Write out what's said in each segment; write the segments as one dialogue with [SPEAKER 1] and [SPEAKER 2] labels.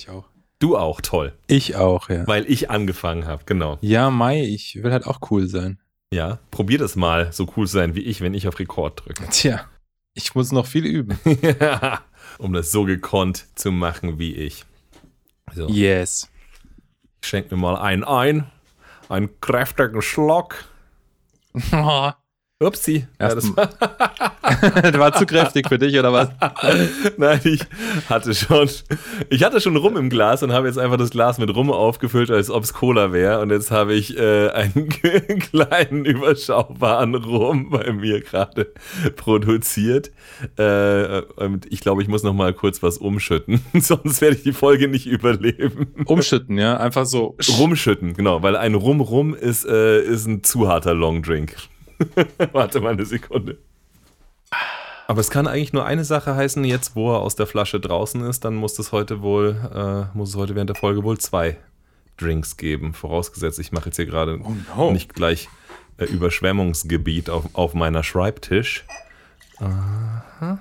[SPEAKER 1] Ich auch.
[SPEAKER 2] Du auch, toll.
[SPEAKER 1] Ich auch, ja.
[SPEAKER 2] Weil ich angefangen habe, genau.
[SPEAKER 1] Ja, Mai, ich will halt auch cool sein.
[SPEAKER 2] Ja, probier das mal, so cool zu sein wie ich, wenn ich auf Rekord drücke.
[SPEAKER 1] Tja, ich muss noch viel üben.
[SPEAKER 2] um das so gekonnt zu machen wie ich.
[SPEAKER 1] So. Yes.
[SPEAKER 2] Ich schenke mir mal einen ein. Einen kräftigen Schluck. Upsi. Ja,
[SPEAKER 1] das war, war zu kräftig für dich, oder was?
[SPEAKER 2] Nein, ich hatte schon, ich hatte schon Rum im Glas und habe jetzt einfach das Glas mit Rum aufgefüllt, als ob es Cola wäre. Und jetzt habe ich äh, einen kleinen, überschaubaren Rum bei mir gerade produziert. Äh, und ich glaube, ich muss noch mal kurz was umschütten, sonst werde ich die Folge nicht überleben.
[SPEAKER 1] Umschütten, ja? Einfach so.
[SPEAKER 2] Rumschütten, genau, weil ein Rum-Rum ist, äh, ist ein zu harter Longdrink. Warte mal eine Sekunde. Aber es kann eigentlich nur eine Sache heißen, jetzt wo er aus der Flasche draußen ist, dann muss es heute wohl, äh, muss es heute während der Folge wohl zwei Drinks geben. Vorausgesetzt, ich mache jetzt hier gerade oh no. nicht gleich äh, Überschwemmungsgebiet auf, auf meiner Schreibtisch.
[SPEAKER 1] Aha.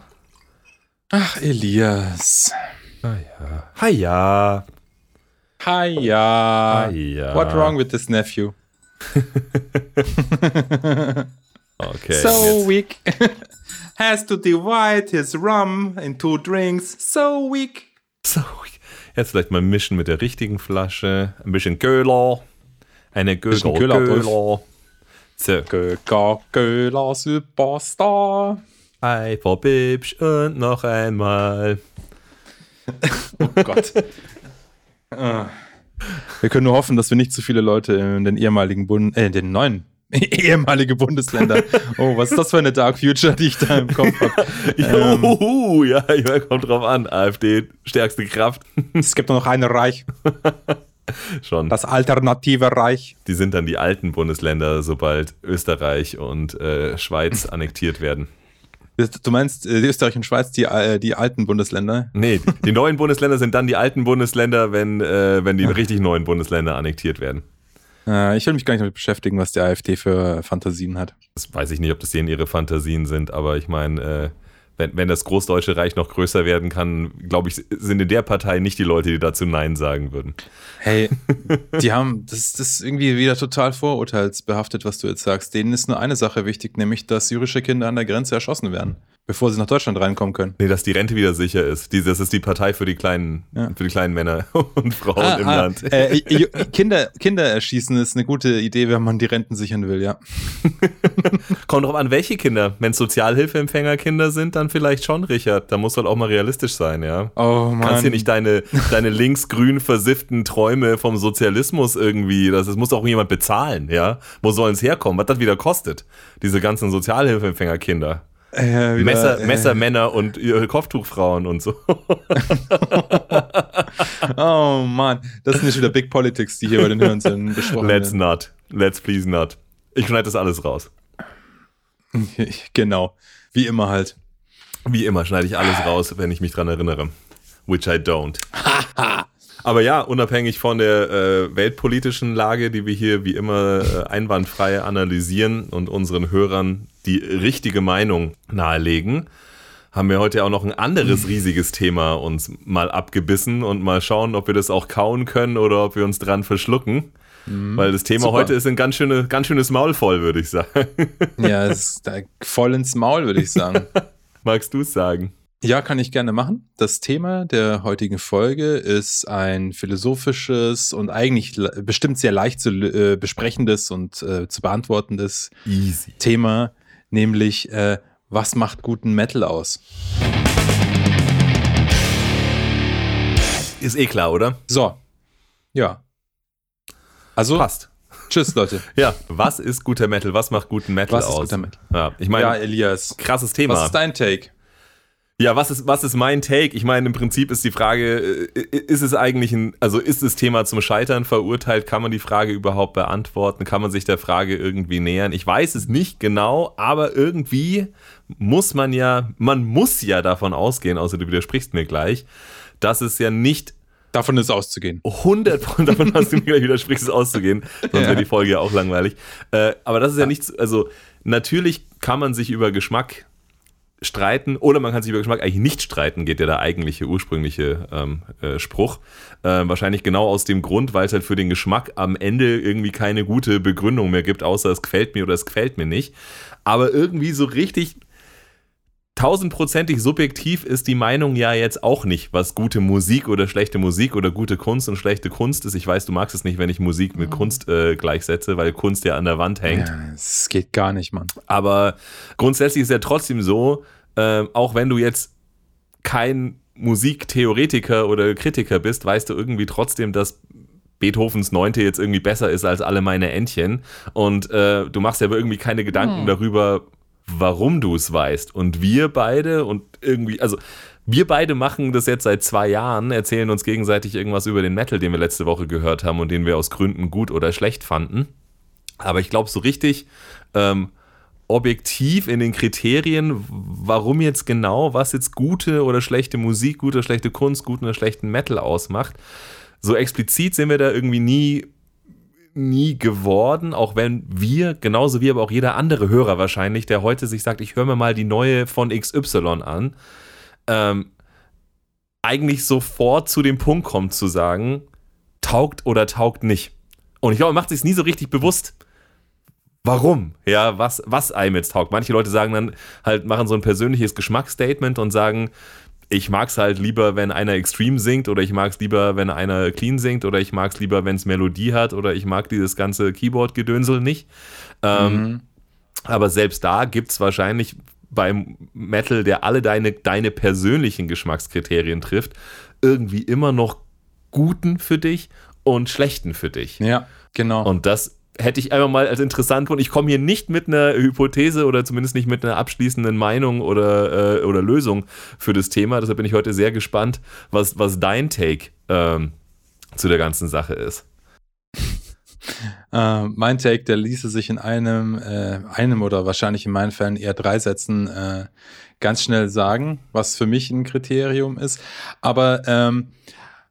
[SPEAKER 1] Ach, Elias.
[SPEAKER 2] Ah ja. Hi ja.
[SPEAKER 1] Hi ja. Hi ja. What wrong with this nephew?
[SPEAKER 2] Okay.
[SPEAKER 1] So weak. Has to divide his rum in two drinks. So weak.
[SPEAKER 2] So weak. Jetzt vielleicht mal mischen mit der richtigen Flasche. Ein bisschen Köhler. Eine Göger, Köhler. Köhler.
[SPEAKER 1] So. Göger, Köhler, Superstar.
[SPEAKER 2] Ei, Bibsch und noch einmal.
[SPEAKER 1] oh Gott. ah. Wir können nur hoffen, dass wir nicht zu viele Leute in den ehemaligen Bund, äh, in den neuen ehemalige Bundesländer. Oh, was ist das für eine Dark Future, die ich da im Kopf habe?
[SPEAKER 2] ähm, ja, ja, kommt drauf an. AfD, stärkste Kraft.
[SPEAKER 1] es gibt nur noch ein Reich.
[SPEAKER 2] Schon.
[SPEAKER 1] Das alternative Reich.
[SPEAKER 2] Die sind dann die alten Bundesländer, sobald Österreich und äh, Schweiz annektiert werden.
[SPEAKER 1] Du meinst äh, Österreich und Schweiz, die, äh, die alten Bundesländer?
[SPEAKER 2] Nee, die neuen Bundesländer sind dann die alten Bundesländer, wenn, äh, wenn die richtig neuen Bundesländer annektiert werden.
[SPEAKER 1] Äh, ich will mich gar nicht damit beschäftigen, was die AfD für Fantasien hat.
[SPEAKER 2] Das weiß ich nicht, ob das denen ihre Fantasien sind, aber ich meine, äh, wenn, wenn das Großdeutsche Reich noch größer werden kann, glaube ich, sind in der Partei nicht die Leute, die dazu Nein sagen würden.
[SPEAKER 1] Hey, die haben, das, das ist irgendwie wieder total vorurteilsbehaftet, was du jetzt sagst. Denen ist nur eine Sache wichtig, nämlich, dass syrische Kinder an der Grenze erschossen werden bevor sie nach Deutschland reinkommen können.
[SPEAKER 2] Nee, dass die Rente wieder sicher ist. Die, das ist die Partei für die kleinen, ja. für die kleinen Männer und Frauen ah, im ah, Land.
[SPEAKER 1] Äh, Kinder, Kinder erschießen ist eine gute Idee, wenn man die Renten sichern will, ja.
[SPEAKER 2] Kommt drauf an, welche Kinder. Wenn Sozialhilfeempfängerkinder sind, dann vielleicht schon, Richard. Da muss halt auch mal realistisch sein, ja.
[SPEAKER 1] Oh Mann.
[SPEAKER 2] Kannst hier nicht deine, deine linksgrün versifften Träume vom Sozialismus irgendwie, das, das muss auch jemand bezahlen, ja. Wo sollen es herkommen? Was das wieder kostet? Diese ganzen Sozialhilfeempfängerkinder. Äh, wieder, Messer, äh, Messermänner und ihre Kopftuchfrauen und so.
[SPEAKER 1] oh Mann, das sind nicht wieder Big Politics, die hier bei den Hörensinn besprochen
[SPEAKER 2] Let's werden. not. Let's please not. Ich schneide das alles raus.
[SPEAKER 1] genau. Wie immer halt.
[SPEAKER 2] Wie immer schneide ich alles raus, wenn ich mich dran erinnere. Which I don't. Aber ja, unabhängig von der äh, weltpolitischen Lage, die wir hier wie immer äh, einwandfrei analysieren und unseren Hörern die richtige Meinung nahelegen, haben wir heute auch noch ein anderes riesiges Thema uns mal abgebissen und mal schauen, ob wir das auch kauen können oder ob wir uns dran verschlucken. Mhm. Weil das Thema Super. heute ist ein ganz, schöne, ganz schönes Maul voll, würde ich sagen.
[SPEAKER 1] Ja, es ist voll ins Maul, würde ich sagen.
[SPEAKER 2] Magst du es sagen?
[SPEAKER 1] Ja, kann ich gerne machen. Das Thema der heutigen Folge ist ein philosophisches und eigentlich bestimmt sehr leicht zu äh, besprechendes und äh, zu beantwortendes
[SPEAKER 2] Easy.
[SPEAKER 1] Thema, nämlich äh, was macht guten Metal aus?
[SPEAKER 2] Ist eh klar, oder?
[SPEAKER 1] So. Ja. Also.
[SPEAKER 2] Passt.
[SPEAKER 1] Tschüss, Leute.
[SPEAKER 2] Ja, was ist guter Metal? Was macht guten Metal was aus? Was ist guter Metal? Ja, ich meine,
[SPEAKER 1] ja, Elias.
[SPEAKER 2] Krasses Thema.
[SPEAKER 1] Was ist dein Take?
[SPEAKER 2] Ja, was ist, was ist mein Take? Ich meine, im Prinzip ist die Frage, äh, ist es eigentlich ein, also ist das Thema zum Scheitern verurteilt? Kann man die Frage überhaupt beantworten? Kann man sich der Frage irgendwie nähern? Ich weiß es nicht genau, aber irgendwie muss man ja, man muss ja davon ausgehen, außer du widersprichst mir gleich, dass es ja nicht
[SPEAKER 1] Davon ist auszugehen.
[SPEAKER 2] 100% davon hast du mir gleich widersprichst, ist auszugehen. Sonst ja. wäre die Folge ja auch langweilig. Äh, aber das ist ja nichts, also natürlich kann man sich über Geschmack streiten oder man kann sich über Geschmack eigentlich nicht streiten, geht ja der eigentliche ursprüngliche ähm, äh, Spruch. Äh, wahrscheinlich genau aus dem Grund, weil es halt für den Geschmack am Ende irgendwie keine gute Begründung mehr gibt, außer es gefällt mir oder es gefällt mir nicht. Aber irgendwie so richtig tausendprozentig subjektiv ist die Meinung ja jetzt auch nicht, was gute Musik oder schlechte Musik oder gute Kunst und schlechte Kunst ist. Ich weiß, du magst es nicht, wenn ich Musik mit mhm. Kunst äh, gleichsetze, weil Kunst ja an der Wand hängt.
[SPEAKER 1] Es ja, geht gar nicht, Mann.
[SPEAKER 2] Aber grundsätzlich ist ja trotzdem so, äh, auch wenn du jetzt kein Musiktheoretiker oder Kritiker bist, weißt du irgendwie trotzdem, dass Beethovens Neunte jetzt irgendwie besser ist als alle meine Entchen. Und äh, du machst ja aber irgendwie keine Gedanken hm. darüber, warum du es weißt. Und wir beide und irgendwie, also wir beide machen das jetzt seit zwei Jahren, erzählen uns gegenseitig irgendwas über den Metal, den wir letzte Woche gehört haben und den wir aus Gründen gut oder schlecht fanden. Aber ich glaube, so richtig ähm, objektiv in den Kriterien, warum jetzt genau, was jetzt gute oder schlechte Musik, gute oder schlechte Kunst, guten oder schlechten Metal ausmacht, so explizit sind wir da irgendwie nie nie geworden, auch wenn wir, genauso wie aber auch jeder andere Hörer wahrscheinlich, der heute sich sagt, ich höre mir mal die neue von XY an, ähm, eigentlich sofort zu dem Punkt kommt zu sagen, taugt oder taugt nicht. Und ich glaube, man macht sich nie so richtig bewusst, warum, ja, was, was einem jetzt taugt. Manche Leute sagen dann halt, machen so ein persönliches Geschmacksstatement und sagen, ich mag es halt lieber, wenn einer extrem singt oder ich mag es lieber, wenn einer clean singt oder ich mag es lieber, wenn es Melodie hat oder ich mag dieses ganze Keyboard-Gedönsel nicht. Ähm, mhm. Aber selbst da gibt es wahrscheinlich beim Metal, der alle deine, deine persönlichen Geschmackskriterien trifft, irgendwie immer noch guten für dich und schlechten für dich.
[SPEAKER 1] Ja, genau.
[SPEAKER 2] Und das hätte ich einfach mal als interessant und ich komme hier nicht mit einer Hypothese oder zumindest nicht mit einer abschließenden Meinung oder, äh, oder Lösung für das Thema. Deshalb bin ich heute sehr gespannt, was, was dein Take ähm, zu der ganzen Sache ist.
[SPEAKER 1] Uh, mein Take, der ließe sich in einem, äh, einem oder wahrscheinlich in meinen Fällen eher drei Sätzen äh, ganz schnell sagen, was für mich ein Kriterium ist. Aber ähm,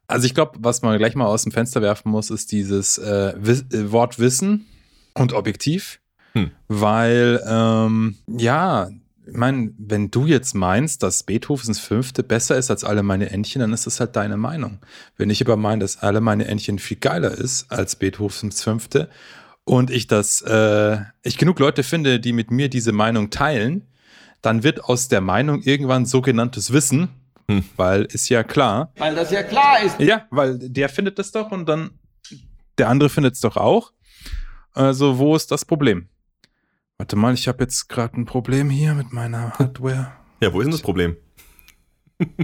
[SPEAKER 1] also ich glaube, was man gleich mal aus dem Fenster werfen muss, ist dieses äh, Wiss äh, Wort Wissen und objektiv. Hm. Weil, ähm, ja, ich meine, wenn du jetzt meinst, dass Beethovens Fünfte besser ist als alle meine Entchen, dann ist das halt deine Meinung. Wenn ich aber meine, dass alle meine Entchen viel geiler ist als Beethovens Fünfte und ich das, äh, ich genug Leute finde, die mit mir diese Meinung teilen, dann wird aus der Meinung irgendwann sogenanntes Wissen hm. Weil ist ja klar.
[SPEAKER 3] Weil das ja klar ist.
[SPEAKER 1] Ja, weil der findet das doch und dann der andere findet es doch auch. Also, wo ist das Problem? Warte mal, ich habe jetzt gerade ein Problem hier mit meiner Hardware.
[SPEAKER 2] Ja, wo ist denn das Problem?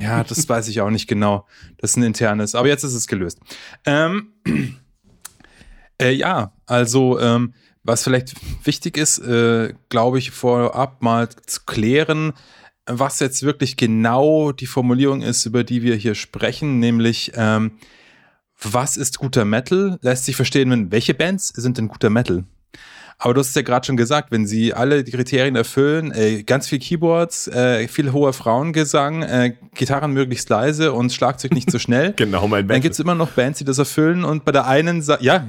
[SPEAKER 1] Ja, das weiß ich auch nicht genau. Das ist ein internes, aber jetzt ist es gelöst. Ähm, äh, ja, also ähm, was vielleicht wichtig ist, äh, glaube ich, vorab mal zu klären, was jetzt wirklich genau die Formulierung ist, über die wir hier sprechen, nämlich ähm, was ist guter Metal? Lässt sich verstehen, wenn, welche Bands sind denn guter Metal? Aber du hast es ja gerade schon gesagt, wenn sie alle die Kriterien erfüllen, äh, ganz viel Keyboards, äh, viel hoher Frauengesang, äh, Gitarren möglichst leise und Schlagzeug nicht so schnell.
[SPEAKER 2] genau, mein
[SPEAKER 1] Dann gibt es immer noch Bands, die das erfüllen und bei der einen, ja,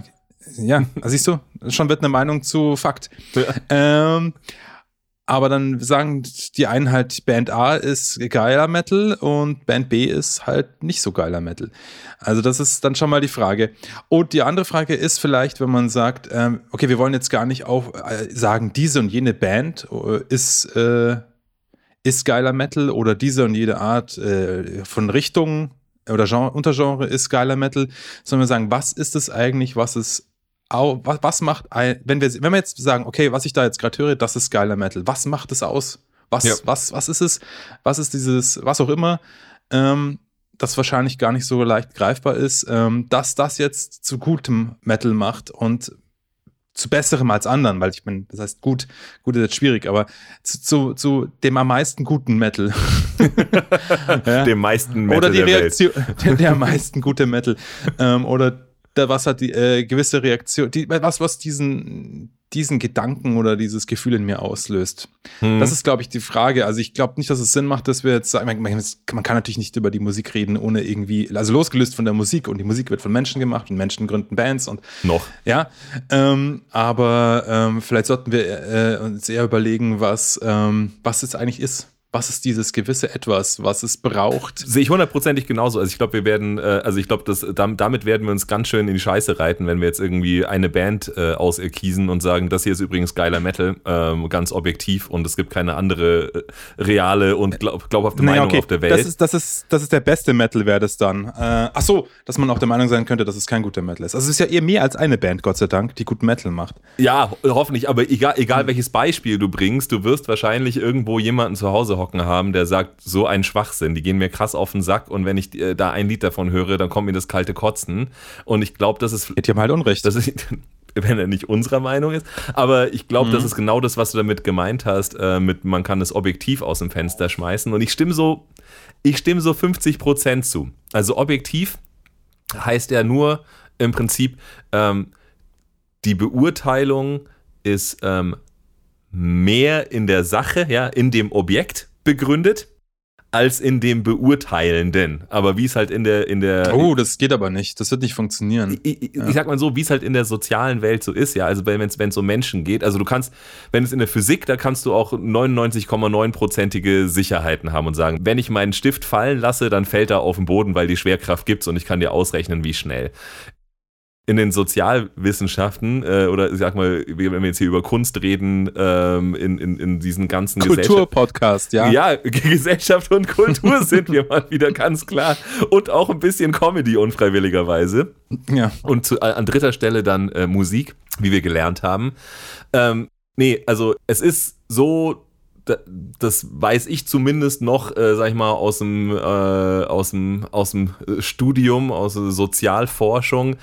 [SPEAKER 1] ja, siehst du, schon wird eine Meinung zu Fakt. Ja. Ähm, aber dann sagen die einen halt, Band A ist geiler Metal und Band B ist halt nicht so geiler Metal. Also das ist dann schon mal die Frage. Und die andere Frage ist vielleicht, wenn man sagt, ähm, okay, wir wollen jetzt gar nicht auch äh, sagen, diese und jene Band äh, ist, äh, ist geiler Metal oder diese und jede Art äh, von Richtung oder Genre, Untergenre ist geiler Metal, sondern wir sagen, was ist es eigentlich, was es was, was macht ein, wenn wir, wenn wir jetzt sagen, okay, was ich da jetzt gerade höre, das ist geiler Metal, was macht es aus? Was, ja. was, was ist es? Was ist dieses, was auch immer, ähm, das wahrscheinlich gar nicht so leicht greifbar ist, ähm, dass das jetzt zu gutem Metal macht und zu besserem als anderen, weil ich bin, das heißt, gut, gut ist jetzt schwierig, aber zu, zu, zu dem am meisten guten Metal.
[SPEAKER 2] ja? Dem meisten Metal.
[SPEAKER 1] Oder die Reaktion, der, der am meisten gute Metal. ähm, oder da was hat die äh, gewisse Reaktion, die, was, was diesen, diesen Gedanken oder dieses Gefühl in mir auslöst. Hm. Das ist, glaube ich, die Frage. Also ich glaube nicht, dass es Sinn macht, dass wir jetzt sagen, man, man, kann natürlich nicht über die Musik reden, ohne irgendwie, also losgelöst von der Musik und die Musik wird von Menschen gemacht und Menschen gründen Bands und
[SPEAKER 2] noch.
[SPEAKER 1] Ja, ähm, aber ähm, vielleicht sollten wir äh, uns eher überlegen, was, ähm, was es eigentlich ist was ist dieses gewisse Etwas, was es braucht?
[SPEAKER 2] Sehe ich hundertprozentig genauso. Also ich glaube, wir werden, äh, also ich glaube, damit werden wir uns ganz schön in die Scheiße reiten, wenn wir jetzt irgendwie eine Band äh, auserkiesen und sagen, das hier ist übrigens geiler Metal, ähm, ganz objektiv und es gibt keine andere äh, reale und glaub, glaubhafte naja, Meinung okay. auf der Welt.
[SPEAKER 1] Das ist, das ist, das ist der beste Metal, wäre das dann. Äh, ach so, dass man auch der Meinung sein könnte, dass es kein guter Metal ist. Also es ist ja eher mehr als eine Band, Gott sei Dank, die guten Metal macht.
[SPEAKER 2] Ja, hoffentlich, aber egal, egal welches Beispiel du bringst, du wirst wahrscheinlich irgendwo jemanden zu Hause hocken haben, der sagt, so ein Schwachsinn, die gehen mir krass auf den Sack und wenn ich äh, da ein Lied davon höre, dann kommt mir das kalte Kotzen. Und ich glaube, das ist.
[SPEAKER 1] Die haben halt Unrecht.
[SPEAKER 2] Das ist, wenn er nicht unserer Meinung ist. Aber ich glaube, mhm. das ist genau das, was du damit gemeint hast, äh, mit man kann es objektiv aus dem Fenster schmeißen. Und ich stimme so, ich stimme so 50 Prozent zu. Also objektiv heißt ja nur im Prinzip, ähm, die Beurteilung ist ähm, mehr in der Sache, ja, in dem Objekt begründet als in dem Beurteilenden. Aber wie es halt in der, in der.
[SPEAKER 1] Oh, das geht aber nicht. Das wird nicht funktionieren.
[SPEAKER 2] Ich, ich, ja. ich sag mal so, wie es halt in der sozialen Welt so ist, ja. Also wenn es um Menschen geht, also du kannst, wenn es in der Physik, da kannst du auch 99,9%ige Sicherheiten haben und sagen, wenn ich meinen Stift fallen lasse, dann fällt er auf den Boden, weil die Schwerkraft gibt's und ich kann dir ausrechnen, wie schnell in den Sozialwissenschaften äh, oder ich sag mal, wenn wir jetzt hier über Kunst reden, ähm, in, in, in diesen ganzen
[SPEAKER 1] Kulturpodcast, ja.
[SPEAKER 2] Ja, Gesellschaft und Kultur sind wir mal wieder ganz klar. Und auch ein bisschen Comedy unfreiwilligerweise. Ja. Und zu, an dritter Stelle dann äh, Musik, wie wir gelernt haben. Ähm, nee, also es ist so, das weiß ich zumindest noch, äh, sag ich mal, aus dem, äh, aus dem, aus dem Studium, aus der Sozialforschung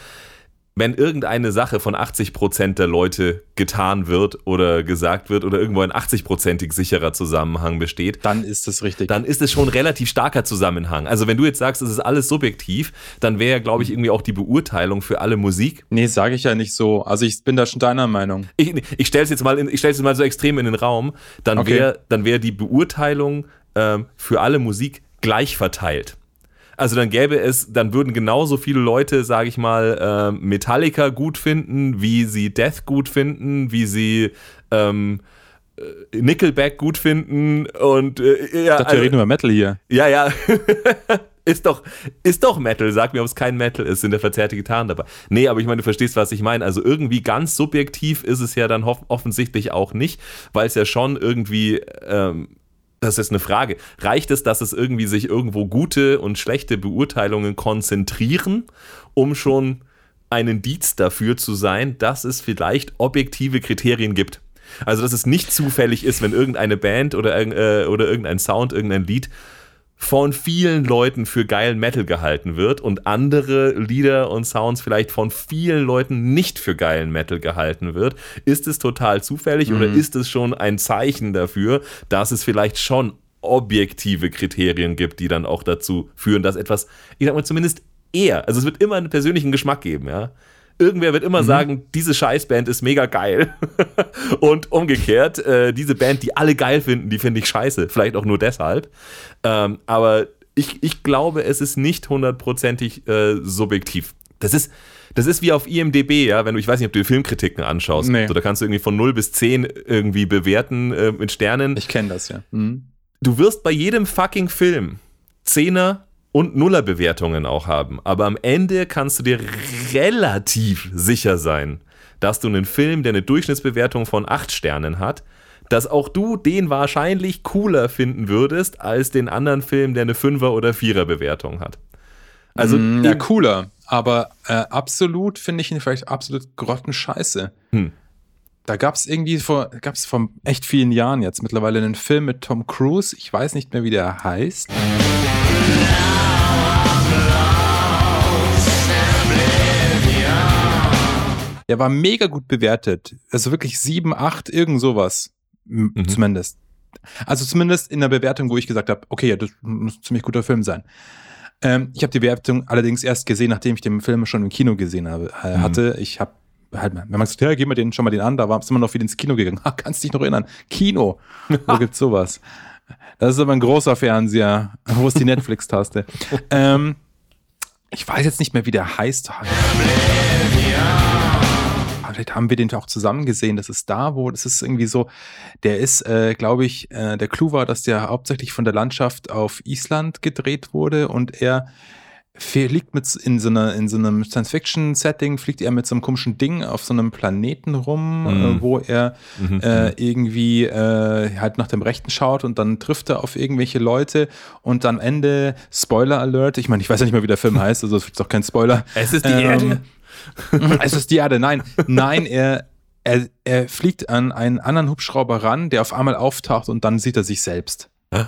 [SPEAKER 2] wenn irgendeine Sache von 80% der Leute getan wird oder gesagt wird oder irgendwo ein 80%ig sicherer Zusammenhang besteht,
[SPEAKER 1] dann ist es richtig.
[SPEAKER 2] Dann ist es schon ein relativ starker Zusammenhang. Also wenn du jetzt sagst, es ist alles subjektiv, dann wäre, glaube ich, irgendwie auch die Beurteilung für alle Musik.
[SPEAKER 1] Nee, sage ich ja nicht so. Also ich bin da schon deiner Meinung.
[SPEAKER 2] Ich, ich stelle es jetzt mal, ich es mal so extrem in den Raum. Dann okay. wäre, wäre die Beurteilung ähm, für alle Musik gleich verteilt. Also dann gäbe es, dann würden genauso viele Leute, sage ich mal, äh, Metallica gut finden, wie sie Death gut finden, wie sie ähm, äh, Nickelback gut finden und
[SPEAKER 1] äh, ja. Ich dachte, wir also, reden über Metal hier.
[SPEAKER 2] Ja, ja. ist doch, ist doch Metal. Sag mir, ob es kein Metal ist, sind da verzerrte Gitarren dabei. Nee, aber ich meine, du verstehst, was ich meine. Also irgendwie ganz subjektiv ist es ja dann offensichtlich auch nicht, weil es ja schon irgendwie ähm, das ist eine Frage. Reicht es, dass es irgendwie sich irgendwo gute und schlechte Beurteilungen konzentrieren, um schon ein Indiz dafür zu sein, dass es vielleicht objektive Kriterien gibt? Also, dass es nicht zufällig ist, wenn irgendeine Band oder, äh, oder irgendein Sound, irgendein Lied von vielen Leuten für geilen Metal gehalten wird und andere Lieder und Sounds vielleicht von vielen Leuten nicht für geilen Metal gehalten wird. Ist es total zufällig mhm. oder ist es schon ein Zeichen dafür, dass es vielleicht schon objektive Kriterien gibt, die dann auch dazu führen, dass etwas, ich sag mal zumindest eher, also es wird immer einen persönlichen Geschmack geben, ja. Irgendwer wird immer mhm. sagen, diese Scheißband ist mega geil. und umgekehrt, äh, diese Band, die alle geil finden, die finde ich scheiße. Vielleicht auch nur deshalb. Ähm, aber ich, ich glaube, es ist nicht hundertprozentig äh, subjektiv. Das ist, das ist wie auf IMDB, ja, wenn du, ich weiß nicht, ob du Filmkritiken anschaust. Nee. So, da kannst du irgendwie von 0 bis 10 irgendwie bewerten äh, mit Sternen.
[SPEAKER 1] Ich kenne das, ja. Mhm.
[SPEAKER 2] Du wirst bei jedem fucking Film Zehner, und Nullerbewertungen auch haben. Aber am Ende kannst du dir relativ sicher sein, dass du einen Film, der eine Durchschnittsbewertung von 8 Sternen hat, dass auch du den wahrscheinlich cooler finden würdest als den anderen Film, der eine 5er oder 4er Bewertung hat.
[SPEAKER 1] Also mm, ja, cooler, aber äh, absolut finde ich ihn vielleicht absolut grottenscheiße. Hm. Da gab es irgendwie vor, gab es vor echt vielen Jahren jetzt mittlerweile einen Film mit Tom Cruise. Ich weiß nicht mehr, wie der heißt. Der war mega gut bewertet. Also wirklich 7, 8, irgend sowas. Mhm. Zumindest. Also zumindest in der Bewertung, wo ich gesagt habe, okay, ja, das muss ein ziemlich guter Film sein. Ähm, ich habe die Bewertung allerdings erst gesehen, nachdem ich den Film schon im Kino gesehen habe, äh, mhm. hatte. Ich habe halt, wenn man gesagt, ja, geh mal den, schon mal den an, da war es immer noch wieder ins Kino gegangen. Ha, kannst dich noch erinnern? Kino. Wo gibt's sowas? Das ist aber ein großer Fernseher. Wo ist die Netflix-Taste? ähm, ich weiß jetzt nicht mehr, wie der heißt. Vielleicht haben wir den auch zusammen gesehen. Das ist da, wo, das ist irgendwie so, der ist, äh, glaube ich, äh, der Clou war, dass der hauptsächlich von der Landschaft auf Island gedreht wurde und er fliegt mit in so, einer, in so einem Science-Fiction-Setting, fliegt er mit so einem komischen Ding auf so einem Planeten rum, mhm. äh, wo er mhm. äh, mhm. irgendwie äh, halt nach dem Rechten schaut und dann trifft er auf irgendwelche Leute und am Ende, Spoiler Alert, ich meine, ich weiß ja nicht mal, wie der Film heißt, also es ist doch kein Spoiler.
[SPEAKER 2] Es ist die ähm, Erde.
[SPEAKER 1] es ist die Erde, nein. Nein, er, er, er fliegt an einen anderen Hubschrauber ran, der auf einmal auftaucht und dann sieht er sich selbst. Hä?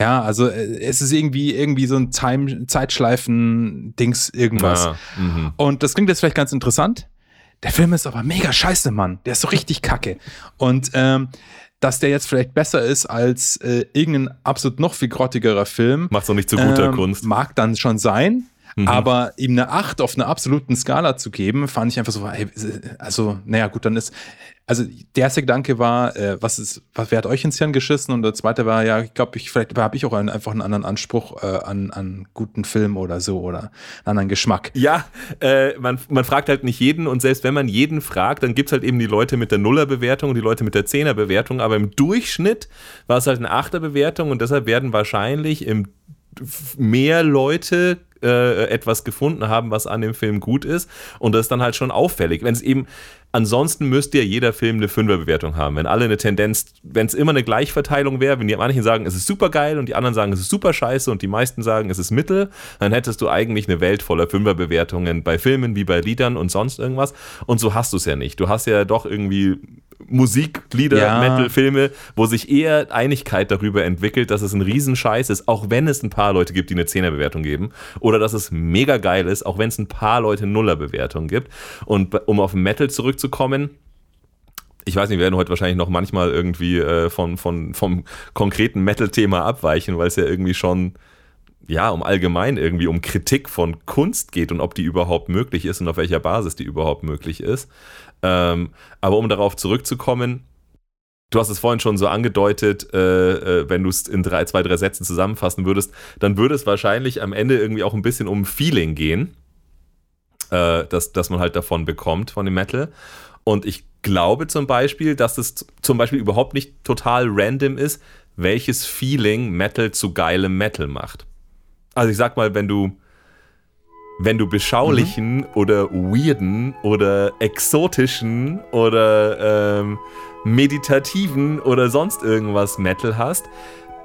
[SPEAKER 1] Ja, also äh, es ist irgendwie irgendwie so ein Time Zeitschleifen-Dings irgendwas. Ja, mhm. und das klingt jetzt vielleicht ganz interessant. Der Film ist aber mega scheiße, Mann. Der ist so richtig kacke. Und ähm, dass der jetzt vielleicht besser ist als äh, irgendein absolut noch viel grottigerer Film.
[SPEAKER 2] Macht doch nicht zu guter
[SPEAKER 1] ähm,
[SPEAKER 2] Kunst.
[SPEAKER 1] Mag dann schon sein. Mhm. Aber ihm eine 8 auf einer absoluten Skala zu geben, fand ich einfach so, hey, also, naja, gut, dann ist, also der erste Gedanke war, äh, was ist, was, wer hat euch ins Hirn geschissen? Und der zweite war, ja, ich glaube, ich, vielleicht habe ich auch einen, einfach einen anderen Anspruch äh, an, an guten Film oder so oder einen anderen Geschmack.
[SPEAKER 2] Ja, äh, man, man fragt halt nicht jeden und selbst wenn man jeden fragt, dann gibt es halt eben die Leute mit der Nuller-Bewertung und die Leute mit der Zehner-Bewertung, aber im Durchschnitt war es halt eine Achter-Bewertung und deshalb werden wahrscheinlich im mehr Leute äh, etwas gefunden haben, was an dem Film gut ist. Und das ist dann halt schon auffällig. Wenn es eben, ansonsten müsste ja jeder Film eine Fünferbewertung haben. Wenn alle eine Tendenz, wenn es immer eine Gleichverteilung wäre, wenn die manchen sagen, es ist super geil und die anderen sagen, es ist super scheiße und die meisten sagen, es ist mittel, dann hättest du eigentlich eine Welt voller Fünferbewertungen bei Filmen wie bei Liedern und sonst irgendwas. Und so hast du es ja nicht. Du hast ja doch irgendwie Musiklieder, ja. Metal-Filme, wo sich eher Einigkeit darüber entwickelt, dass es ein Riesenscheiß ist, auch wenn es ein paar Leute gibt, die eine Zehnerbewertung geben. Oder dass es mega geil ist, auch wenn es ein paar Leute Nullerbewertungen gibt. Und um auf Metal zurückzukommen, ich weiß nicht, wir werden heute wahrscheinlich noch manchmal irgendwie äh, von, von, vom konkreten Metal-Thema abweichen, weil es ja irgendwie schon ja, um allgemein irgendwie um Kritik von Kunst geht und ob die überhaupt möglich ist und auf welcher Basis die überhaupt möglich ist. Ähm, aber um darauf zurückzukommen, du hast es vorhin schon so angedeutet, äh, äh, wenn du es in drei, zwei, drei Sätzen zusammenfassen würdest, dann würde es wahrscheinlich am Ende irgendwie auch ein bisschen um Feeling gehen, äh, das, das man halt davon bekommt, von dem Metal. Und ich glaube zum Beispiel, dass es zum Beispiel überhaupt nicht total random ist, welches Feeling Metal zu geilem Metal macht. Also ich sag mal, wenn du wenn du beschaulichen mhm. oder weirden oder exotischen oder ähm, meditativen oder sonst irgendwas Metal hast,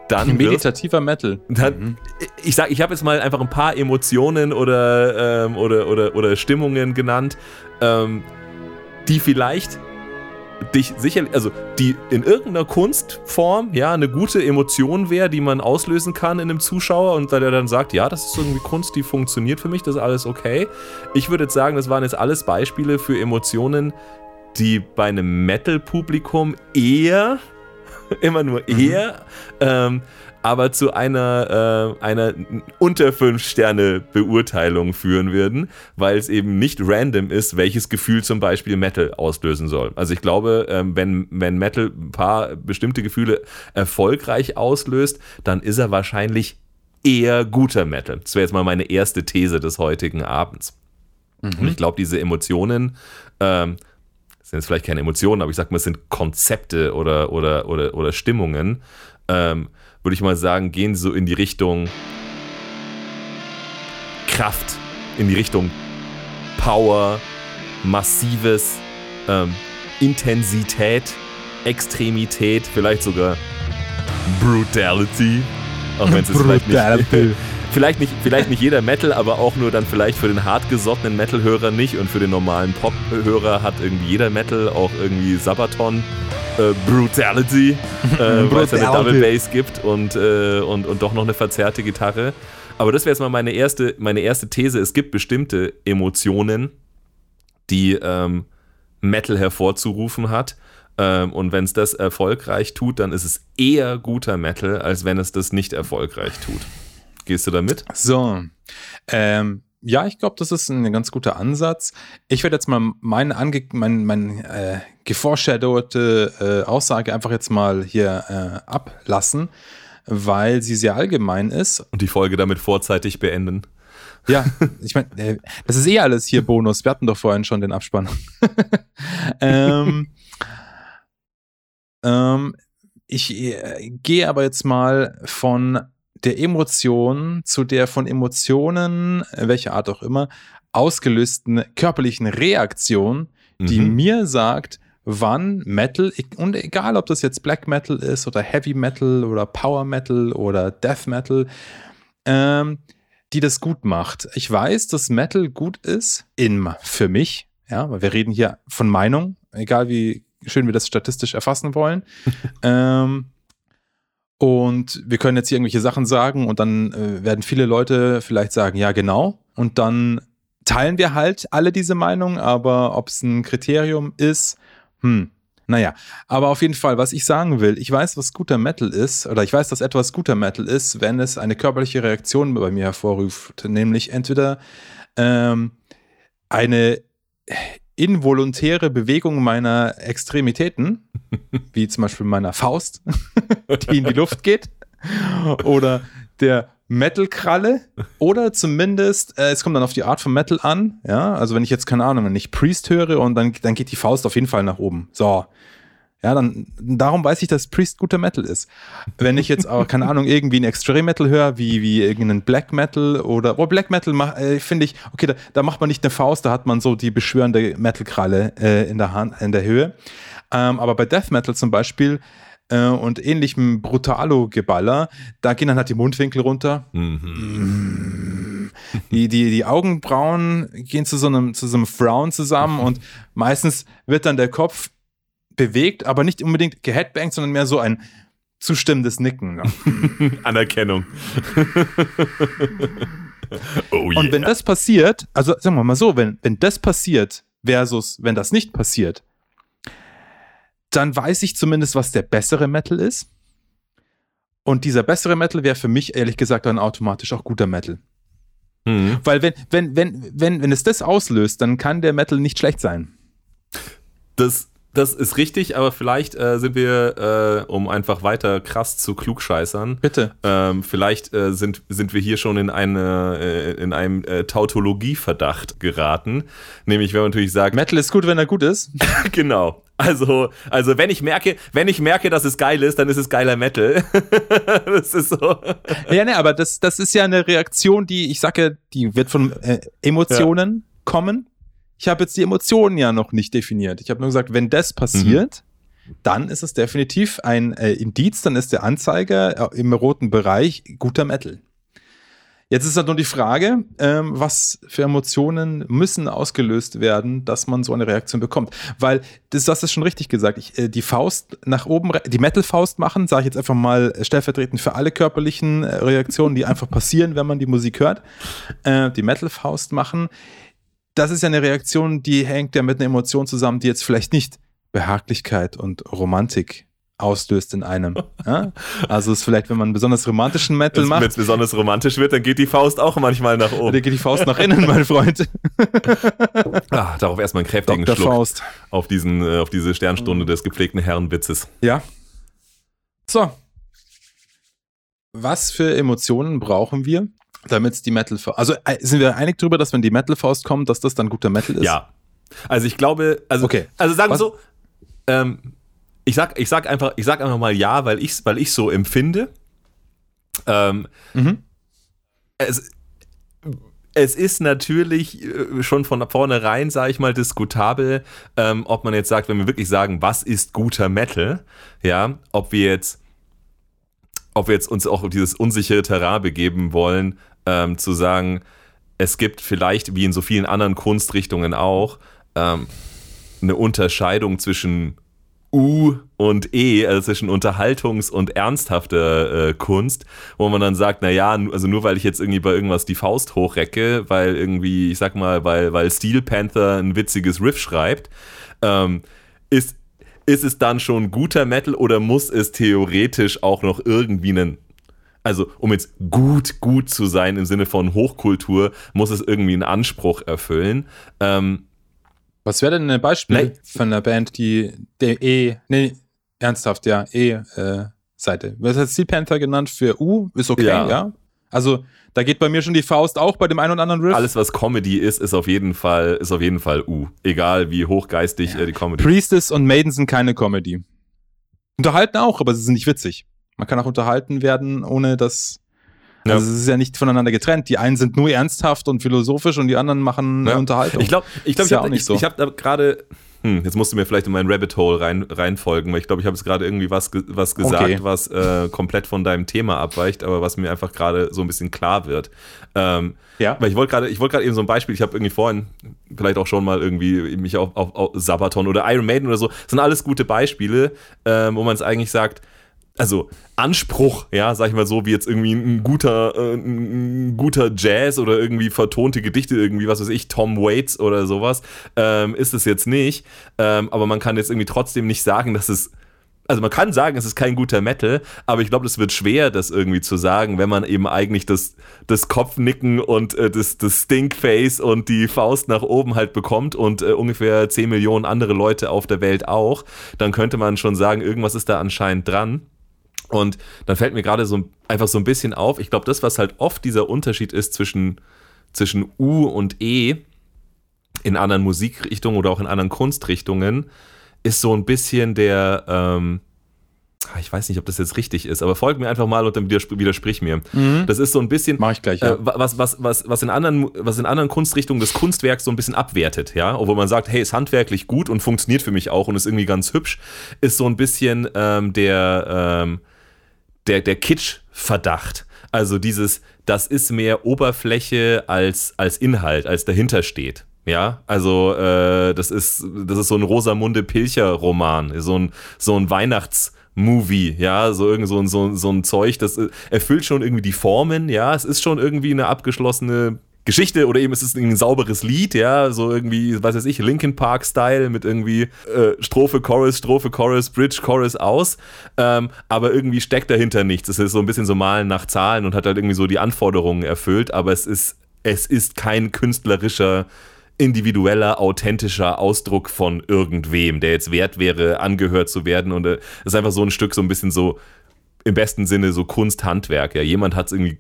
[SPEAKER 2] dann
[SPEAKER 1] meditativer Metal.
[SPEAKER 2] Dann, mhm. Ich sag, ich habe jetzt mal einfach ein paar Emotionen oder ähm, oder, oder oder Stimmungen genannt, ähm, die vielleicht dich sicherlich, also die in irgendeiner Kunstform, ja, eine gute Emotion wäre, die man auslösen kann in einem Zuschauer und der dann sagt, ja, das ist irgendwie Kunst, die funktioniert für mich, das ist alles okay. Ich würde jetzt sagen, das waren jetzt alles Beispiele für Emotionen, die bei einem Metal-Publikum eher, immer nur eher, mhm. ähm, aber zu einer, äh, einer unter 5 Sterne Beurteilung führen würden, weil es eben nicht random ist, welches Gefühl zum Beispiel Metal auslösen soll. Also ich glaube, ähm, wenn, wenn Metal ein paar bestimmte Gefühle erfolgreich auslöst, dann ist er wahrscheinlich eher guter Metal. Das wäre jetzt mal meine erste These des heutigen Abends. Mhm. Und ich glaube, diese Emotionen, ähm, sind jetzt vielleicht keine Emotionen, aber ich sag mal, es sind Konzepte oder, oder, oder, oder Stimmungen, ähm, würde ich mal sagen, gehen so in die Richtung Kraft, in die Richtung Power, massives, ähm, Intensität, Extremität, vielleicht sogar Brutality. Auch wenn es vielleicht nicht, vielleicht nicht, vielleicht nicht jeder Metal, aber auch nur dann vielleicht für den hartgesottenen Metal-Hörer nicht und für den normalen Pop-Hörer hat irgendwie jeder Metal auch irgendwie Sabaton äh, Brutality, äh, weil es eine Double Bass gibt und, äh, und, und doch noch eine verzerrte Gitarre. Aber das wäre jetzt mal meine erste, meine erste These. Es gibt bestimmte Emotionen, die ähm, Metal hervorzurufen hat. Ähm, und wenn es das erfolgreich tut, dann ist es eher guter Metal, als wenn es das nicht erfolgreich tut. Gehst du damit?
[SPEAKER 1] So. Ähm, ja, ich glaube, das ist ein ganz guter Ansatz. Ich werde jetzt mal meine, ange mein, mein, äh, geforeshadowte äh, Aussage einfach jetzt mal hier äh, ablassen, weil sie sehr allgemein ist.
[SPEAKER 2] Und die Folge damit vorzeitig beenden.
[SPEAKER 1] Ja, ich meine, äh, das ist eh alles hier Bonus. Wir hatten doch vorhin schon den Abspann. ähm, ähm, ich äh, gehe aber jetzt mal von der Emotion zu der von Emotionen, welcher Art auch immer, ausgelösten körperlichen Reaktion, die mhm. mir sagt, wann Metal, und egal ob das jetzt Black Metal ist oder Heavy Metal oder Power Metal oder Death Metal, ähm, die das gut macht. Ich weiß, dass Metal gut ist, in, für mich, ja, weil wir reden hier von Meinung, egal wie schön wir das statistisch erfassen wollen. ähm, und wir können jetzt hier irgendwelche Sachen sagen und dann äh, werden viele Leute vielleicht sagen, ja, genau. Und dann teilen wir halt alle diese Meinung, aber ob es ein Kriterium ist, hm, naja, aber auf jeden Fall, was ich sagen will, ich weiß, was guter Metal ist, oder ich weiß, dass etwas guter Metal ist, wenn es eine körperliche Reaktion bei mir hervorruft, nämlich entweder ähm, eine involontäre Bewegung meiner Extremitäten, wie zum Beispiel meiner Faust, die in die Luft geht, oder der Metal-Kralle oder zumindest, äh, es kommt dann auf die Art von Metal an, ja, also wenn ich jetzt, keine Ahnung, wenn ich Priest höre und dann, dann geht die Faust auf jeden Fall nach oben. So. Ja, dann, darum weiß ich, dass Priest guter Metal ist. Wenn ich jetzt aber, keine Ahnung, irgendwie ein Extreme Metal höre, wie, wie irgendeinen Black Metal oder, oh, Black Metal äh, finde ich, okay, da, da, macht man nicht eine Faust, da hat man so die beschwörende Metal-Kralle äh, in der Hand, in der Höhe. Ähm, aber bei Death Metal zum Beispiel, äh, und ähnlichem Brutalo-Geballer, da gehen dann halt die Mundwinkel runter. Mhm. Die, die, die Augenbrauen gehen zu so einem, zu so einem Frown zusammen und meistens wird dann der Kopf bewegt, aber nicht unbedingt geheadbangt, sondern mehr so ein zustimmendes Nicken. Ne?
[SPEAKER 2] Anerkennung.
[SPEAKER 1] oh yeah. Und wenn das passiert, also sagen wir mal so, wenn, wenn das passiert versus wenn das nicht passiert, dann weiß ich zumindest, was der bessere Metal ist. Und dieser bessere Metal wäre für mich ehrlich gesagt dann automatisch auch guter Metal. Mhm. Weil wenn, wenn, wenn, wenn, wenn es das auslöst, dann kann der Metal nicht schlecht sein.
[SPEAKER 2] Das das ist richtig, aber vielleicht äh, sind wir, äh, um einfach weiter krass zu klugscheißern.
[SPEAKER 1] Bitte.
[SPEAKER 2] Ähm, vielleicht äh, sind, sind wir hier schon in, eine, äh, in einem äh, Tautologie-Verdacht geraten. Nämlich, wenn man natürlich sagt.
[SPEAKER 1] Metal ist gut, wenn er gut ist.
[SPEAKER 2] genau. Also, also wenn ich merke, wenn ich merke, dass es geil ist, dann ist es geiler Metal. das ist so.
[SPEAKER 1] Ja, ne, aber das, das ist ja eine Reaktion, die, ich sage, die wird von äh, Emotionen ja. kommen ich habe jetzt die Emotionen ja noch nicht definiert. Ich habe nur gesagt, wenn das passiert, mhm. dann ist es definitiv ein äh, Indiz, dann ist der Anzeiger äh, im roten Bereich guter Metal. Jetzt ist halt nur die Frage, ähm, was für Emotionen müssen ausgelöst werden, dass man so eine Reaktion bekommt. Weil, das, das ist schon richtig gesagt, ich, äh, die Faust nach oben, die Metal-Faust machen, sage ich jetzt einfach mal stellvertretend für alle körperlichen äh, Reaktionen, die einfach passieren, wenn man die Musik hört, äh, die Metal-Faust machen das ist ja eine Reaktion, die hängt ja mit einer Emotion zusammen, die jetzt vielleicht nicht Behaglichkeit und Romantik auslöst in einem. Ja? Also ist vielleicht, wenn man einen besonders romantischen Metal macht. Wenn es
[SPEAKER 2] besonders romantisch wird, dann geht die Faust auch manchmal nach oben.
[SPEAKER 1] Dann geht die Faust nach innen, mein Freund.
[SPEAKER 2] ah, darauf erstmal einen kräftigen Dr. Schluck. Faust. Auf, diesen, äh, auf diese Sternstunde des gepflegten Herrenwitzes.
[SPEAKER 1] Ja. So. Was für Emotionen brauchen wir, damit die Metal Faust. Also äh, sind wir einig darüber, dass wenn die Metal Faust kommt, dass das dann guter Metal ist?
[SPEAKER 2] Ja. Also ich glaube, also,
[SPEAKER 1] okay.
[SPEAKER 2] also sagen wir so, ähm, ich sag, ich sag einfach, ich sag einfach mal ja, weil ich weil ich so empfinde. Ähm, mhm. es, es ist natürlich äh, schon von vornherein, sage ich mal, diskutabel, ähm, ob man jetzt sagt, wenn wir wirklich sagen, was ist guter Metal, ja, ob wir jetzt, ob wir jetzt uns auch auf dieses unsichere Terrain begeben wollen, ähm, zu sagen, es gibt vielleicht, wie in so vielen anderen Kunstrichtungen auch, ähm, eine Unterscheidung zwischen U und E, also zwischen Unterhaltungs- und ernsthafter äh, Kunst, wo man dann sagt, naja, also nur weil ich jetzt irgendwie bei irgendwas die Faust hochrecke, weil irgendwie, ich sag mal, weil, weil Steel Panther ein witziges Riff schreibt, ähm, ist, ist es dann schon guter Metal oder muss es theoretisch auch noch irgendwie einen also um jetzt gut, gut zu sein im Sinne von Hochkultur, muss es irgendwie einen Anspruch erfüllen. Ähm,
[SPEAKER 1] Was wäre denn ein Beispiel ne, von einer Band, die der E, nee, ernsthaft, ja, E-Seite. Äh, Was hat Steel Panther genannt für U? Ist okay, ja. ja. Also da geht bei mir schon die Faust auch bei dem einen oder anderen Riff.
[SPEAKER 2] Alles, was Comedy ist, ist auf jeden Fall, ist auf jeden Fall U. Egal wie hochgeistig ja. äh, die Comedy
[SPEAKER 1] Priestess und Maiden sind keine Comedy. Unterhalten auch, aber sie sind nicht witzig. Man kann auch unterhalten werden, ohne dass. Ja. Also es ist ja nicht voneinander getrennt. Die einen sind nur ernsthaft und philosophisch und die anderen machen ja. Unterhaltung.
[SPEAKER 2] Ich glaube, ich, glaub, ich habe ja so. ich, ich hab da gerade hm, jetzt musst du mir vielleicht in mein Rabbit Hole rein, reinfolgen, weil ich glaube, ich habe jetzt gerade irgendwie was, was gesagt, okay. was äh, komplett von deinem Thema abweicht, aber was mir einfach gerade so ein bisschen klar wird. Ähm, ja. Weil ich wollte gerade, ich wollte gerade eben so ein Beispiel, ich habe irgendwie vorhin vielleicht auch schon mal irgendwie mich auf, auf, auf Sabaton oder Iron Maiden oder so, das sind alles gute Beispiele, ähm, wo man es eigentlich sagt, also Anspruch, ja, sag ich mal so, wie jetzt irgendwie ein guter, äh, ein guter Jazz oder irgendwie vertonte Gedichte, irgendwie, was weiß ich, Tom Waits oder sowas, ähm, ist es jetzt nicht. Ähm, aber man kann jetzt irgendwie trotzdem nicht sagen, dass es also man kann sagen, es ist kein guter Metal, aber ich glaube, es wird schwer, das irgendwie zu sagen, wenn man eben eigentlich das, das Kopfnicken und äh, das, das Stinkface und die Faust nach oben halt bekommt und äh, ungefähr 10 Millionen andere Leute auf der Welt auch, dann könnte man schon sagen, irgendwas ist da anscheinend dran. Und dann fällt mir gerade so einfach so ein bisschen auf, ich glaube, das, was halt oft dieser Unterschied ist zwischen, zwischen U und E in anderen Musikrichtungen oder auch in anderen Kunstrichtungen, ist so ein bisschen der, ähm, ah, ich weiß nicht, ob das jetzt richtig ist, aber folg mir einfach mal und dann widers widersprich mir. Mhm. Das ist so ein bisschen,
[SPEAKER 1] Mach ich gleich, ja.
[SPEAKER 2] äh, was, was, was, was, in anderen, was in anderen Kunstrichtungen das Kunstwerk so ein bisschen abwertet, ja, obwohl man sagt, hey, ist handwerklich gut und funktioniert für mich auch und ist irgendwie ganz hübsch, ist so ein bisschen ähm, der, ähm, der, der Kitsch-Verdacht. Also dieses, das ist mehr Oberfläche als, als Inhalt, als dahinter steht. Ja, also äh, das ist das ist so ein Rosamunde Pilcher Roman, so ein so ein Weihnachts Movie, ja, so irgend so, so, so ein Zeug, das äh, erfüllt schon irgendwie die Formen, ja, es ist schon irgendwie eine abgeschlossene Geschichte oder eben ist es ein sauberes Lied, ja, so irgendwie, was weiß ich, Linkin Park Style mit irgendwie äh, Strophe, Chorus, Strophe, Chorus, Bridge, Chorus aus, ähm, aber irgendwie steckt dahinter nichts. Es ist so ein bisschen so Malen nach Zahlen und hat halt irgendwie so die Anforderungen erfüllt, aber es ist, es ist kein künstlerischer individueller, authentischer Ausdruck von irgendwem, der jetzt wert wäre, angehört zu werden. Und es äh, ist einfach so ein Stück, so ein bisschen so im besten Sinne so Kunsthandwerk. Ja, jemand hat es irgendwie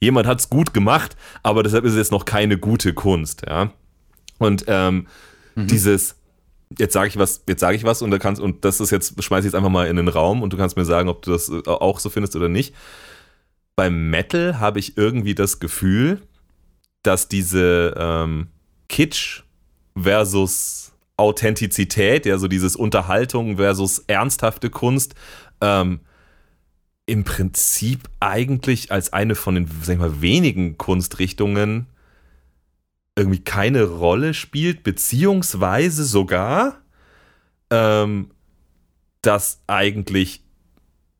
[SPEAKER 2] jemand hat es gut gemacht, aber deshalb ist es jetzt noch keine gute Kunst, ja. Und ähm, mhm. dieses, jetzt sage ich was, jetzt sage ich was und da kannst, und das ist jetzt, schmeiße ich jetzt einfach mal in den Raum und du kannst mir sagen, ob du das äh, auch so findest oder nicht. Beim Metal habe ich irgendwie das Gefühl, dass diese ähm, Kitsch versus Authentizität, ja, so dieses Unterhaltung versus ernsthafte Kunst, ähm, im Prinzip eigentlich als eine von den, sag ich mal, wenigen Kunstrichtungen irgendwie keine Rolle spielt, beziehungsweise sogar, ähm, dass eigentlich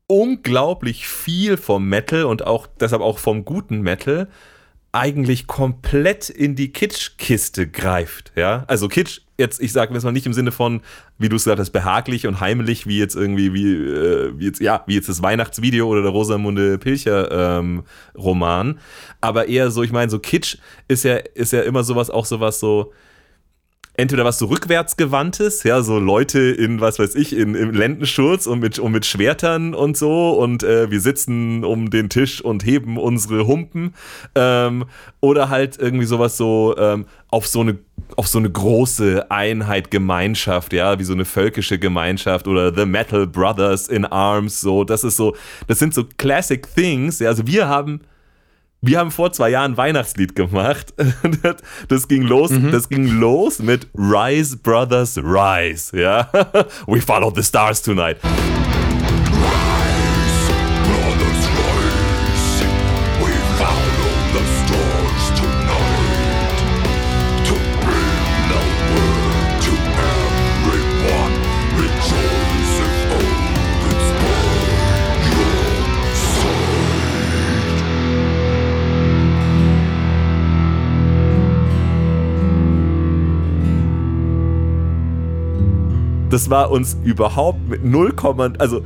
[SPEAKER 2] unglaublich viel vom Metal und auch deshalb auch vom guten Metal eigentlich komplett in die Kitschkiste greift. Ja, also Kitsch jetzt, ich sage jetzt mal nicht im Sinne von, wie du es gesagt hast, behaglich und heimlich, wie jetzt irgendwie, wie, äh, wie jetzt, ja, wie jetzt das Weihnachtsvideo oder der Rosamunde Pilcher ähm, Roman, aber eher so, ich meine, so Kitsch ist ja, ist ja immer sowas, auch sowas so, entweder was so rückwärtsgewandtes, ja, so Leute in, was weiß ich, in, im Lendenschurz und mit, und mit Schwertern und so und äh, wir sitzen um den Tisch und heben unsere Humpen ähm, oder halt irgendwie sowas so ähm, auf so eine auf so eine große Einheit, Gemeinschaft, ja, wie so eine völkische Gemeinschaft oder The Metal Brothers in Arms, so, das ist so, das sind so Classic Things, ja, also wir haben wir haben vor zwei Jahren ein Weihnachtslied gemacht. Das ging los, mhm. das ging los mit Rise Brothers Rise, ja. We follow the stars tonight. Das war uns überhaupt mit 0, also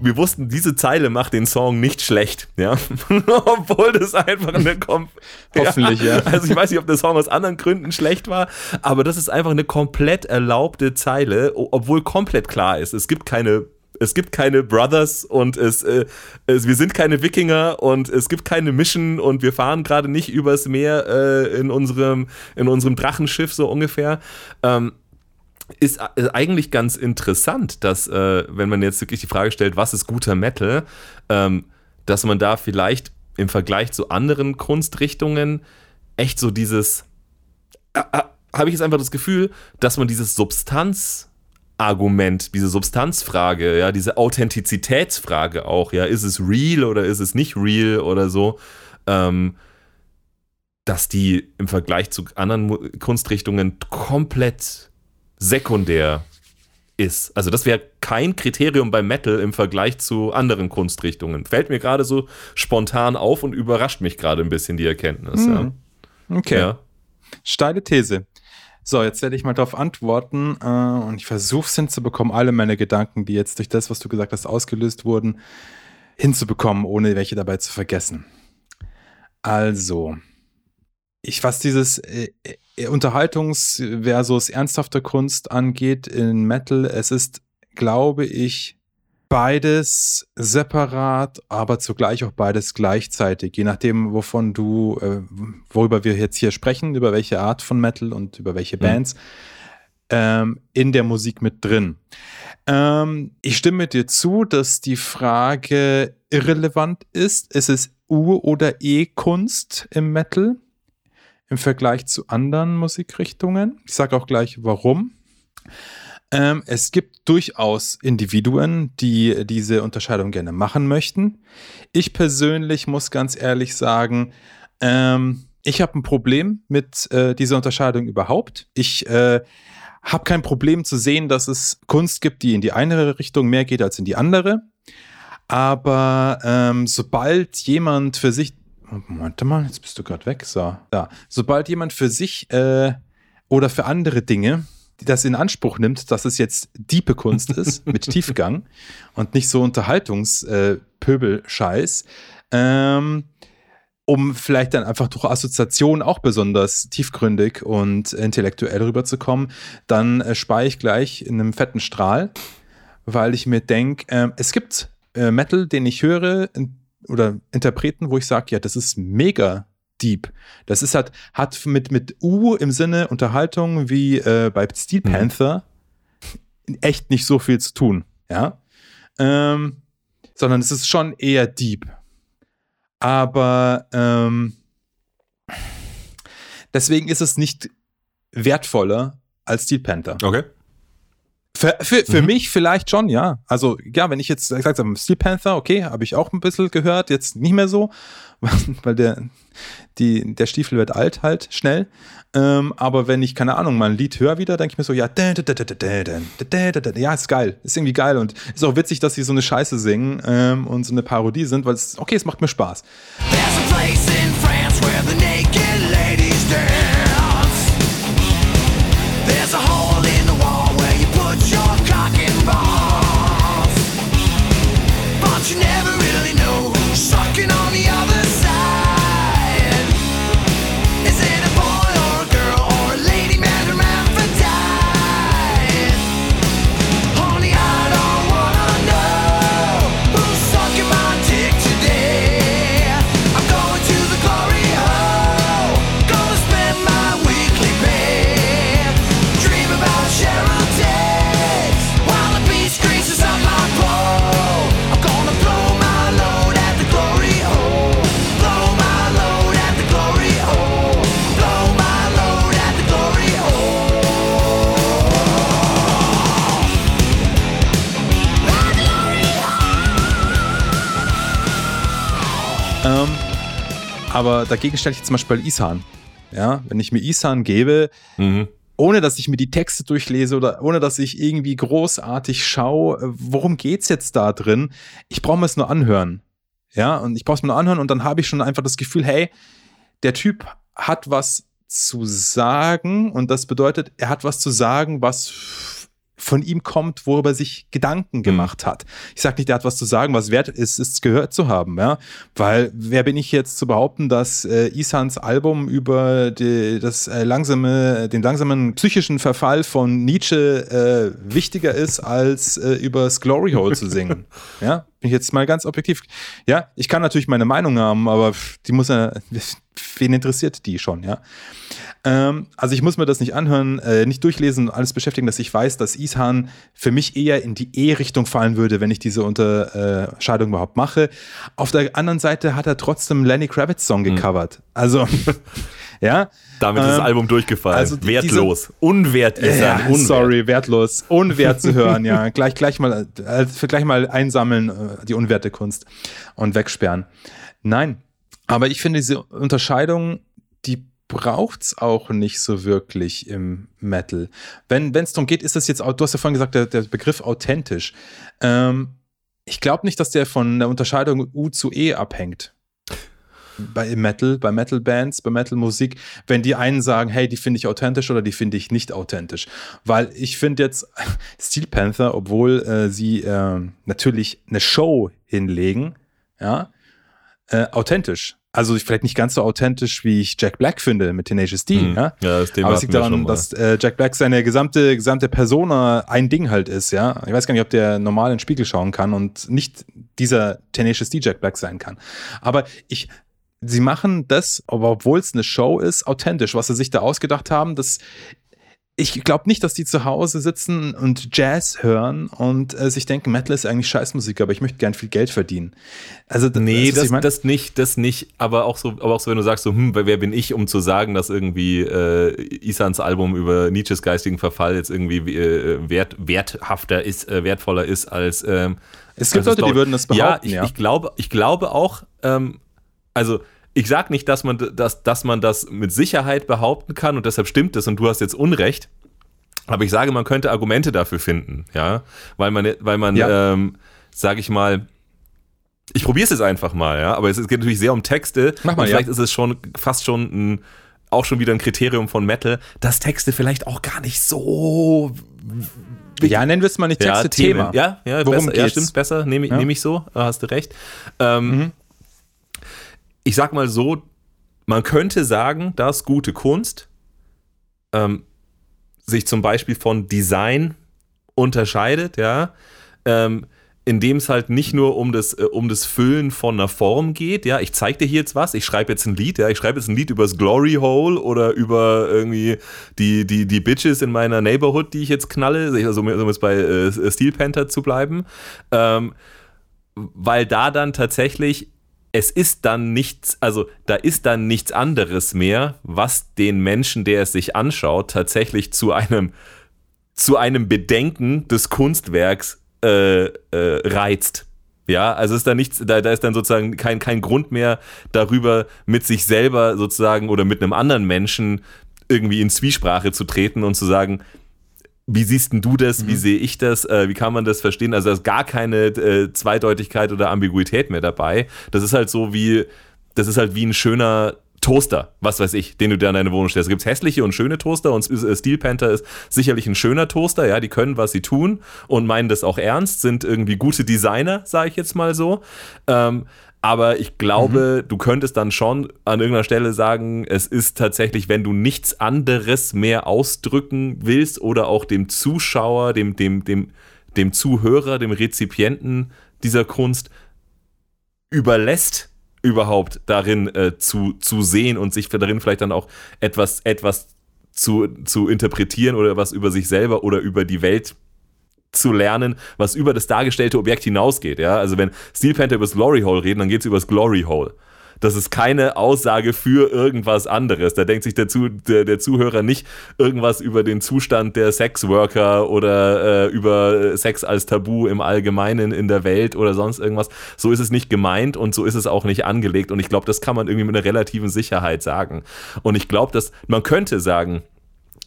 [SPEAKER 2] wir wussten, diese Zeile macht den Song nicht schlecht, ja. Obwohl das einfach eine Kom
[SPEAKER 1] Hoffentlich, ja. ja.
[SPEAKER 2] Also ich weiß nicht, ob der Song aus anderen Gründen schlecht war, aber das ist einfach eine komplett erlaubte Zeile, obwohl komplett klar ist, es gibt keine Es gibt keine Brothers und es, äh, es, wir sind keine Wikinger und es gibt keine Mission und wir fahren gerade nicht übers Meer äh, in, unserem, in unserem Drachenschiff so ungefähr. Ähm, ist äh, eigentlich ganz interessant, dass, äh, wenn man jetzt wirklich die Frage stellt, was ist guter Metal, ähm, dass man da vielleicht im Vergleich zu anderen Kunstrichtungen echt so dieses, äh, äh, habe ich jetzt einfach das Gefühl, dass man dieses Substanzargument, diese Substanzfrage, ja, diese Authentizitätsfrage auch, ja, ist es real oder ist es nicht real oder so, ähm, dass die im Vergleich zu anderen Kunstrichtungen komplett sekundär ist. Also das wäre kein Kriterium beim Metal im Vergleich zu anderen Kunstrichtungen. Fällt mir gerade so spontan auf und überrascht mich gerade ein bisschen die Erkenntnis. Mhm.
[SPEAKER 1] Ja. Okay. Ja. Steile These. So, jetzt werde ich mal darauf antworten äh, und ich versuche es hinzubekommen, alle meine Gedanken, die jetzt durch das, was du gesagt hast, ausgelöst wurden, hinzubekommen, ohne welche dabei zu vergessen. Also, ich, was dieses äh, äh, Unterhaltungs- versus ernsthafte Kunst angeht in Metal, es ist, glaube ich, beides separat, aber zugleich auch beides gleichzeitig, je nachdem, wovon du, äh, worüber wir jetzt hier sprechen, über welche Art von Metal und über welche mhm. Bands, ähm, in der Musik mit drin. Ähm, ich stimme dir zu, dass die Frage irrelevant ist. Ist es U- oder E-Kunst im Metal? Im Vergleich zu anderen Musikrichtungen. Ich sage auch gleich warum. Ähm, es gibt durchaus Individuen, die diese Unterscheidung gerne machen möchten. Ich persönlich muss ganz ehrlich sagen, ähm, ich habe ein Problem mit äh, dieser Unterscheidung überhaupt. Ich äh, habe kein Problem zu sehen, dass es Kunst gibt, die in die eine Richtung mehr geht als in die andere. Aber ähm, sobald jemand für sich Warte mal, jetzt bist du gerade weg. So, da. Sobald jemand für sich äh, oder für andere Dinge das in Anspruch nimmt, dass es jetzt diepe Kunst ist, mit Tiefgang und nicht so Unterhaltungspöbel-Scheiß, ähm, um vielleicht dann einfach durch Assoziation auch besonders tiefgründig und intellektuell rüberzukommen, dann äh, spare ich gleich in einem fetten Strahl, weil ich mir denke, äh, es gibt äh, Metal, den ich höre, oder Interpreten, wo ich sage, ja, das ist mega deep. Das ist halt, hat mit, mit U im Sinne Unterhaltung wie äh, bei Steel mhm. Panther mhm. echt nicht so viel zu tun, ja. Ähm, sondern es ist schon eher deep. Aber ähm, deswegen ist es nicht wertvoller als Steel Panther.
[SPEAKER 2] Okay.
[SPEAKER 1] Für, für, für mhm. mich vielleicht schon, ja. Also, ja, wenn ich jetzt ich sag, Steel Panther, okay, habe ich auch ein bisschen gehört, jetzt nicht mehr so, weil der, die, der Stiefel wird alt halt schnell. Ähm, aber wenn ich, keine Ahnung, mal ein Lied höre wieder, denke ich mir so, ja, ja, ist geil, ist irgendwie geil und ist auch witzig, dass sie so eine Scheiße singen ähm, und so eine Parodie sind, weil es, okay, es macht mir Spaß. There's a place in France where the naked ladies dance. Aber dagegen stelle ich zum Beispiel Isan. Ja, wenn ich mir Isan gebe, mhm. ohne dass ich mir die Texte durchlese oder ohne dass ich irgendwie großartig schaue, worum geht's jetzt da drin? Ich brauche mir es nur anhören. Ja, und ich brauche es mir nur anhören und dann habe ich schon einfach das Gefühl, hey, der Typ hat was zu sagen und das bedeutet, er hat was zu sagen, was von ihm kommt, worüber er sich Gedanken
[SPEAKER 2] Mhm.
[SPEAKER 1] gemacht hat. Ich sage nicht, er hat was zu sagen, was wert ist, es gehört zu haben, ja. Weil wer bin ich jetzt zu behaupten, dass äh, Isans Album über die, das äh, langsame, den langsamen psychischen Verfall von Nietzsche äh, wichtiger ist, als äh, übers Glory Hole zu singen. ja, bin ich jetzt mal ganz objektiv. Ja, ich kann natürlich meine Meinung haben, aber die muss ja, wen interessiert die schon, ja? Ähm, also ich muss mir das nicht anhören, äh, nicht durchlesen und alles beschäftigen, dass ich weiß, dass Ishan für mich eher in die E-Richtung fallen würde, wenn ich diese Unterscheidung überhaupt mache. Auf der anderen Seite hat er trotzdem Lenny Kravitz Song gecovert. Also, ja.
[SPEAKER 2] Damit ist das
[SPEAKER 1] Ähm,
[SPEAKER 2] Album durchgefallen.
[SPEAKER 1] also die-
[SPEAKER 2] Wertlos. Unwert ist
[SPEAKER 1] Ja,
[SPEAKER 2] er. Unwert.
[SPEAKER 1] sorry, wertlos. Unwert zu hören, ja. Gleich, gleich mal, für gleich mal einsammeln, äh, die unwerte Kunst und wegsperren. Nein. Aber ich finde diese Unterscheidung, die braucht's auch nicht so wirklich im Metal. Wenn es darum geht, ist das jetzt, auch- du hast ja vorhin gesagt, der, der Begriff authentisch. Ähm, ich glaube nicht, dass der von der Unterscheidung U zu E abhängt. Bei Metal, bei Metal-Bands, bei Metal-Musik, wenn die einen sagen, hey, die finde ich authentisch oder die finde ich nicht authentisch. Weil ich finde jetzt Steel Panther, obwohl äh, sie äh, natürlich eine Show hinlegen, ja, äh, authentisch. Also vielleicht nicht ganz so authentisch, wie ich Jack Black finde mit Tenacious D,
[SPEAKER 2] Hm.
[SPEAKER 1] ja.
[SPEAKER 2] Ja, das Thema
[SPEAKER 1] Aber es liegt daran, dass äh, Jack Black seine gesamte, gesamte Persona ein Ding halt ist, ja. Ich weiß gar nicht, ob der normal in den Spiegel schauen kann und nicht dieser Tenacious D Jack Black sein kann. Aber ich, sie machen das, obwohl es eine Show ist, authentisch, was sie sich da ausgedacht haben, das ich glaube nicht, dass die zu Hause sitzen und Jazz hören und äh, sich denken, Metal ist eigentlich Scheißmusik, aber ich möchte gern viel Geld verdienen. Also
[SPEAKER 2] Nee,
[SPEAKER 1] was
[SPEAKER 2] das,
[SPEAKER 1] ich mein?
[SPEAKER 2] das nicht, das nicht, aber auch so, aber auch so, wenn du sagst, so, hm, wer bin ich, um zu sagen, dass irgendwie äh, Isans Album über Nietzsches geistigen Verfall jetzt irgendwie äh, wert, werthafter ist, äh, wertvoller ist als ähm,
[SPEAKER 1] Es gibt
[SPEAKER 2] als
[SPEAKER 1] Leute, die würden das behaupten,
[SPEAKER 2] ja.
[SPEAKER 1] ja.
[SPEAKER 2] Ich, ich glaube, ich glaube auch, ähm, also ich sag nicht, dass man, dass, dass man das mit Sicherheit behaupten kann und deshalb stimmt es und du hast jetzt Unrecht. Aber ich sage, man könnte Argumente dafür finden, ja, weil man, weil man,
[SPEAKER 1] Ja.
[SPEAKER 2] ähm, sage ich mal, ich probiere es jetzt einfach mal, ja, aber es geht natürlich sehr um Texte.
[SPEAKER 1] Mach mal,
[SPEAKER 2] und
[SPEAKER 1] ja.
[SPEAKER 2] vielleicht ist es schon fast schon ein, auch schon wieder ein Kriterium von Metal, dass Texte vielleicht auch gar nicht so
[SPEAKER 1] ja, nennen wir es mal nicht Texte, Thema.
[SPEAKER 2] Themen. Ja, ja,
[SPEAKER 1] Worum
[SPEAKER 2] besser, ja stimmt, besser, nehme
[SPEAKER 1] Ja.
[SPEAKER 2] nehm ich so, hast du recht. Ähm, Ich sag mal so, man könnte sagen, dass gute Kunst ähm, sich zum Beispiel von Design unterscheidet, ja, ähm, indem es halt nicht nur um das, äh, um das Füllen von einer Form geht, ja, ich zeig dir hier jetzt was, ich schreibe jetzt ein Lied, ja, ich schreibe jetzt ein Lied übers Glory Hole oder über irgendwie die, die, die Bitches in meiner Neighborhood, die ich jetzt knalle, also um um jetzt bei äh, Steel Panther zu bleiben, ähm, weil da dann tatsächlich es ist dann nichts, also da ist dann nichts anderes mehr, was den Menschen, der es sich anschaut, tatsächlich zu einem, zu einem Bedenken des Kunstwerks äh, äh, reizt. Ja, also ist da nichts, da, da ist dann sozusagen kein, kein Grund mehr darüber, mit sich selber sozusagen oder mit einem anderen Menschen irgendwie in Zwiesprache zu treten und zu sagen, wie siehst denn du das? Wie sehe ich das? Äh, wie kann man das verstehen? Also da ist gar keine äh, Zweideutigkeit oder Ambiguität mehr dabei. Das ist halt so wie, das ist halt wie ein schöner Toaster, was weiß ich, den du dir an deine Wohnung stellst. Es gibt hässliche und schöne Toaster und äh, Steel Panther ist sicherlich ein schöner Toaster, ja, die können, was sie tun und meinen das auch ernst, sind irgendwie gute Designer, sage ich jetzt mal so. Ähm, aber ich glaube, du könntest dann schon an irgendeiner Stelle sagen, es ist tatsächlich, wenn du nichts anderes mehr ausdrücken willst oder auch dem Zuschauer, dem, dem, dem, dem Zuhörer, dem Rezipienten dieser Kunst überlässt, überhaupt darin äh, zu, zu sehen und sich darin vielleicht dann auch etwas, etwas zu, zu interpretieren oder was über sich selber oder über die Welt zu lernen, was über das dargestellte Objekt hinausgeht. Ja? Also wenn Steel Panther über das Glory Hole reden, dann geht es über das Glory Hole. Das ist keine Aussage für irgendwas anderes. Da denkt sich der, Zu, der, der Zuhörer nicht irgendwas über den Zustand der Sexworker oder äh, über Sex als Tabu im Allgemeinen in der Welt oder sonst irgendwas. So ist es nicht gemeint und so ist es auch nicht angelegt. Und ich glaube, das kann man irgendwie mit einer relativen Sicherheit sagen. Und ich glaube, dass man könnte sagen,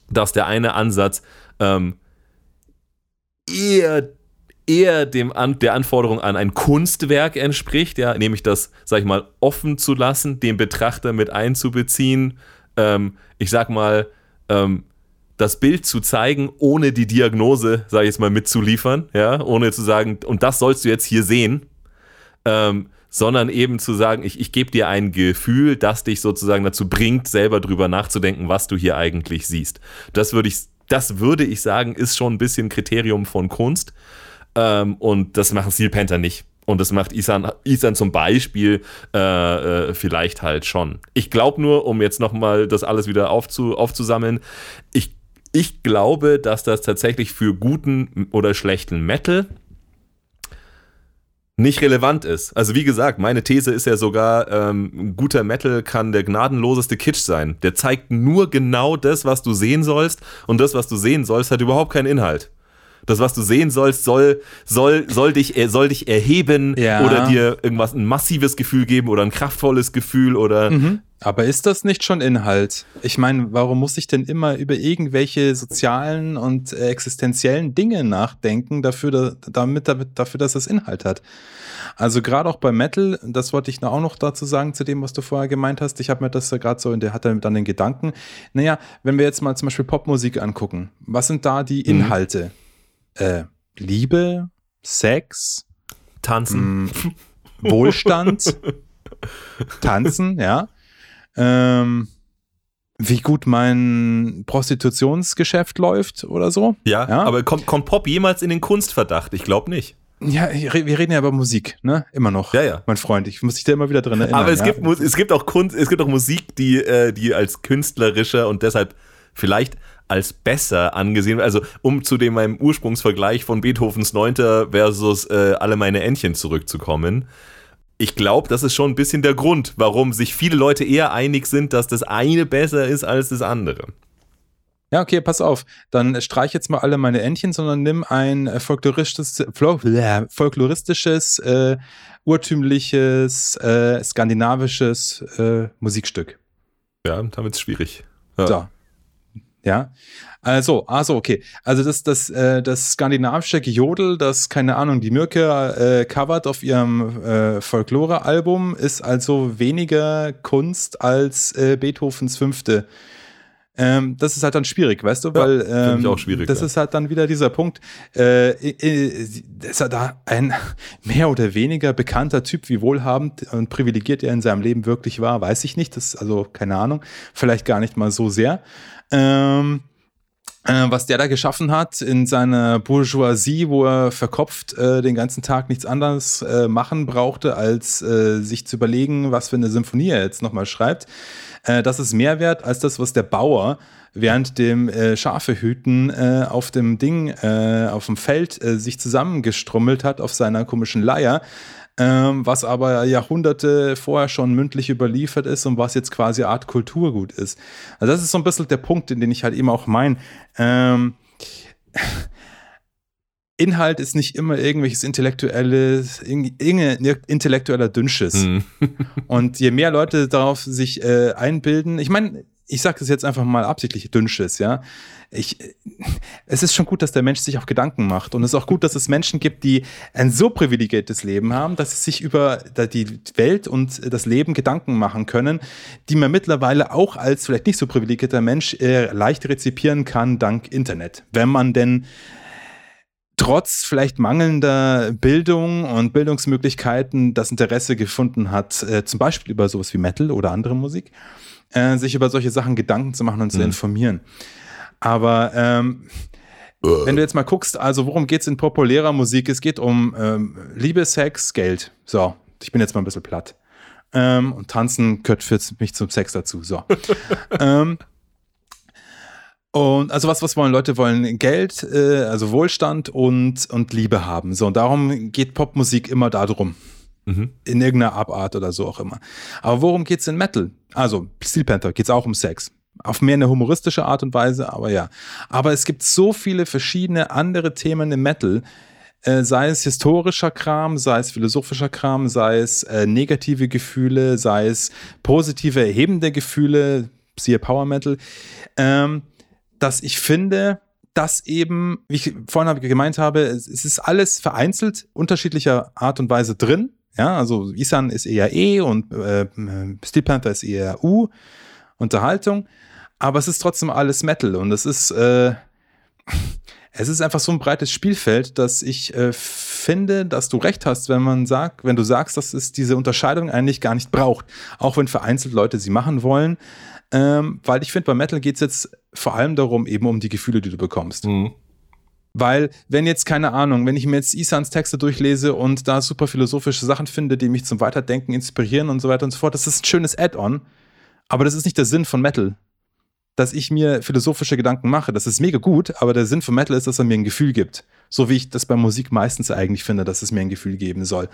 [SPEAKER 2] dass der eine Ansatz ähm, eher, eher dem an, der Anforderung an ein Kunstwerk entspricht, ja, nämlich das, sag ich mal, offen zu lassen, den Betrachter mit einzubeziehen, ähm, ich sag mal, ähm, das Bild zu zeigen, ohne die Diagnose, sage ich jetzt mal, mitzuliefern, ja, ohne zu sagen, und das sollst du jetzt hier sehen, ähm, sondern eben zu sagen, ich, ich gebe dir ein Gefühl, das dich sozusagen dazu bringt, selber drüber nachzudenken, was du hier eigentlich siehst. Das würde ich, das würde ich sagen, ist schon ein bisschen Kriterium von Kunst. Ähm, und das machen Steel Panther nicht. Und das macht Isan, Isan zum Beispiel äh, äh, vielleicht halt schon. Ich glaube nur, um jetzt nochmal das alles wieder aufzu, aufzusammeln, ich ich glaube, dass das tatsächlich für guten oder schlechten Metal nicht relevant ist. Also wie gesagt, meine These ist ja sogar, ähm, guter Metal kann der gnadenloseste Kitsch sein. Der zeigt nur genau das, was du sehen sollst und das, was du sehen sollst, hat überhaupt keinen Inhalt. Das, was du sehen sollst, soll, soll, soll, dich, soll dich erheben ja. oder dir irgendwas, ein massives Gefühl geben oder ein kraftvolles Gefühl oder mhm.
[SPEAKER 1] Aber ist das nicht schon Inhalt? Ich meine, warum muss ich denn immer über irgendwelche sozialen und äh, existenziellen Dinge nachdenken, dafür, damit, damit, dafür, dass es Inhalt hat? Also gerade auch bei Metal, das wollte ich auch noch dazu sagen, zu dem, was du vorher gemeint hast. Ich habe mir das gerade so in der, hatte dann den Gedanken, naja, wenn wir jetzt mal zum Beispiel Popmusik angucken, was sind da die mhm. Inhalte? Mhm. Äh, Liebe, Sex,
[SPEAKER 2] Tanzen,
[SPEAKER 1] mh, Wohlstand, Tanzen, ja ähm, wie gut mein Prostitutionsgeschäft läuft oder so.
[SPEAKER 2] Ja, ja? aber kommt, kommt Pop jemals in den Kunstverdacht? Ich glaube nicht.
[SPEAKER 1] Ja, wir reden ja über Musik, ne? Immer noch.
[SPEAKER 2] Ja, ja.
[SPEAKER 1] Mein Freund, ich muss dich da immer wieder drin erinnern.
[SPEAKER 2] Aber es,
[SPEAKER 1] ja?
[SPEAKER 2] gibt, es gibt auch Kunst, es gibt auch Musik, die, äh, die als künstlerischer und deshalb vielleicht als besser angesehen, also um zu dem meinem Ursprungsvergleich von Beethovens Neunter versus äh, Alle meine Entchen zurückzukommen ich glaube, das ist schon ein bisschen der Grund, warum sich viele Leute eher einig sind, dass das eine besser ist als das andere.
[SPEAKER 1] Ja, okay, pass auf. Dann streich jetzt mal alle meine Entchen, sondern nimm ein äh, folkloristisches, folkloristisches äh, urtümliches, äh, skandinavisches äh, Musikstück.
[SPEAKER 2] Ja, damit ist schwierig.
[SPEAKER 1] Ja. So. Ja. Also, also okay. Also das, das, äh, das skandinavische Gejodel, das, keine Ahnung, die Mürke äh, covert auf ihrem äh, Folklore-Album, ist also weniger Kunst als äh, Beethovens Fünfte. Ähm, das ist halt dann schwierig, weißt du, weil
[SPEAKER 2] ähm, ich auch schwierig,
[SPEAKER 1] das
[SPEAKER 2] ja.
[SPEAKER 1] ist halt dann wieder dieser Punkt. Äh, ist er da ein mehr oder weniger bekannter Typ, wie wohlhabend und privilegiert er in seinem Leben wirklich war, weiß ich nicht. Das ist also keine Ahnung, vielleicht gar nicht mal so sehr. Ähm, äh, was der da geschaffen hat in seiner Bourgeoisie, wo er verkopft äh, den ganzen Tag nichts anderes äh, machen brauchte, als äh, sich zu überlegen, was für eine Symphonie er jetzt nochmal schreibt. Äh, das ist mehr wert als das, was der Bauer während dem äh, Schafehüten äh, auf dem Ding, äh, auf dem Feld äh, sich zusammengestrummelt hat auf seiner komischen Leier ähm, was aber Jahrhunderte vorher schon mündlich überliefert ist und was jetzt quasi Art Kulturgut ist. Also das ist so ein bisschen der Punkt, den ich halt eben auch meine. Ähm, Inhalt ist nicht immer irgendwelches intellektuelles, irgendein intellektueller Dünnschiss. Mhm. und je mehr Leute darauf sich äh, einbilden, ich meine, ich sage das jetzt einfach mal absichtlich Dünnschiss, ja ich, es ist schon gut, dass der Mensch sich auch Gedanken macht. Und es ist auch gut, dass es Menschen gibt, die ein so privilegiertes Leben haben, dass sie sich über die Welt und das Leben Gedanken machen können, die man mittlerweile auch als vielleicht nicht so privilegierter Mensch äh, leicht rezipieren kann dank Internet. Wenn man denn trotz vielleicht mangelnder Bildung und Bildungsmöglichkeiten das Interesse gefunden hat, äh, zum Beispiel über sowas wie Metal oder andere Musik, äh, sich über solche Sachen Gedanken zu machen und zu mhm. informieren. Aber ähm, wenn du jetzt mal guckst, also worum geht es in populärer Musik? Es geht um ähm, Liebe, Sex, Geld. So, ich bin jetzt mal ein bisschen platt. Ähm, und Tanzen gehört für mich zum Sex dazu. So. ähm, und also was, was wollen Leute wollen? Geld, äh, also Wohlstand und, und Liebe haben. So, und darum geht Popmusik immer darum. Mhm. In irgendeiner Abart oder so auch immer. Aber worum geht es in Metal? Also, Steel Panther geht es auch um Sex auf mehr eine humoristische Art und Weise, aber ja. Aber es gibt so viele verschiedene andere Themen im Metal, äh, sei es historischer Kram, sei es philosophischer Kram, sei es äh, negative Gefühle, sei es positive, erhebende Gefühle, siehe Power Metal, ähm, dass ich finde, dass eben, wie ich vorhin gemeint habe, es ist alles vereinzelt unterschiedlicher Art und Weise drin. Ja, also Isan ist eher E und äh, Steel Panther ist eher U, Unterhaltung. aber es ist trotzdem alles Metal und es ist, äh, es ist einfach so ein breites Spielfeld, dass ich äh, finde, dass du recht hast, wenn man sagt, wenn du sagst, dass es diese Unterscheidung eigentlich gar nicht braucht, auch wenn vereinzelt Leute sie machen wollen, ähm, weil ich finde, bei Metal geht es jetzt vor allem darum, eben um die Gefühle, die du bekommst. Mhm. Weil, wenn jetzt, keine Ahnung, wenn ich mir jetzt Isans Texte durchlese und da super philosophische Sachen finde, die mich zum Weiterdenken inspirieren und so weiter und so fort, das ist ein schönes Add-on. Aber das ist nicht der Sinn von Metal. Dass ich mir philosophische Gedanken mache, das ist mega gut, aber der Sinn von Metal ist, dass er mir ein Gefühl gibt. So wie ich das bei Musik meistens eigentlich finde, dass es mir ein Gefühl geben soll.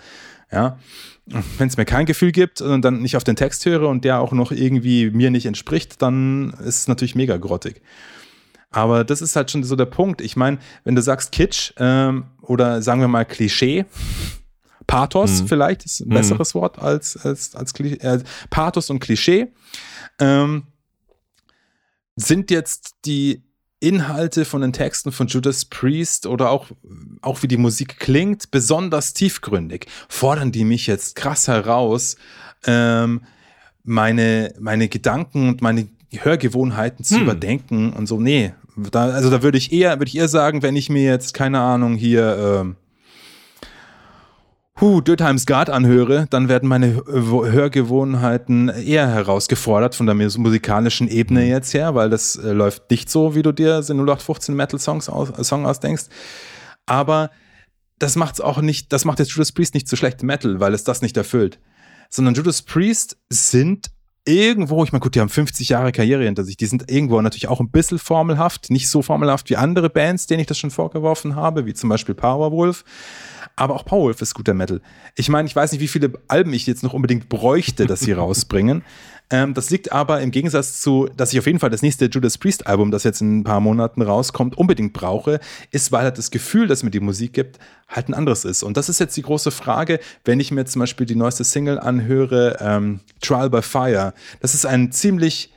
[SPEAKER 1] Ja. Wenn es mir kein Gefühl gibt und dann nicht auf den Text höre und der auch noch irgendwie mir nicht entspricht, dann ist es natürlich mega grottig. Aber das ist halt schon so der Punkt. Ich meine, wenn du sagst Kitsch ähm, oder sagen wir mal Klischee, Pathos mhm. vielleicht ist ein mhm. besseres Wort als, als, als äh, Pathos und Klischee, ähm, sind jetzt die Inhalte von den Texten von Judas Priest oder auch, auch wie die Musik klingt, besonders tiefgründig. Fordern die mich jetzt krass heraus, ähm, meine, meine Gedanken und meine Hörgewohnheiten zu hm. überdenken und so. Nee, da, also da würde ich eher, würde ich eher sagen, wenn ich mir jetzt, keine Ahnung, hier ähm, Huh, Dötheims Guard anhöre, dann werden meine Hörgewohnheiten eher herausgefordert von der musikalischen Ebene hm. jetzt her, weil das äh, läuft nicht so, wie du dir den 0815 Metal Songs aus, äh, Song ausdenkst. Aber das macht's auch nicht, das macht jetzt Judas Priest nicht zu schlecht Metal, weil es das nicht erfüllt. Sondern Judas Priest sind irgendwo, ich meine, gut, die haben 50 Jahre Karriere hinter sich, die sind irgendwo natürlich auch ein bisschen formelhaft, nicht so formelhaft wie andere Bands, denen ich das schon vorgeworfen habe, wie zum Beispiel Powerwolf. Aber auch Powerwolf ist guter Metal. Ich meine, ich weiß nicht, wie viele Alben ich jetzt noch unbedingt bräuchte, dass sie rausbringen. Ähm, das liegt aber im Gegensatz zu, dass ich auf jeden Fall das nächste Judas Priest Album, das jetzt in ein paar Monaten rauskommt, unbedingt brauche, ist, weil halt das Gefühl, das mir die Musik gibt, halt ein anderes ist. Und das ist jetzt die große Frage, wenn ich mir zum Beispiel die neueste Single anhöre, ähm, Trial by Fire. Das ist ein ziemlich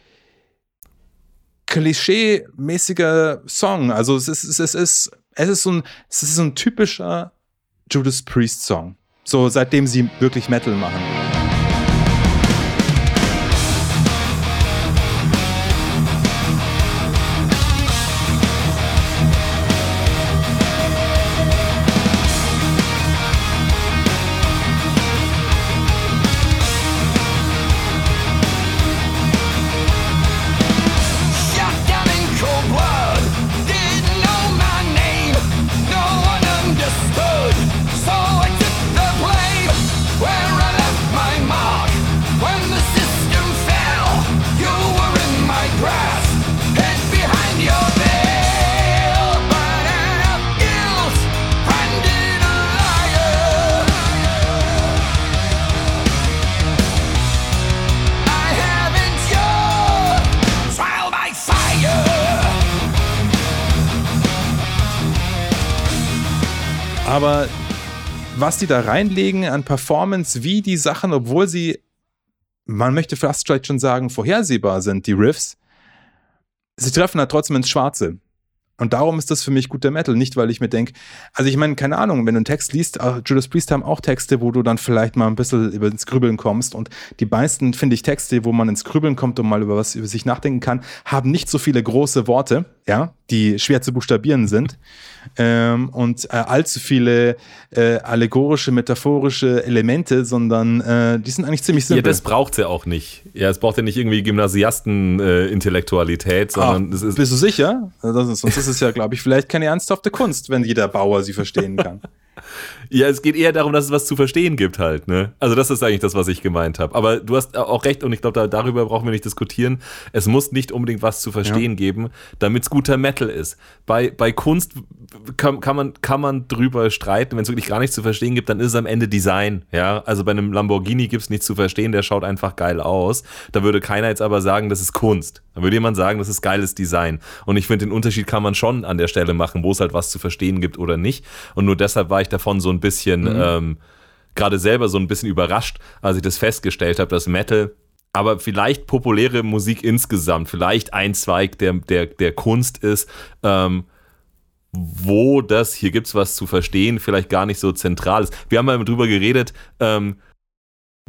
[SPEAKER 1] klischee-mäßiger Song. Also es ist, es ist, es ist, so ein, es ist so ein typischer Judas Priest Song. So seitdem sie wirklich Metal machen. Was die da reinlegen an Performance, wie die Sachen, obwohl sie, man möchte fast vielleicht schon sagen, vorhersehbar sind, die Riffs, sie treffen halt trotzdem ins Schwarze. Und darum ist das für mich guter Metal. Nicht, weil ich mir denke, also ich meine, keine Ahnung, wenn du einen Text liest, Judas Priest haben auch Texte, wo du dann vielleicht mal ein bisschen über ins Grübeln kommst. Und die meisten, finde ich, Texte, wo man ins Grübeln kommt und mal über was über sich nachdenken kann, haben nicht so viele große Worte, ja, die schwer zu buchstabieren sind. Ähm, und äh, allzu viele äh, allegorische, metaphorische Elemente, sondern äh, die sind eigentlich ziemlich simpel.
[SPEAKER 2] Ja, das braucht sie ja auch nicht. Ja, es braucht ja nicht irgendwie Gymnasiasten-Intellektualität, sondern
[SPEAKER 1] ah, Bist du sicher? Das ist, sonst ist es ja, glaube ich, vielleicht keine ernsthafte Kunst, wenn jeder Bauer sie verstehen kann.
[SPEAKER 2] Ja, es geht eher darum, dass es was zu verstehen gibt halt, ne? Also das ist eigentlich das, was ich gemeint habe. Aber du hast auch recht und ich glaube, da, darüber brauchen wir nicht diskutieren. Es muss nicht unbedingt was zu verstehen ja. geben, damit es guter Metal ist. Bei, bei Kunst kann, kann, man, kann man drüber streiten. Wenn es wirklich gar nichts zu verstehen gibt, dann ist es am Ende Design, ja? Also bei einem Lamborghini gibt es nichts zu verstehen, der schaut einfach geil aus. Da würde keiner jetzt aber sagen, das ist Kunst. Da würde jemand sagen, das ist geiles Design. Und ich finde, den Unterschied kann man schon an der Stelle machen, wo es halt was zu verstehen gibt oder nicht. Und nur deshalb war ich davon so ein bisschen, mhm. ähm, gerade selber so ein bisschen überrascht, als ich das festgestellt habe, dass Metal aber vielleicht populäre Musik insgesamt, vielleicht ein Zweig der, der, der Kunst ist, ähm, wo das, hier gibt es was zu verstehen, vielleicht gar nicht so zentral ist. Wir haben mal drüber geredet, ähm,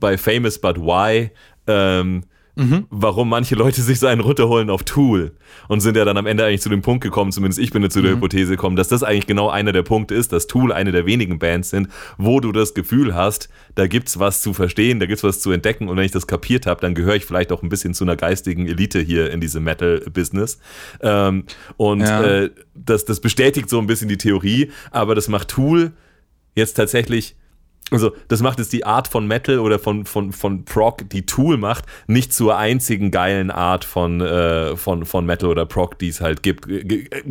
[SPEAKER 2] bei Famous But Why, ähm, mhm. warum manche Leute sich so einen runterholen auf Tool und sind ja dann am Ende eigentlich zu dem Punkt gekommen, zumindest ich bin jetzt zu der mhm. Hypothese gekommen, dass das eigentlich genau einer der Punkte ist, dass Tool eine der wenigen Bands sind, wo du das Gefühl hast, da gibt's was zu verstehen, da gibt's was zu entdecken und wenn ich das kapiert habe, dann gehöre ich vielleicht auch ein bisschen zu einer geistigen Elite hier in diesem Metal-Business. Ähm, und ja. äh, das, das bestätigt so ein bisschen die Theorie, aber das macht Tool jetzt tatsächlich also das macht es die Art von Metal oder von, von, von Prog, die Tool macht, nicht zur einzigen geilen Art von, äh, von, von Metal oder Prog, die es halt gibt.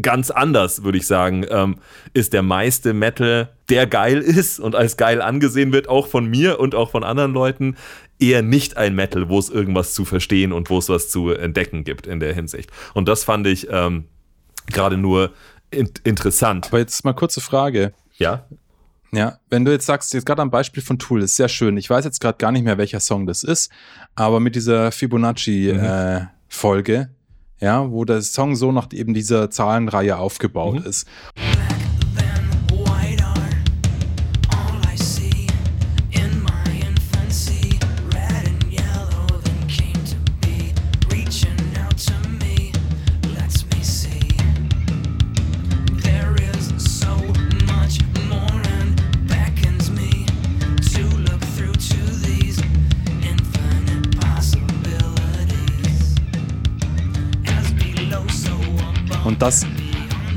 [SPEAKER 2] Ganz anders, würde ich sagen, ähm, ist der meiste Metal, der geil ist und als geil angesehen wird, auch von mir und auch von anderen Leuten, eher nicht ein Metal, wo es irgendwas zu verstehen und wo es was zu entdecken gibt in der Hinsicht. Und das fand ich ähm, gerade nur in interessant.
[SPEAKER 1] Aber jetzt mal kurze Frage.
[SPEAKER 2] Ja.
[SPEAKER 1] Ja, wenn du jetzt sagst, jetzt gerade am Beispiel von Tool, ist sehr schön. Ich weiß jetzt gerade gar nicht mehr, welcher Song das ist, aber mit dieser Fibonacci-Folge, mhm. äh, ja, wo der Song so nach eben dieser Zahlenreihe aufgebaut mhm. ist. Das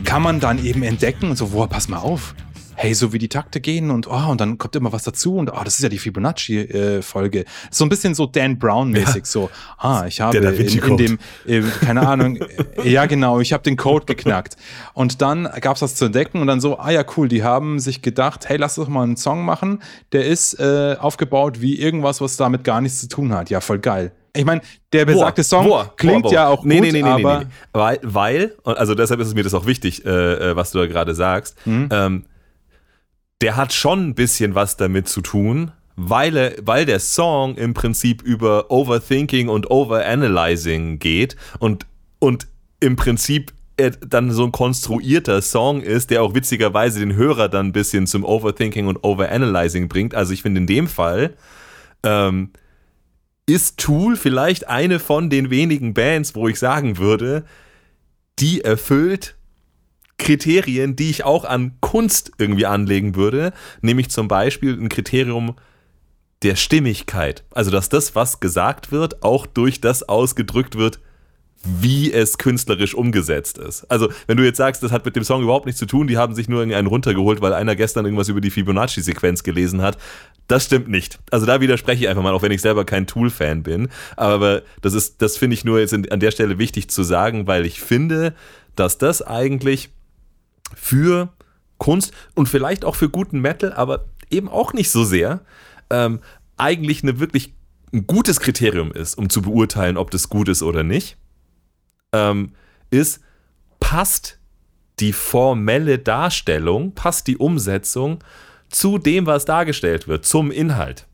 [SPEAKER 1] kann man dann eben entdecken und so, boah, pass mal auf. Hey, so wie die Takte gehen und oh, und dann kommt immer was dazu und oh, das ist ja die Fibonacci-Folge. Äh, so ein bisschen so Dan Brown-mäßig, ja. so, ah, ich habe in, in, dem, äh, keine Ahnung, äh, ja genau, ich habe den Code geknackt. Und dann gab es das zu entdecken und dann so, ah ja, cool, die haben sich gedacht, hey, lass doch mal einen Song machen, der ist äh, aufgebaut wie irgendwas, was damit gar nichts zu tun hat. Ja, voll geil. Ich meine, der besagte Song boah, klingt boah, ja auch
[SPEAKER 2] nee, gut, nee, nee, nee, aber nee, nee. Weil, weil, also deshalb ist es mir das auch wichtig, äh, äh, was du da gerade sagst, mhm. ähm, der hat schon ein bisschen was damit zu tun, weil, er, weil der Song im Prinzip über Overthinking und Overanalyzing geht und, und im Prinzip dann so ein konstruierter Song ist, der auch witzigerweise den Hörer dann ein bisschen zum Overthinking und Overanalyzing bringt. Also ich finde in dem Fall ähm, ist Tool vielleicht eine von den wenigen Bands, wo ich sagen würde, die erfüllt Kriterien, die ich auch an Kunst irgendwie anlegen würde, nämlich zum Beispiel ein Kriterium der Stimmigkeit. Also, dass das, was gesagt wird, auch durch das ausgedrückt wird, wie es künstlerisch umgesetzt ist. Also, wenn du jetzt sagst, das hat mit dem Song überhaupt nichts zu tun, die haben sich nur einen runtergeholt, weil einer gestern irgendwas über die Fibonacci-Sequenz gelesen hat, das stimmt nicht. Also da widerspreche ich einfach mal, auch wenn ich selber kein Tool-Fan bin. Aber das ist, das finde ich nur jetzt an der Stelle wichtig zu sagen, weil ich finde, dass das eigentlich für Kunst und vielleicht auch für guten Metal, aber eben auch nicht so sehr, ähm, eigentlich eine wirklich ein gutes Kriterium ist, um zu beurteilen, ob das gut ist oder nicht ähm, ist, passt die formelle Darstellung, passt die Umsetzung zu dem, was dargestellt wird, zum Inhalt.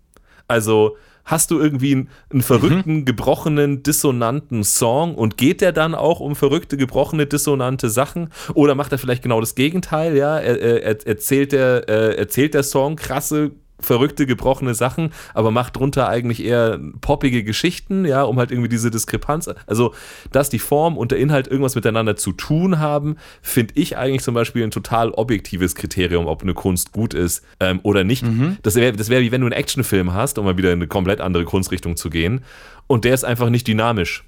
[SPEAKER 2] Also hast du irgendwie einen, einen verrückten, mhm. gebrochenen, dissonanten Song und geht der dann auch um verrückte, gebrochene, dissonante Sachen? Oder macht er vielleicht genau das Gegenteil? Ja, er, er, erzählt, der, äh, erzählt der Song krasse, verrückte, gebrochene Sachen, aber macht drunter eigentlich eher poppige Geschichten, ja, um halt irgendwie diese Diskrepanz. Also, dass die Form und der Inhalt irgendwas miteinander zu tun haben, finde ich eigentlich zum Beispiel ein total objektives Kriterium, ob eine Kunst gut ist ähm, oder nicht. Mhm. Das wäre das wär wie wenn du einen Actionfilm hast, um mal wieder in eine komplett andere Kunstrichtung zu gehen, und der ist einfach nicht dynamisch.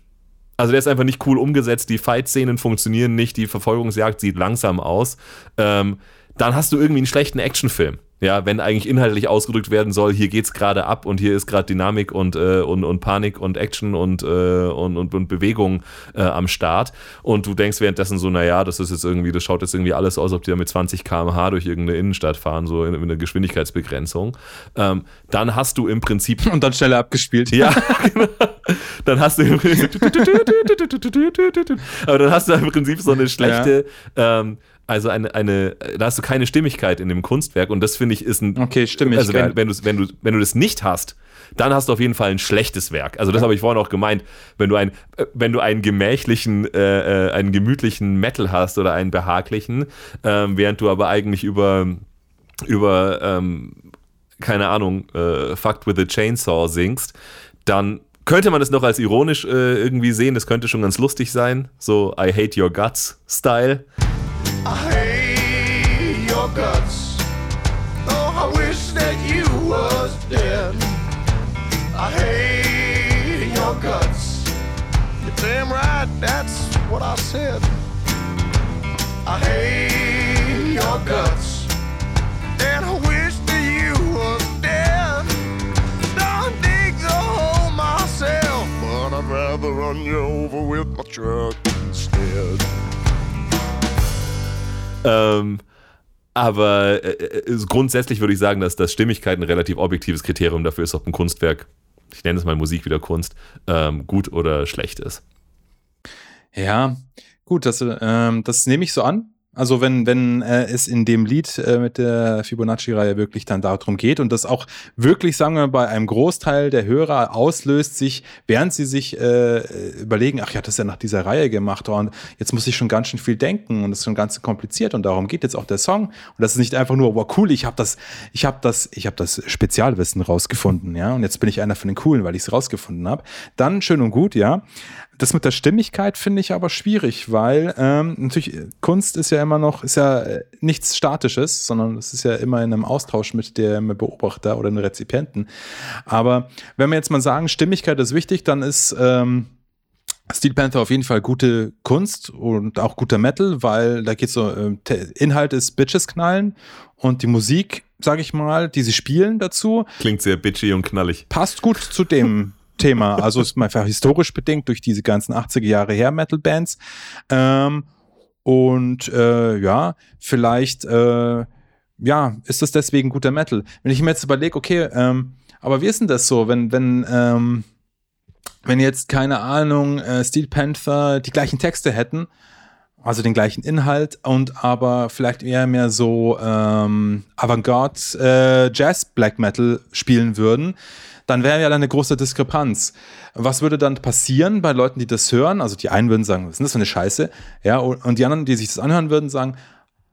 [SPEAKER 2] Also der ist einfach nicht cool umgesetzt, die Fight-Szenen funktionieren nicht, die Verfolgungsjagd sieht langsam aus. Ähm, dann hast du irgendwie einen schlechten Actionfilm. Ja, wenn eigentlich inhaltlich ausgedrückt werden soll, hier geht's gerade ab und hier ist gerade Dynamik und, äh, und, und Panik und Action und, äh, und, und, und Bewegung äh, am Start. Und du denkst währenddessen so, naja, das ist jetzt irgendwie, das schaut jetzt irgendwie alles aus, ob die da mit 20 km/h durch irgendeine Innenstadt fahren, so in, in eine Geschwindigkeitsbegrenzung. Ähm, dann hast du im Prinzip.
[SPEAKER 1] Und dann schneller abgespielt.
[SPEAKER 2] Ja, genau. Dann hast du im Prinzip. Aber dann hast du im Prinzip so eine schlechte. Ja. Ähm, also eine, eine, da hast du keine Stimmigkeit in dem Kunstwerk und das finde ich ist ein.
[SPEAKER 1] Okay, stimmig.
[SPEAKER 2] Also wenn, wenn, du, wenn, du, wenn du das nicht hast, dann hast du auf jeden Fall ein schlechtes Werk. Also das ja. habe ich vorhin auch gemeint. Wenn du, ein, wenn du einen gemächlichen, äh, äh, einen gemütlichen Metal hast oder einen behaglichen, äh, während du aber eigentlich über, über ähm, keine Ahnung, äh, Fucked with a Chainsaw singst, dann könnte man das noch als ironisch äh, irgendwie sehen. Das könnte schon ganz lustig sein. So I hate your guts Style. That's what I said. I hate your guts. And I wish that you was dead. Don't dig the hole myself, but I'd rather run you over with my truck instead. Ähm, aber äh, äh, grundsätzlich würde ich sagen, dass, dass Stimmigkeit ein relativ objektives Kriterium dafür ist, ob ein Kunstwerk, ich nenne es mal Musik wieder Kunst, ähm, gut oder schlecht ist.
[SPEAKER 1] Ja, Gut, das, ähm, das nehme ich so an. Also wenn, wenn äh, es in dem Lied äh, mit der Fibonacci-Reihe wirklich dann darum geht und das auch wirklich, sagen wir, bei einem Großteil der Hörer auslöst, sich, während sie sich äh, überlegen, ach ja, das ist ja nach dieser Reihe gemacht und jetzt muss ich schon ganz schön viel denken und das ist schon ganz kompliziert und darum geht jetzt auch der Song und das ist nicht einfach nur, wow, cool, ich habe das, ich habe das, ich habe das Spezialwissen rausgefunden, ja, und jetzt bin ich einer von den coolen, weil ich es rausgefunden habe. Dann schön und gut, ja, das mit der Stimmigkeit finde ich aber schwierig, weil ähm, natürlich Kunst ist ja immer noch, ist ja äh, nichts Statisches, sondern es ist ja immer in einem Austausch mit dem Beobachter oder dem Rezipienten. Aber wenn wir jetzt mal sagen, Stimmigkeit ist wichtig, dann ist ähm, Steel Panther auf jeden Fall gute Kunst und auch guter Metal, weil da geht so, äh, Inhalt ist Bitches knallen und die Musik, sag ich mal, die sie spielen dazu.
[SPEAKER 2] Klingt sehr bitchy und knallig.
[SPEAKER 1] Passt gut zu dem Thema. Also ist einfach historisch bedingt durch diese ganzen 80er Jahre her Metal-Bands. Ähm, und äh, ja, vielleicht äh, ja, ist das deswegen guter Metal. Wenn ich mir jetzt überlege, okay, ähm, aber wie ist denn das so, wenn, wenn, ähm, wenn jetzt, keine Ahnung, äh, Steel Panther die gleichen Texte hätten, also den gleichen Inhalt und aber vielleicht eher mehr so ähm, Avantgarde äh, Jazz Black Metal spielen würden, dann wäre ja eine große Diskrepanz. Was würde dann passieren bei Leuten, die das hören? Also die einen würden sagen, was ist das für eine Scheiße? Ja, und die anderen, die sich das anhören würden, sagen,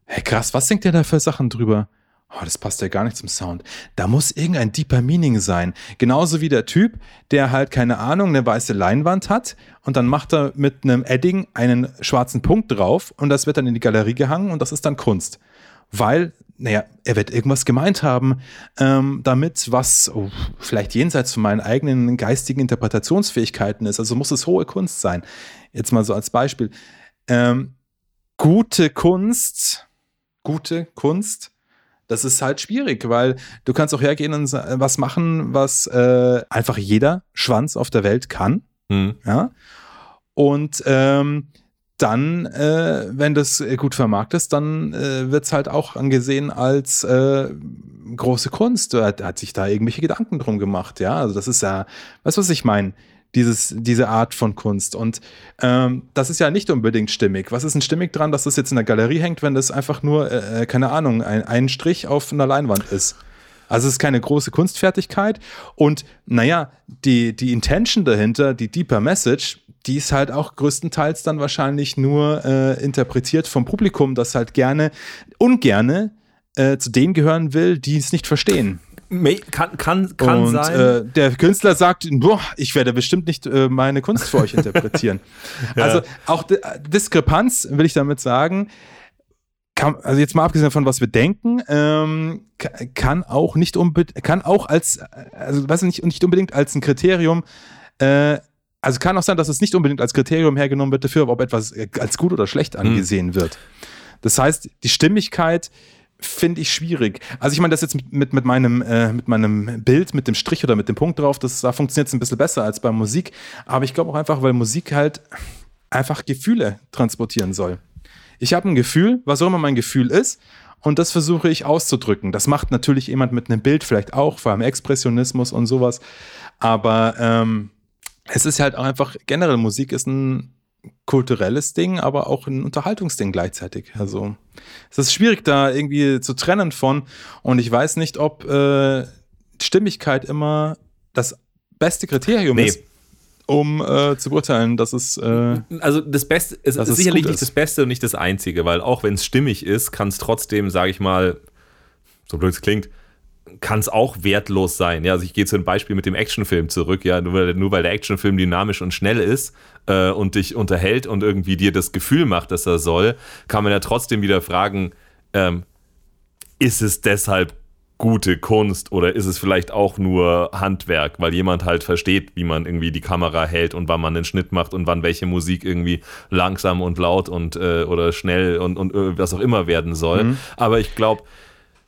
[SPEAKER 1] hey krass, was singt der da für Sachen drüber? Oh, das passt ja gar nicht zum Sound. Da muss irgendein deeper Meaning sein. Genauso wie der Typ, der halt, keine Ahnung, eine weiße Leinwand hat und dann macht er mit einem Edding einen schwarzen Punkt drauf und das wird dann in die Galerie gehangen und das ist dann Kunst. Weil naja, er wird irgendwas gemeint haben, ähm, damit, was oh, vielleicht jenseits von meinen eigenen geistigen Interpretationsfähigkeiten ist. Also muss es hohe Kunst sein. Jetzt mal so als Beispiel. Ähm, gute Kunst, gute Kunst, das ist halt schwierig, weil du kannst auch hergehen und was machen, was äh, einfach jeder Schwanz auf der Welt kann. Mhm. Ja. Und ähm, dann, äh, wenn das gut vermarktet ist, dann äh, wird es halt auch angesehen als äh, große Kunst. Er hat, hat, sich da irgendwelche Gedanken drum gemacht, ja. Also das ist ja, weißt du, was ich meine? Dieses, diese Art von Kunst. Und ähm, das ist ja nicht unbedingt stimmig. Was ist denn stimmig dran, dass das jetzt in der Galerie hängt, wenn das einfach nur, äh, äh keine Ahnung, ein, ein Strich auf einer Leinwand ist? Also es ist keine große Kunstfertigkeit. Und naja, die, die Intention dahinter, die Deeper Message, die ist halt auch größtenteils dann wahrscheinlich nur äh, interpretiert vom Publikum, das halt gerne, ungerne äh, zu denen gehören will, die es nicht verstehen.
[SPEAKER 2] Kann, kann, kann
[SPEAKER 1] und,
[SPEAKER 2] sein.
[SPEAKER 1] Äh, der Künstler sagt, boah, ich werde bestimmt nicht äh, meine Kunst für euch interpretieren. ja. Also auch Diskrepanz, will ich damit sagen, kann, also jetzt mal abgesehen davon, was wir denken, ähm, kann auch nicht unbedingt, kann auch als, also weiß nicht, nicht unbedingt als ein Kriterium äh, also kann auch sein, dass es nicht unbedingt als Kriterium hergenommen wird dafür, ob etwas äh, als gut oder schlecht hm. angesehen mhm. wird. Das heißt, die Stimmigkeit finde ich schwierig. Also ich meine, das jetzt mit, mit, meinem, äh, mit meinem Bild, mit dem Strich oder mit dem Punkt drauf, das, da funktioniert es ein bisschen besser als bei Musik. Aber ich glaube auch einfach, weil Musik halt einfach Gefühle transportieren soll. Ich habe ein Gefühl, was auch immer mein Gefühl ist, und das versuche ich auszudrücken. Das macht natürlich jemand mit einem Bild vielleicht auch, vor allem Expressionismus und sowas. Aber ähm, es ist halt auch einfach, generell Musik ist ein kulturelles Ding, aber auch ein Unterhaltungsding gleichzeitig. Also es ist schwierig da irgendwie zu trennen von und ich weiß nicht, ob äh, Stimmigkeit immer das beste Kriterium nee. ist um äh, zu beurteilen, dass es. Äh,
[SPEAKER 2] also das Beste es ist sicherlich nicht das Beste und nicht das Einzige, weil auch wenn es stimmig ist, kann es trotzdem, sage ich mal, so blöd es klingt, kann es auch wertlos sein. Ja, also ich gehe zu einem Beispiel mit dem Actionfilm zurück, ja, nur weil, nur weil der Actionfilm dynamisch und schnell ist äh, und dich unterhält und irgendwie dir das Gefühl macht, dass er soll, kann man ja trotzdem wieder fragen, ähm, ist es deshalb gute Kunst oder ist es vielleicht auch nur Handwerk, weil jemand halt versteht, wie man irgendwie die Kamera hält und wann man den Schnitt macht und wann welche Musik irgendwie langsam und laut und äh, oder schnell und, und äh, was auch immer werden soll. Mhm. Aber ich glaube,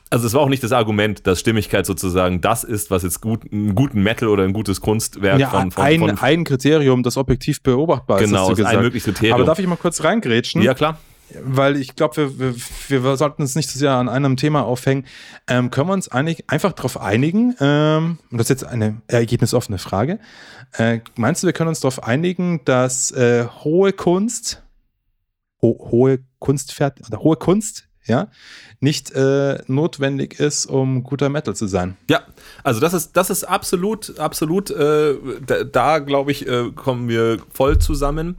[SPEAKER 2] also es war auch nicht das Argument, dass Stimmigkeit sozusagen das ist, was jetzt gut, einen guten Metal oder ein gutes Kunstwerk
[SPEAKER 1] ja, von, von, ein, von ein Kriterium, das objektiv beobachtbar
[SPEAKER 2] ist. Genau, ist ein mögliches Kriterium.
[SPEAKER 1] Aber darf ich mal kurz reingrätschen?
[SPEAKER 2] Ja, klar.
[SPEAKER 1] Weil ich glaube, wir, wir, wir, sollten uns nicht zu sehr an einem Thema aufhängen. Ähm, können wir uns einig, einfach darauf einigen, ähm, und das ist jetzt eine ergebnisoffene Frage, äh, meinst du, wir können uns darauf einigen, dass äh, hohe Kunst, ho hohe Kunstfert oder hohe Kunst ja, nicht äh, notwendig ist, um guter Metal zu sein.
[SPEAKER 2] Ja, also das ist, das ist absolut, absolut, äh, da, da glaube ich, äh, kommen wir voll zusammen.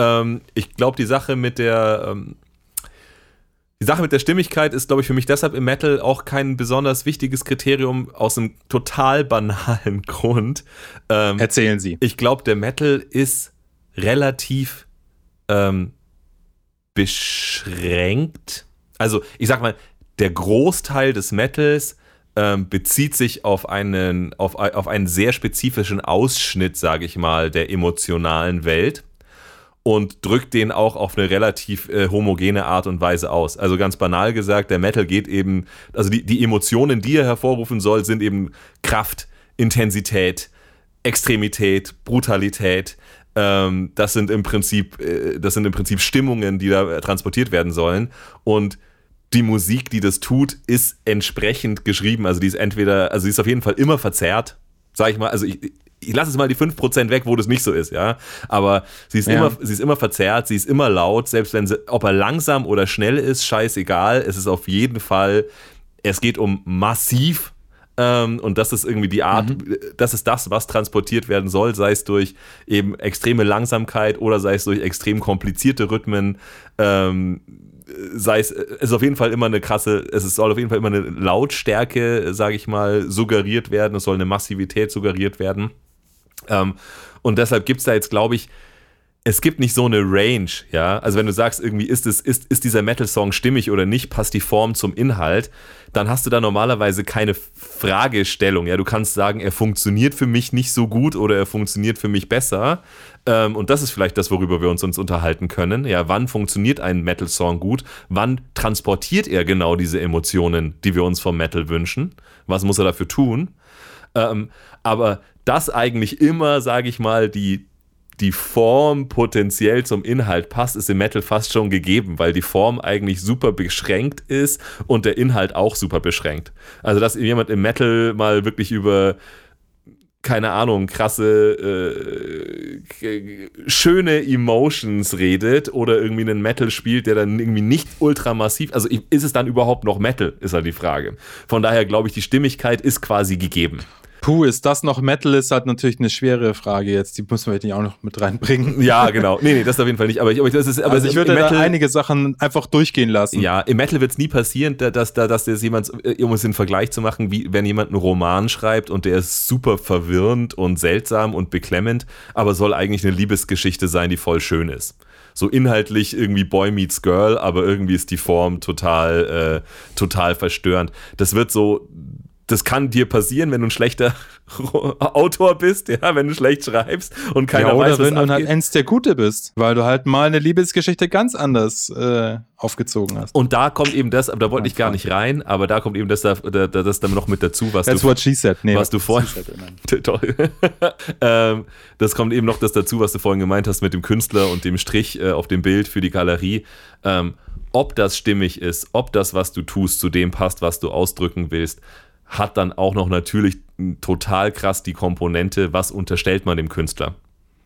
[SPEAKER 2] Ähm, ich glaube, die Sache mit der, ähm, die Sache mit der Stimmigkeit ist, glaube ich, für mich deshalb im Metal auch kein besonders wichtiges Kriterium aus einem total banalen Grund.
[SPEAKER 1] Ähm, Erzählen Sie.
[SPEAKER 2] Ich glaube, der Metal ist relativ ähm, beschränkt also ich sag mal, der Großteil des Metals ähm, bezieht sich auf einen, auf, auf einen sehr spezifischen Ausschnitt, sage ich mal, der emotionalen Welt und drückt den auch auf eine relativ äh, homogene Art und Weise aus. Also ganz banal gesagt, der Metal geht eben, also die, die Emotionen, die er hervorrufen soll, sind eben Kraft, Intensität, Extremität, Brutalität. Ähm, das sind im Prinzip, äh, das sind im Prinzip Stimmungen, die da transportiert werden sollen. Und die Musik, die das tut, ist entsprechend geschrieben. Also die ist entweder, also die ist auf jeden Fall immer verzerrt, sag ich mal. Also ich, ich lasse jetzt mal die 5% weg, wo das nicht so ist, ja. Aber sie ist, ja. immer, sie ist immer verzerrt, sie ist immer laut, selbst wenn sie, ob er langsam oder schnell ist, scheißegal. Es ist auf jeden Fall, es geht um massiv. Ähm, und das ist irgendwie die Art, mhm. das ist das, was transportiert werden soll, sei es durch eben extreme Langsamkeit oder sei es durch extrem komplizierte Rhythmen. Ähm, sei es, es ist auf jeden Fall immer eine krasse, es soll auf jeden Fall immer eine Lautstärke, sage ich mal, suggeriert werden, es soll eine Massivität suggeriert werden. Ähm, und deshalb gibt es da jetzt, glaube ich, es gibt nicht so eine Range, ja. Also wenn du sagst, irgendwie ist es, ist, ist dieser Metal-Song stimmig oder nicht, passt die Form zum Inhalt, dann hast du da normalerweise keine Fragestellung. Ja, du kannst sagen, er funktioniert für mich nicht so gut oder er funktioniert für mich besser. Ähm, und das ist vielleicht das, worüber wir uns, uns unterhalten können. Ja, wann funktioniert ein Metal-Song gut? Wann transportiert er genau diese Emotionen, die wir uns vom Metal wünschen? Was muss er dafür tun? Ähm, aber das eigentlich immer, sage ich mal, die, die Form potenziell zum Inhalt passt, ist im Metal fast schon gegeben, weil die Form eigentlich super beschränkt ist und der Inhalt auch super beschränkt. Also, dass jemand im Metal mal wirklich über keine Ahnung, krasse, äh, schöne Emotions redet oder irgendwie einen Metal spielt, der dann irgendwie nicht ultramassiv, also ist es dann überhaupt noch Metal, ist halt die Frage. Von daher glaube ich, die Stimmigkeit ist quasi gegeben.
[SPEAKER 1] Puh, ist das noch Metal? Ist halt natürlich eine schwere Frage jetzt. Die müssen wir jetzt nicht auch noch mit reinbringen.
[SPEAKER 2] Ja, genau. Nee, nee, das auf jeden Fall nicht. Aber ich, aber das ist, aber
[SPEAKER 1] also ich würde Metal, da einige Sachen einfach durchgehen lassen.
[SPEAKER 2] Ja, im Metal wird es nie passieren, dass, dass, dass das jemand, äh, um es in Vergleich zu machen, wie wenn jemand einen Roman schreibt und der ist super verwirrend und seltsam und beklemmend, aber soll eigentlich eine Liebesgeschichte sein, die voll schön ist so inhaltlich irgendwie Boy meets Girl, aber irgendwie ist die Form total, äh, total verstörend. Das wird so das kann dir passieren, wenn du ein schlechter Autor bist, ja, wenn du schlecht schreibst und keiner ja, oder weiß,
[SPEAKER 1] was wenn du halt eins der Gute bist, weil du halt mal eine Liebesgeschichte ganz anders äh, aufgezogen hast.
[SPEAKER 2] Und da kommt eben das, aber da wollte ich gar nicht rein, aber da kommt eben das, das, das dann noch mit dazu, was
[SPEAKER 1] That's
[SPEAKER 2] du,
[SPEAKER 1] what she said.
[SPEAKER 2] Nee, was du vorhin, ähm, das kommt eben noch das dazu, was du vorhin gemeint hast mit dem Künstler und dem Strich äh, auf dem Bild für die Galerie. Ähm, ob das stimmig ist, ob das, was du tust, zu dem passt, was du ausdrücken willst, hat dann auch noch natürlich total krass die Komponente, was unterstellt man dem Künstler.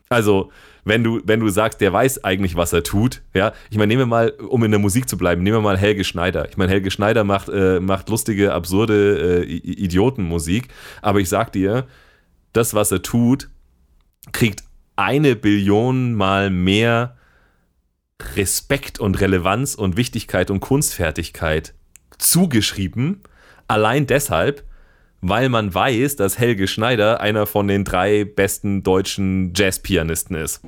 [SPEAKER 2] Also, wenn du, wenn du sagst, der weiß eigentlich, was er tut, ja, ich meine, nehmen wir mal, um in der Musik zu bleiben, nehmen wir mal Helge Schneider. Ich meine, Helge Schneider macht, äh, macht lustige, absurde äh, Idiotenmusik, aber ich sag dir, das, was er tut, kriegt eine Billion mal mehr Respekt und Relevanz und Wichtigkeit und Kunstfertigkeit zugeschrieben, allein deshalb, weil man weiß, dass Helge Schneider einer von den drei besten deutschen Jazzpianisten ist.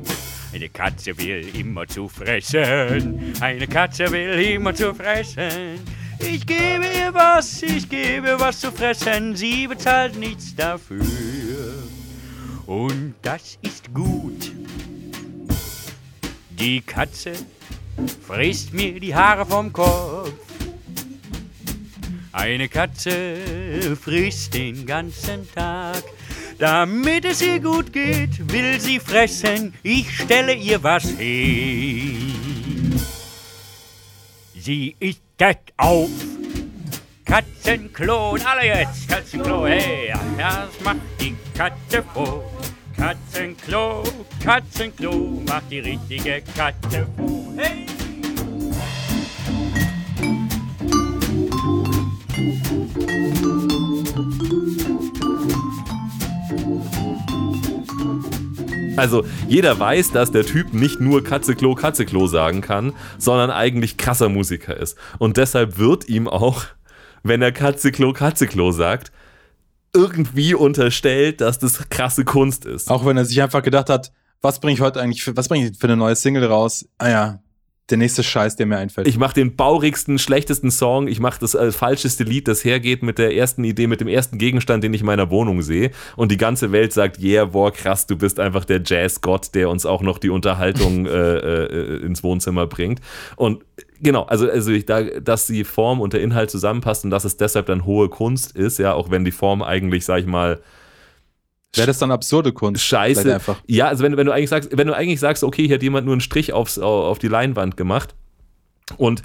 [SPEAKER 3] Eine Katze will immer zu fressen, eine Katze will immer zu fressen. Ich gebe ihr was, ich gebe was zu fressen, sie bezahlt nichts dafür. Und das ist gut. Die Katze frisst mir die Haare vom Kopf. Eine Katze frisst den ganzen Tag. Damit es ihr gut geht, will sie fressen. Ich stelle ihr was hin. Sie isst das auf. Katzenklo, und alle jetzt, Katzenklo, hey, das macht die Katze vor. Katzenklo, Katzenklo, macht die richtige Katze vor. Hey!
[SPEAKER 2] Also jeder weiß, dass der Typ nicht nur Katzeklo, Katzeklo sagen kann, sondern eigentlich krasser Musiker ist. Und deshalb wird ihm auch, wenn er Katzeklo, Katzeklo sagt, irgendwie unterstellt, dass das krasse Kunst ist.
[SPEAKER 1] Auch wenn er sich einfach gedacht hat, was bringe ich heute eigentlich für, was bringe ich für eine neue Single raus? Ah ja, der nächste Scheiß, der mir einfällt.
[SPEAKER 2] Ich mache den baurigsten, schlechtesten Song. Ich mache das äh, falscheste Lied, das hergeht mit der ersten Idee, mit dem ersten Gegenstand, den ich in meiner Wohnung sehe. Und die ganze Welt sagt, yeah, boah, krass, du bist einfach der Jazzgott, der uns auch noch die Unterhaltung äh, äh, ins Wohnzimmer bringt. Und genau, also, also ich, da, dass die Form und der Inhalt zusammenpasst und dass es deshalb dann hohe Kunst ist, ja, auch wenn die Form eigentlich, sag ich mal,
[SPEAKER 1] Wäre das dann absurde Kunst?
[SPEAKER 2] Scheiße. Einfach. Ja, also wenn, wenn du eigentlich sagst, wenn du eigentlich sagst, okay, hier hat jemand nur einen Strich aufs, auf die Leinwand gemacht und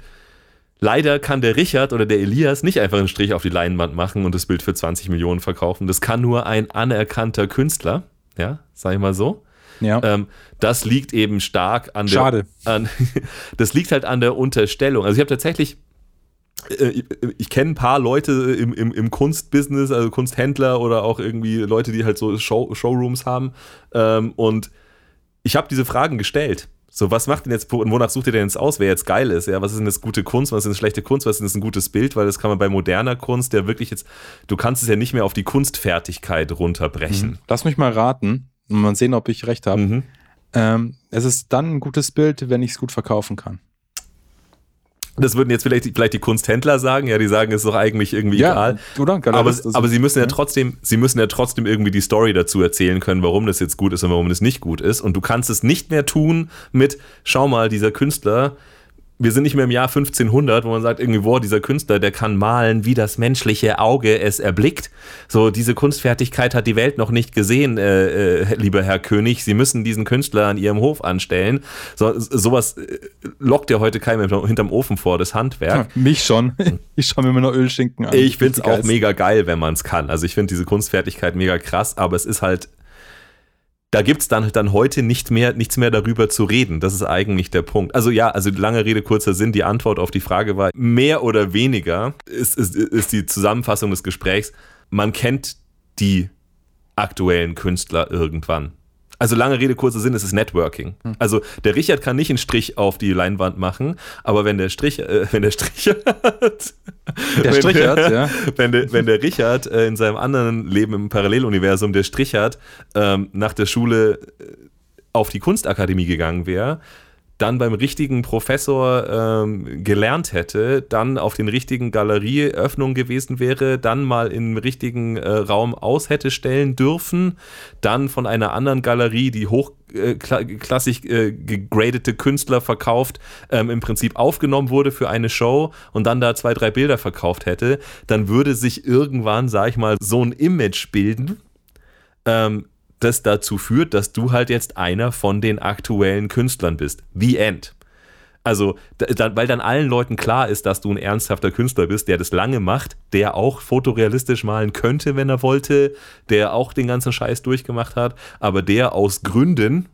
[SPEAKER 2] leider kann der Richard oder der Elias nicht einfach einen Strich auf die Leinwand machen und das Bild für 20 Millionen verkaufen. Das kann nur ein anerkannter Künstler, ja, sag ich mal so.
[SPEAKER 1] Ja.
[SPEAKER 2] Ähm, das liegt eben stark an der.
[SPEAKER 1] Schade.
[SPEAKER 2] An, das liegt halt an der Unterstellung. Also ich habe tatsächlich ich, ich kenne ein paar Leute im, im, im Kunstbusiness, also Kunsthändler oder auch irgendwie Leute, die halt so Show, Showrooms haben. Ähm, und ich habe diese Fragen gestellt. So, was macht denn jetzt, wonach sucht ihr denn jetzt aus, wer jetzt geil ist? Ja, was ist denn jetzt gute Kunst, was ist denn schlechte Kunst, was ist denn jetzt ein gutes Bild? Weil das kann man bei moderner Kunst, der wirklich jetzt, du kannst es ja nicht mehr auf die Kunstfertigkeit runterbrechen.
[SPEAKER 1] Mhm. Lass mich mal raten und mal sehen, ob ich recht habe. Mhm. Ähm, es ist dann ein gutes Bild, wenn ich es gut verkaufen kann.
[SPEAKER 2] Das würden jetzt vielleicht, vielleicht die Kunsthändler sagen, ja, die sagen, es ist doch eigentlich irgendwie
[SPEAKER 1] ja,
[SPEAKER 2] egal.
[SPEAKER 1] Oder?
[SPEAKER 2] Aber, aber sie müssen ja trotzdem, sie müssen ja trotzdem irgendwie die Story dazu erzählen können, warum das jetzt gut ist und warum das nicht gut ist. Und du kannst es nicht mehr tun mit, schau mal, dieser Künstler, wir sind nicht mehr im Jahr 1500, wo man sagt irgendwie, boah, dieser Künstler, der kann malen, wie das menschliche Auge es erblickt. So, diese Kunstfertigkeit hat die Welt noch nicht gesehen, äh, äh, lieber Herr König. Sie müssen diesen Künstler an Ihrem Hof anstellen. So, sowas äh, lockt ja heute keinem hinterm Ofen vor, das Handwerk.
[SPEAKER 1] Ja, mich schon. Ich schaue mir immer nur Ölschinken an.
[SPEAKER 2] Ich finde es auch mega geil, wenn man es kann. Also ich finde diese Kunstfertigkeit mega krass, aber es ist halt da gibt's dann, dann heute nicht mehr, nichts mehr darüber zu reden. Das ist eigentlich der Punkt. Also ja, also lange Rede, kurzer Sinn. Die Antwort auf die Frage war, mehr oder weniger ist, ist, ist die Zusammenfassung des Gesprächs. Man kennt die aktuellen Künstler irgendwann. Also lange Rede, kurzer Sinn, es ist Networking. Hm. Also der Richard kann nicht einen Strich auf die Leinwand machen, aber wenn der Strich, äh, wenn der Strich hat,
[SPEAKER 1] der Strich hat, ja.
[SPEAKER 2] Wenn der, wenn der Richard äh, in seinem anderen Leben im Paralleluniversum der Strich hat, ähm, nach der Schule äh, auf die Kunstakademie gegangen wäre, dann beim richtigen Professor ähm, gelernt hätte, dann auf den richtigen Galerieöffnungen gewesen wäre, dann mal im richtigen äh, Raum aus hätte stellen dürfen, dann von einer anderen Galerie, die hochklassig äh, äh, gegradete Künstler verkauft, ähm, im Prinzip aufgenommen wurde für eine Show und dann da zwei, drei Bilder verkauft hätte, dann würde sich irgendwann, sag ich mal, so ein Image bilden, ähm, das dazu führt, dass du halt jetzt einer von den aktuellen Künstlern bist. The End. Also, da, weil dann allen Leuten klar ist, dass du ein ernsthafter Künstler bist, der das lange macht, der auch fotorealistisch malen könnte, wenn er wollte, der auch den ganzen Scheiß durchgemacht hat, aber der aus Gründen,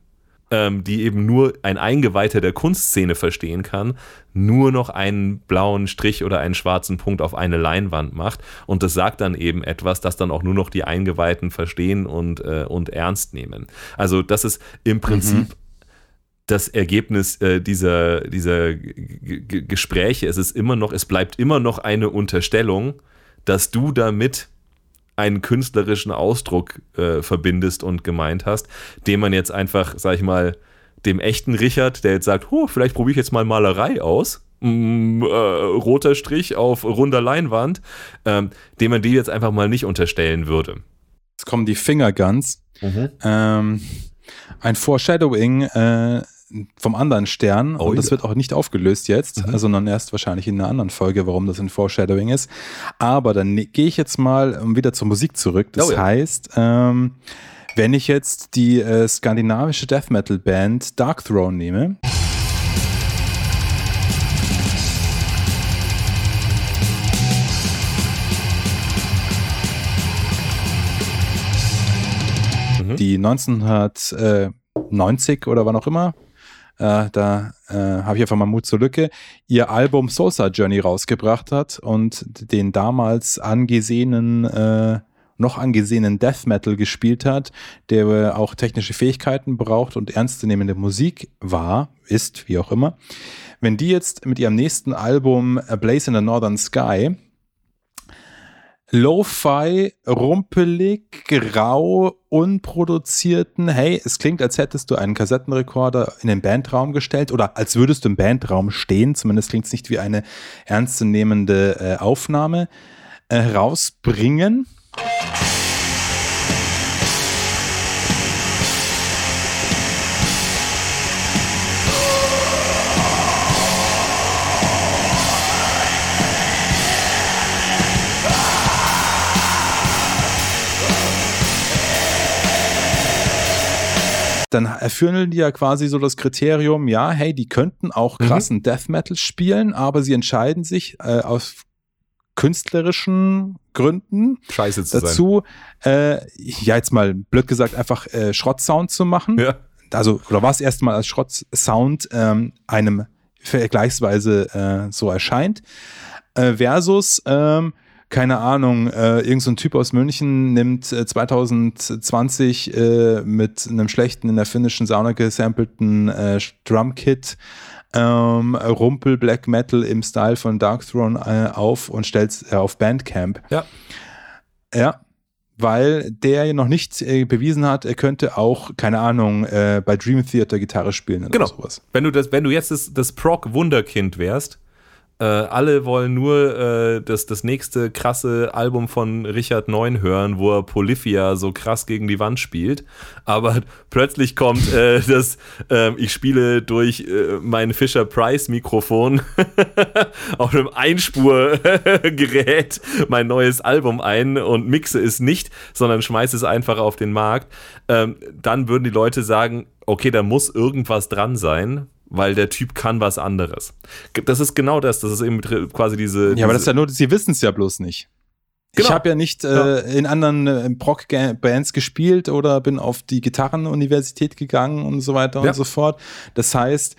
[SPEAKER 2] ähm, die eben nur ein Eingeweihter der Kunstszene verstehen kann, nur noch einen blauen Strich oder einen schwarzen Punkt auf eine Leinwand macht. Und das sagt dann eben etwas, das dann auch nur noch die Eingeweihten verstehen und, äh, und ernst nehmen. Also das ist im Prinzip mhm. das Ergebnis äh, dieser, dieser Gespräche. Es ist immer noch, es bleibt immer noch eine Unterstellung, dass du damit einen künstlerischen Ausdruck äh, verbindest und gemeint hast, den man jetzt einfach, sag ich mal, dem echten Richard, der jetzt sagt, oh, vielleicht probiere ich jetzt mal Malerei aus, mm, äh, roter Strich auf runder Leinwand, ähm, dem man die jetzt einfach mal nicht unterstellen würde.
[SPEAKER 1] Jetzt kommen die Fingerguns. Mhm. Ähm, ein Foreshadowing äh, vom anderen Stern oh, und das ja. wird auch nicht aufgelöst jetzt, mhm. sondern erst wahrscheinlich in einer anderen Folge, warum das ein Foreshadowing ist. Aber dann ne, gehe ich jetzt mal wieder zur Musik zurück. Das oh, ja. heißt, ähm, wenn ich jetzt die äh, skandinavische Death Metal Band Dark Throne nehme. Mhm. Die 1990 oder wann auch immer äh, da äh, habe ich einfach mal Mut zur Lücke, ihr Album Sosa Journey rausgebracht hat und den damals angesehenen, äh, noch angesehenen Death Metal gespielt hat, der auch technische Fähigkeiten braucht und ernstzunehmende Musik war, ist, wie auch immer. Wenn die jetzt mit ihrem nächsten Album A Blaze in the Northern Sky Lo-Fi, rumpelig, grau, unproduzierten, hey, es klingt, als hättest du einen Kassettenrekorder in den Bandraum gestellt oder als würdest du im Bandraum stehen, zumindest klingt es nicht wie eine ernstzunehmende äh, Aufnahme, äh, rausbringen. Dann erfüllen die ja quasi so das Kriterium, ja, hey, die könnten auch mhm. krassen mhm. Death Metal spielen, aber sie entscheiden sich äh, aus künstlerischen Gründen
[SPEAKER 2] Scheiße zu
[SPEAKER 1] dazu, äh, ja, jetzt mal blöd gesagt, einfach äh, Schrottsound zu machen. Ja. Also, oder was erstmal als Schrottsound ähm, einem vergleichsweise äh, so erscheint, äh, versus ähm, keine Ahnung, äh, irgendein so Typ aus München nimmt äh, 2020 äh, mit einem schlechten in der finnischen Sauna gesampelten äh, Drumkit ähm, Rumpel Black Metal im Style von Darkthrone äh, auf und stellt es äh, auf Bandcamp.
[SPEAKER 2] Ja.
[SPEAKER 1] Ja, weil der noch nicht äh, bewiesen hat, er könnte auch, keine Ahnung, äh, bei Dream Theater Gitarre spielen oder
[SPEAKER 2] genau.
[SPEAKER 1] sowas.
[SPEAKER 2] Wenn du, das, wenn du jetzt das, das Proc-Wunderkind wärst, äh, alle wollen nur äh, das, das nächste krasse Album von Richard Neun hören, wo er Polyphia so krass gegen die Wand spielt. Aber plötzlich kommt äh, das, ähm, ich spiele durch äh, mein Fisher Price Mikrofon auf einem Einspurgerät mein neues Album ein und mixe es nicht, sondern schmeiße es einfach auf den Markt. Ähm, dann würden die Leute sagen, okay, da muss irgendwas dran sein, weil der Typ kann was anderes. Das ist genau das, das ist eben quasi diese.
[SPEAKER 1] Ja, diese aber das ist ja nur, sie wissen es ja bloß nicht. Genau. Ich habe ja nicht äh, ja. in anderen äh, Proc-Bands gespielt oder bin auf die Gitarrenuniversität gegangen und so weiter ja. und so fort. Das heißt,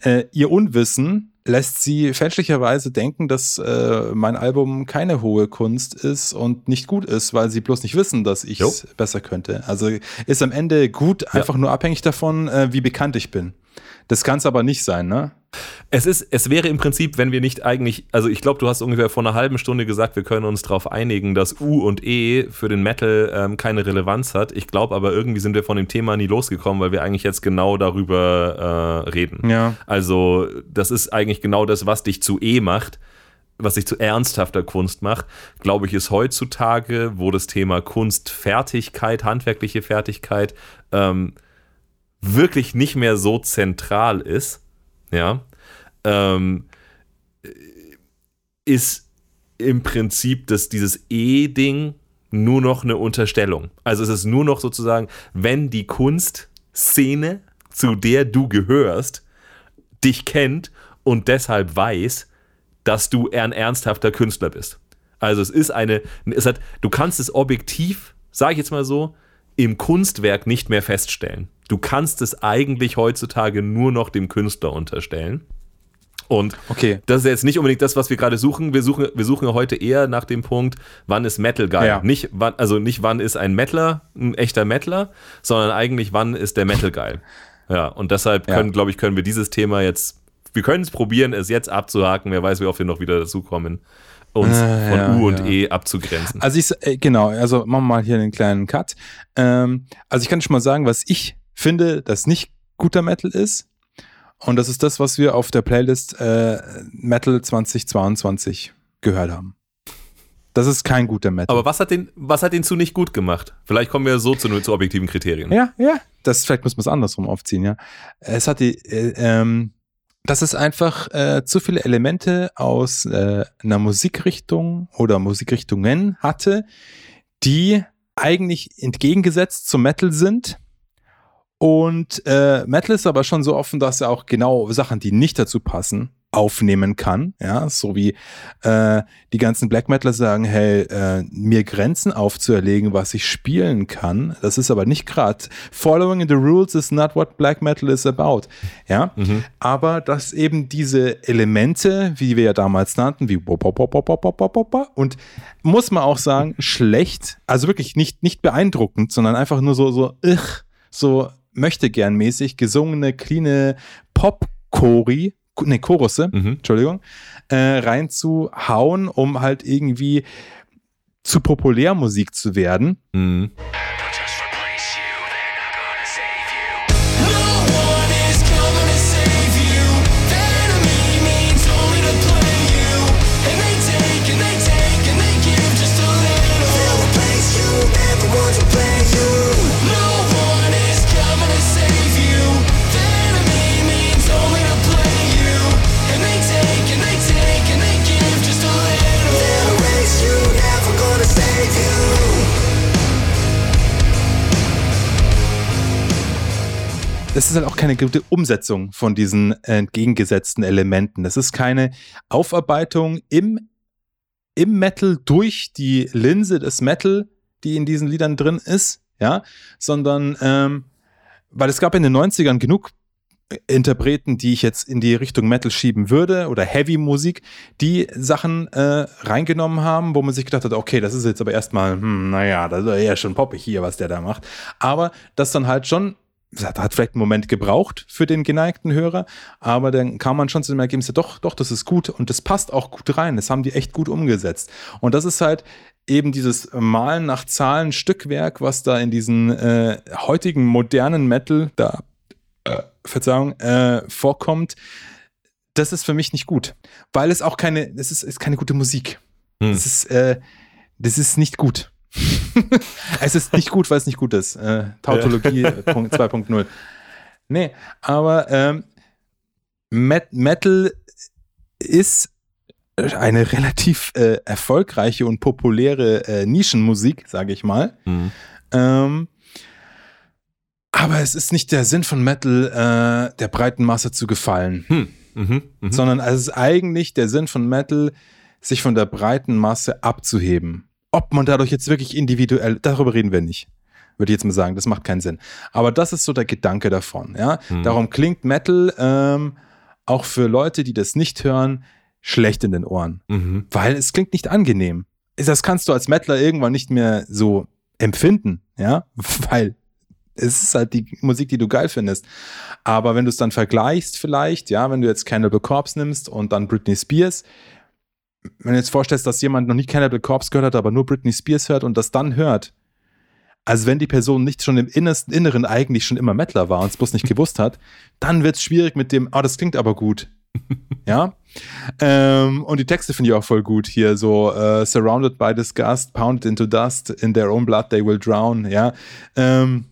[SPEAKER 1] äh, ihr Unwissen lässt sie fälschlicherweise denken, dass äh, mein Album keine hohe Kunst ist und nicht gut ist, weil sie bloß nicht wissen, dass ich es besser könnte. Also ist am Ende gut einfach ja. nur abhängig davon, äh, wie bekannt ich bin. Das kann es aber nicht sein, ne?
[SPEAKER 2] Es ist, es wäre im Prinzip, wenn wir nicht eigentlich, also ich glaube, du hast ungefähr vor einer halben Stunde gesagt, wir können uns darauf einigen, dass U und E für den Metal ähm, keine Relevanz hat. Ich glaube aber irgendwie sind wir von dem Thema nie losgekommen, weil wir eigentlich jetzt genau darüber äh, reden.
[SPEAKER 1] Ja.
[SPEAKER 2] Also das ist eigentlich genau das, was dich zu E macht was dich zu ernsthafter Kunst macht, glaube ich, ist heutzutage, wo das Thema Kunstfertigkeit, handwerkliche Fertigkeit ähm, wirklich nicht mehr so zentral ist, ja, ähm, ist im Prinzip dass dieses E-Ding nur noch eine Unterstellung. Also es ist nur noch sozusagen, wenn die Kunstszene, zu der du gehörst, dich kennt und deshalb weiß, dass du ein ernsthafter Künstler bist. Also es ist eine, es hat, du kannst es objektiv, sage ich jetzt mal so, im Kunstwerk nicht mehr feststellen. Du kannst es eigentlich heutzutage nur noch dem Künstler unterstellen. Und okay. das ist jetzt nicht unbedingt das, was wir gerade suchen. Wir suchen, wir suchen heute eher nach dem Punkt, wann ist Metal geil? Ja. Nicht, wann, also nicht wann ist ein Metaler ein echter Metaler, sondern eigentlich wann ist der Metal geil? Ja, und deshalb können, ja. glaube ich, können wir dieses Thema jetzt, wir können es probieren, es jetzt abzuhaken. Wer weiß, wie oft wir noch wieder dazu kommen. uns
[SPEAKER 1] Ah,
[SPEAKER 2] von
[SPEAKER 1] ja,
[SPEAKER 2] U und. E abzugrenzen.
[SPEAKER 1] Also ich, äh, genau, also machen wir mal hier einen kleinen Cut. Ähm, also ich kann schon mal sagen, was ich finde, das nicht guter Metal ist. Und das ist das, was wir auf der Playlist äh, Metal 2022 gehört haben. Das ist kein guter Metal.
[SPEAKER 2] Aber was hat den, was hat den zu nicht gut gemacht? Vielleicht kommen wir so zu, zu objektiven Kriterien.
[SPEAKER 1] Ja, ja. Das vielleicht muss man es andersrum aufziehen, ja. Es hat die, äh, ähm, das ist einfach äh, zu viele Elemente aus äh, einer Musikrichtung oder Musikrichtungen hatte, die eigentlich entgegengesetzt zum Metal sind. Und äh, Metal ist aber schon so offen, dass er auch genau Sachen, die nicht dazu passen, aufnehmen kann. Ja, so wie äh, die ganzen Black Metaler sagen, hey, äh, mir Grenzen aufzuerlegen, was ich spielen kann. Das ist aber nicht gerade. Following the rules is not what Black Metal is about. Ja,
[SPEAKER 2] mhm.
[SPEAKER 1] aber dass eben diese Elemente, wie wir ja damals nannten, wie und muss man auch sagen, schlecht, also wirklich nicht, nicht beeindruckend, sondern einfach nur so, so, ich, so möchte gern mäßig gesungene, cleane Pop-Chori, ne, Chorusse,
[SPEAKER 2] Mhm.
[SPEAKER 1] Entschuldigung, äh, reinzuhauen, um halt irgendwie zu Populärmusik zu werden.
[SPEAKER 2] Mhm.
[SPEAKER 1] Das ist halt auch keine gute Umsetzung von diesen entgegengesetzten Elementen. Das ist keine Aufarbeitung im, im Metal durch die Linse des Metal, die in diesen Liedern drin ist, ja, sondern ähm, weil es gab in den 90ern genug Interpreten, die ich jetzt in die Richtung Metal schieben würde oder Heavy-Musik, die Sachen äh, reingenommen haben, wo man sich gedacht hat, okay, das ist jetzt aber erstmal, hm, naja, das ist ja schon poppig hier, was der da macht. Aber das dann halt schon hat vielleicht einen Moment gebraucht für den geneigten Hörer, aber dann kam man schon zu dem Ergebnis, ja, doch, doch, das ist gut und das passt auch gut rein. Das haben die echt gut umgesetzt. Und das ist halt eben dieses Malen nach Zahlen Stückwerk, was da in diesen äh, heutigen modernen Metal da, äh, Verzeihung, äh, vorkommt. Das ist für mich nicht gut, weil es auch keine, das ist, ist keine gute Musik.
[SPEAKER 2] Hm.
[SPEAKER 1] Das ist, äh, das ist nicht gut. Es ist nicht gut, weil es nicht gut ist. Äh, Tautologie äh, Punkt 2.0. Nee, aber ähm, Met Metal ist eine relativ äh, erfolgreiche und populäre äh, Nischenmusik, sage ich mal.
[SPEAKER 2] Mhm.
[SPEAKER 1] Ähm, aber es ist nicht der Sinn von Metal, äh, der breiten Masse zu gefallen,
[SPEAKER 2] Hm. Mhm. Mhm.
[SPEAKER 1] sondern es ist eigentlich der Sinn von Metal, sich von der breiten Masse abzuheben. Ob man dadurch jetzt wirklich individuell, darüber reden wir nicht. Würde ich jetzt mal sagen, das macht keinen Sinn. Aber das ist so der Gedanke davon. Ja?
[SPEAKER 2] Hm.
[SPEAKER 1] Darum klingt Metal ähm, auch für Leute, die das nicht hören, schlecht in den Ohren.
[SPEAKER 2] Mhm.
[SPEAKER 1] Weil es klingt nicht angenehm. Das kannst du als Mettler irgendwann nicht mehr so empfinden, ja, weil es ist halt die Musik, die du geil findest. Aber wenn du es dann vergleichst vielleicht, ja, wenn du jetzt Cannibal Corpse nimmst und dann Britney Spears, wenn du jetzt vorstellst, dass jemand noch nie Cannibal Corpse gehört hat, aber nur Britney Spears hört und das dann hört, also wenn die Person nicht schon im innersten Inneren eigentlich schon immer Mettler war und es bloß nicht gewusst hat, dann wird es schwierig mit dem, ah, das klingt aber gut. ja. Ähm, und die Texte finde ich auch voll gut hier, so äh, Surrounded by disgust, pounded into dust, in their own blood they will drown, ja. Ähm,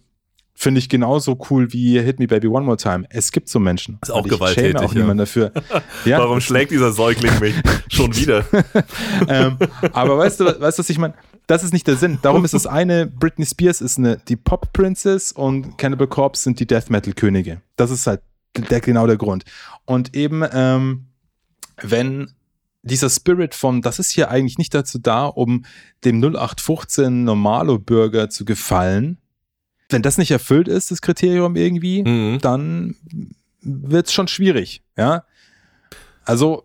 [SPEAKER 1] finde ich genauso cool wie Hit Me Baby One More Time. Es gibt so Menschen.
[SPEAKER 2] Ist auch
[SPEAKER 1] ich
[SPEAKER 2] gewalttätig,
[SPEAKER 1] schäme auch
[SPEAKER 2] ja.
[SPEAKER 1] niemand dafür. Ja,
[SPEAKER 2] Warum schlägt dieser Säugling mich schon wieder?
[SPEAKER 1] ähm, aber weißt du, weißt du, was ich meine? Das ist nicht der Sinn. Darum ist das eine, Britney Spears ist eine, die Pop Princess und Cannibal Corpse sind die Death Metal Könige. Das ist halt der, genau der Grund. Und eben, ähm, wenn dieser Spirit von, das ist hier eigentlich nicht dazu da, um dem 0815 Normalo-Bürger zu gefallen. Wenn das nicht erfüllt ist, das Kriterium irgendwie,
[SPEAKER 2] Mhm.
[SPEAKER 1] dann wird es schon schwierig, ja. Also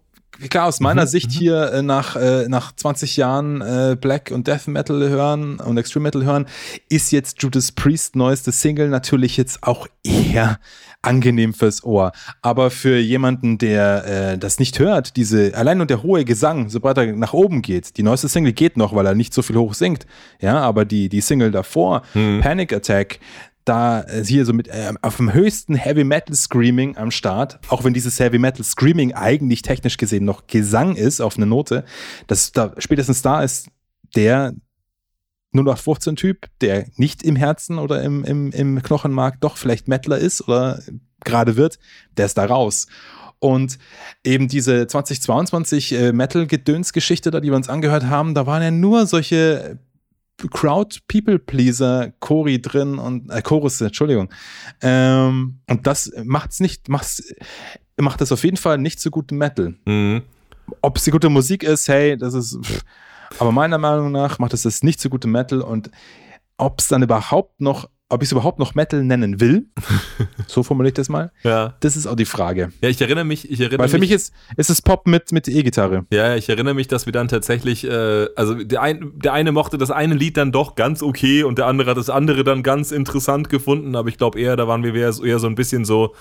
[SPEAKER 1] klar, aus meiner Sicht hier äh, nach, äh, nach 20 Jahren äh, Black und Death Metal hören und Extreme Metal hören, ist jetzt Judas Priest neueste Single natürlich jetzt auch eher angenehm fürs Ohr. Aber für jemanden, der äh, das nicht hört, diese, allein nur der hohe Gesang, sobald er nach oben geht, die neueste Single geht noch, weil er nicht so viel hoch singt, ja, aber die, die Single davor, Panic Attack, da äh, hier so mit äh, auf dem höchsten Heavy Metal Screaming am Start, auch wenn dieses Heavy Metal Screaming eigentlich technisch gesehen noch Gesang ist auf eine Note, das da spätestens da ist der 0815 Typ, der nicht im Herzen oder im, im, im Knochenmark doch vielleicht Metaler ist oder gerade wird, der ist da raus. Und eben diese 2022 äh, Metal-Gedöns-Geschichte da, die wir uns angehört haben, da waren ja nur solche Crowd People Pleaser Chori drin und äh, Chorus, Entschuldigung. Ähm, und das macht's nicht, macht's, macht es auf jeden Fall nicht zu gutem Metal.
[SPEAKER 2] Mhm.
[SPEAKER 1] Ob es die gute Musik ist, hey, das ist. Pff. Aber meiner Meinung nach macht es das nicht zu gutem Metal und ob es dann überhaupt noch, ob ich es überhaupt noch Metal nennen will, so formuliere ich das mal,
[SPEAKER 2] Ja.
[SPEAKER 1] das ist auch die Frage.
[SPEAKER 2] Ja, ich erinnere mich, ich erinnere
[SPEAKER 1] Weil für
[SPEAKER 2] mich,
[SPEAKER 1] mich ist, ist es Pop mit, mit E-Gitarre.
[SPEAKER 2] Ja, ich erinnere mich, dass wir dann tatsächlich, äh, also der, ein, der eine mochte das eine Lied dann doch ganz okay und der andere hat das andere dann ganz interessant gefunden, aber ich glaube eher, da waren wir eher, so- eher so ein bisschen so,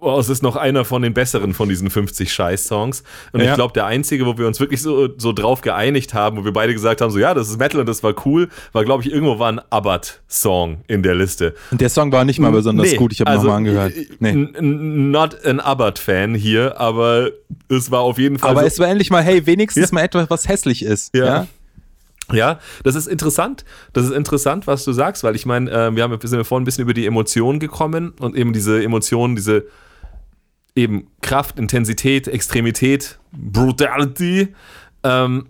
[SPEAKER 2] oh, es ist noch einer von den besseren von diesen 50 Scheiß-Songs. Und ich
[SPEAKER 1] Ja.
[SPEAKER 2] glaube, der einzige, wo wir uns wirklich so, so drauf geeinigt haben, wo wir beide gesagt haben, so ja, das ist Metal und das war cool, war, glaube ich, irgendwo war ein Abbott-Song in der Liste.
[SPEAKER 1] Und der Song war nicht mal besonders
[SPEAKER 2] Nee,
[SPEAKER 1] gut, ich habe
[SPEAKER 2] also,
[SPEAKER 1] nochmal angehört.
[SPEAKER 2] äh,
[SPEAKER 1] Nee.
[SPEAKER 2] Not an Abbott-Fan hier, aber es war auf jeden Fall.
[SPEAKER 1] Aber
[SPEAKER 2] so,
[SPEAKER 1] es war endlich mal, hey, wenigstens
[SPEAKER 2] Ja.
[SPEAKER 1] mal etwas, was hässlich ist.
[SPEAKER 2] Ja.
[SPEAKER 1] ja?
[SPEAKER 2] Ja, das ist interessant. Das ist interessant, was du sagst, weil ich meine, äh, wir, haben, wir sind ja vorhin ein bisschen über die Emotionen gekommen und eben diese Emotionen, diese eben Kraft, Intensität, Extremität, Brutality. Ähm,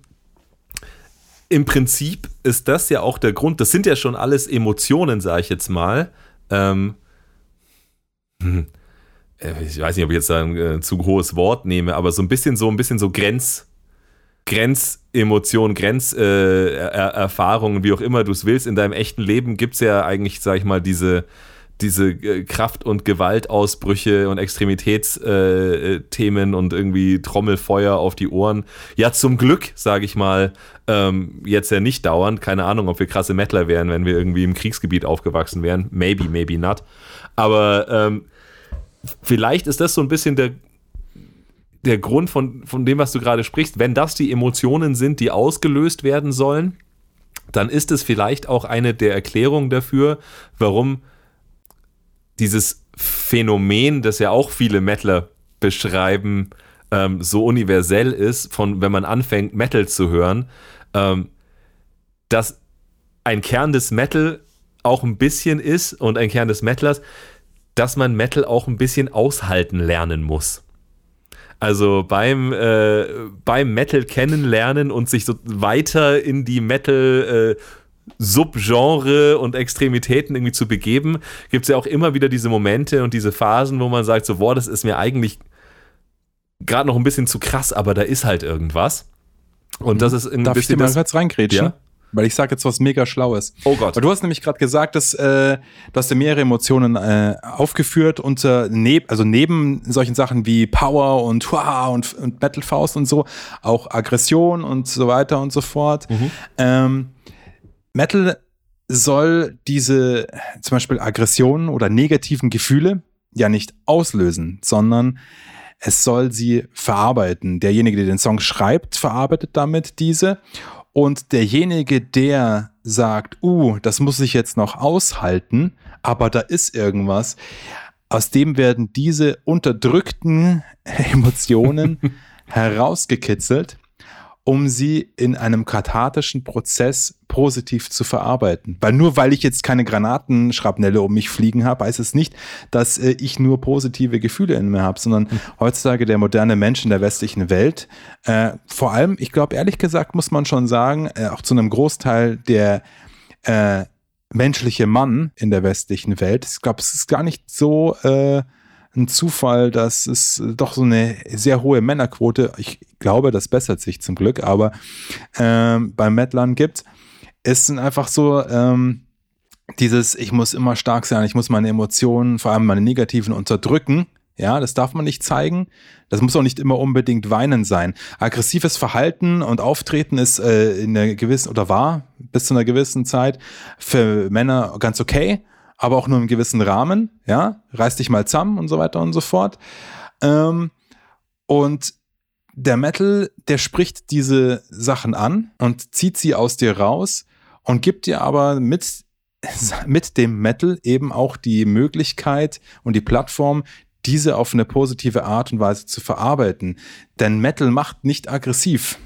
[SPEAKER 2] Im Prinzip ist das ja auch der Grund, das sind ja schon alles Emotionen, sage ich jetzt mal. Ähm, hm, äh, ich weiß nicht, ob ich jetzt ein äh, zu hohes Wort nehme, aber so ein bisschen so ein bisschen so Grenz, Grenzemotionen, Grenzerfahrungen, äh, Er- wie auch immer du es willst. In deinem echten Leben gibt es ja eigentlich, sag ich mal, diese, diese äh, Kraft- und Gewaltausbrüche und Extremitätsthemen äh, Themen und irgendwie Trommelfeuer auf die Ohren. Ja, zum Glück, sage ich mal, ähm, jetzt ja nicht dauernd. Keine Ahnung, ob wir krasse Mettler wären, wenn wir irgendwie im Kriegsgebiet aufgewachsen wären. Maybe, maybe not. Aber ähm, vielleicht ist das so ein bisschen der, der Grund von, von dem, was du gerade sprichst. Wenn das die Emotionen sind, die ausgelöst werden sollen, dann ist es vielleicht auch eine der Erklärungen dafür, warum dieses Phänomen, das ja auch viele Metaler beschreiben, ähm, so universell ist, von wenn man anfängt, Metal zu hören, ähm, dass ein Kern des Metal auch ein bisschen ist und ein Kern des Metalers, dass man Metal auch ein bisschen aushalten lernen muss. Also beim, äh, beim Metal kennenlernen und sich so weiter in die Metal äh, Subgenre und Extremitäten irgendwie zu begeben, gibt es ja auch immer wieder diese Momente und diese Phasen, wo man sagt, so, boah, das ist mir eigentlich gerade noch ein bisschen zu krass, aber da ist halt irgendwas. Und das ist ein
[SPEAKER 1] Darf ich dir
[SPEAKER 2] bisschen
[SPEAKER 1] mal
[SPEAKER 2] das,
[SPEAKER 1] kurz reingrätschen?
[SPEAKER 2] Ja.
[SPEAKER 1] Weil ich sage jetzt was mega Schlaues.
[SPEAKER 2] Oh Gott.
[SPEAKER 1] Weil du hast nämlich gerade gesagt, dass äh, du hast ja mehrere Emotionen äh, aufgeführt unter neb, also neben solchen Sachen wie Power und Hua und, und Metal Faust und so, auch Aggression und so weiter und so fort.
[SPEAKER 2] Mhm.
[SPEAKER 1] Ähm, Metal soll diese zum Beispiel Aggressionen oder negativen Gefühle ja nicht auslösen, sondern es soll sie verarbeiten. Derjenige, der den Song schreibt, verarbeitet damit diese. Und derjenige, der sagt, uh, das muss ich jetzt noch aushalten, aber da ist irgendwas, aus dem werden diese unterdrückten Emotionen herausgekitzelt, um sie in einem kathartischen Prozess positiv zu verarbeiten. Weil nur weil ich jetzt keine Granatenschrapnelle um mich fliegen habe, heißt es nicht, dass äh, ich nur positive Gefühle in mir habe, sondern heutzutage der moderne Mensch in der westlichen Welt, äh, vor allem, ich glaube ehrlich gesagt, muss man schon sagen, äh, auch zu einem Großteil der äh, menschliche Mann in der westlichen Welt, ich glaube, es ist gar nicht so äh, ein Zufall, dass es doch so eine sehr hohe Männerquote, ich glaube, das bessert sich zum Glück, aber ähm, beim Metlern gibt. Es sind einfach so ähm, dieses, ich muss immer stark sein, ich muss meine Emotionen, vor allem meine negativen, unterdrücken, Ja, das darf man nicht zeigen. Das muss auch nicht immer unbedingt weinen sein. Aggressives Verhalten und Auftreten ist äh, in einer gewissen oder war bis zu einer gewissen Zeit für Männer ganz okay, aber auch nur im gewissen Rahmen. Ja, reiß dich mal zusammen und so weiter und so fort. Ähm, und der Metal, der spricht diese Sachen an und zieht sie aus dir raus und gibt dir aber mit mit dem Metal eben auch die Möglichkeit und die Plattform, diese auf eine positive Art und Weise zu verarbeiten. Denn Metal macht nicht aggressiv.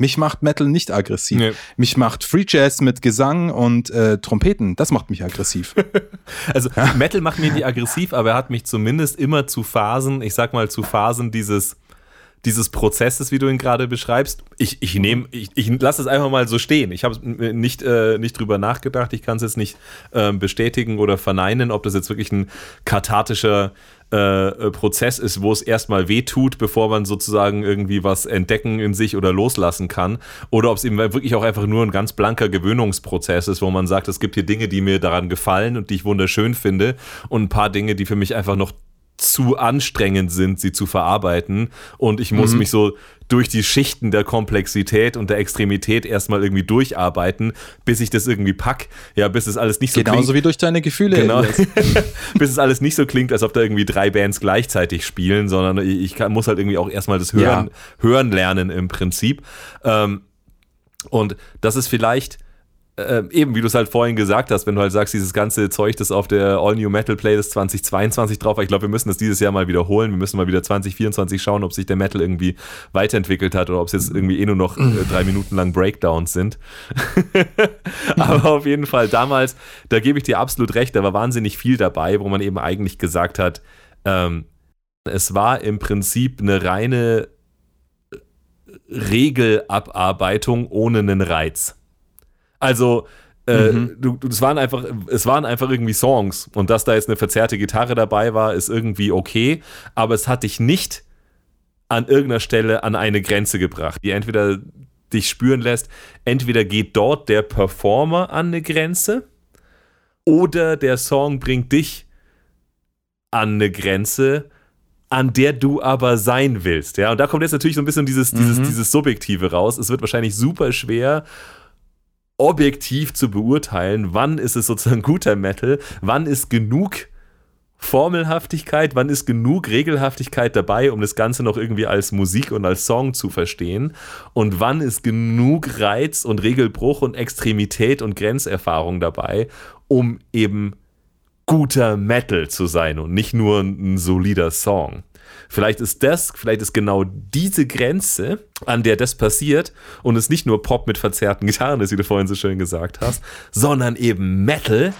[SPEAKER 1] Mich macht Metal nicht aggressiv.
[SPEAKER 2] Nee.
[SPEAKER 1] Mich macht Free Jazz mit Gesang und äh, Trompeten. Das macht mich aggressiv.
[SPEAKER 2] Also Metal macht mich nicht aggressiv, aber er hat mich zumindest immer zu Phasen, ich sag mal zu Phasen dieses dieses Prozesses, wie du ihn gerade beschreibst. Ich, ich nehme, ich, ich lasse es einfach mal so stehen. Ich habe nicht, äh, nicht drüber nachgedacht. Ich kann es jetzt nicht ähm, bestätigen oder verneinen, ob das jetzt wirklich ein kathartischer äh, Prozess ist, wo es erstmal weh tut, bevor man sozusagen irgendwie was entdecken in sich oder loslassen kann. Oder ob es eben wirklich auch einfach nur ein ganz blanker Gewöhnungsprozess ist, wo man sagt, es gibt hier Dinge, die mir daran gefallen und die ich wunderschön finde und ein paar Dinge, die für mich einfach noch zu anstrengend sind, sie zu verarbeiten. Und ich muss mich so durch die Schichten der Komplexität und der Extremität erstmal irgendwie durcharbeiten, bis ich das irgendwie pack. Ja, bis es alles nicht so
[SPEAKER 1] Genauso
[SPEAKER 2] klingt.
[SPEAKER 1] wie durch deine Gefühle.
[SPEAKER 2] Genau. Bis es alles nicht so klingt, als ob da irgendwie drei Bands gleichzeitig spielen, sondern ich ich kann, muss halt irgendwie auch erstmal das Hören,
[SPEAKER 1] Ja.
[SPEAKER 2] Hören lernen im Prinzip. Ähm, und das ist vielleicht äh, eben, wie du es halt vorhin gesagt hast, wenn du halt sagst, dieses ganze Zeug, das auf der All New Metal Playlist 2022 drauf war, ich glaube, wir müssen das dieses Jahr mal wiederholen. Wir müssen mal wieder 2024 schauen, ob sich der Metal irgendwie weiterentwickelt hat oder ob es jetzt irgendwie eh nur noch äh, drei Minuten lang Breakdowns sind. Aber auf jeden Fall damals, da gebe ich dir absolut recht, da war wahnsinnig viel dabei, wo man eben eigentlich gesagt hat, ähm, es war im Prinzip eine reine Regelabarbeitung ohne einen Reiz. Also, äh, du, du, es, waren einfach, es waren einfach irgendwie Songs und dass da jetzt eine verzerrte Gitarre dabei war, ist irgendwie okay, aber es hat dich nicht an irgendeiner Stelle an eine Grenze gebracht, die entweder dich spüren lässt, entweder geht dort der Performer an eine Grenze oder der Song bringt dich an eine Grenze, an der du aber sein willst. Ja, und da kommt jetzt natürlich so ein bisschen dieses, dieses, dieses Subjektive raus. Es wird wahrscheinlich super schwer, objektiv zu beurteilen, wann ist es sozusagen guter Metal, wann ist genug Formelhaftigkeit, wann ist genug Regelhaftigkeit dabei, um das Ganze noch irgendwie als Musik und als Song zu verstehen und wann ist genug Reiz und Regelbruch und Extremität und Grenzerfahrung dabei, um eben guter Metal zu sein und nicht nur ein solider Song. Vielleicht ist das, vielleicht ist genau diese Grenze, an der das passiert und es nicht nur Pop mit verzerrten Gitarren ist, wie du vorhin so schön gesagt hast, sondern eben Metal.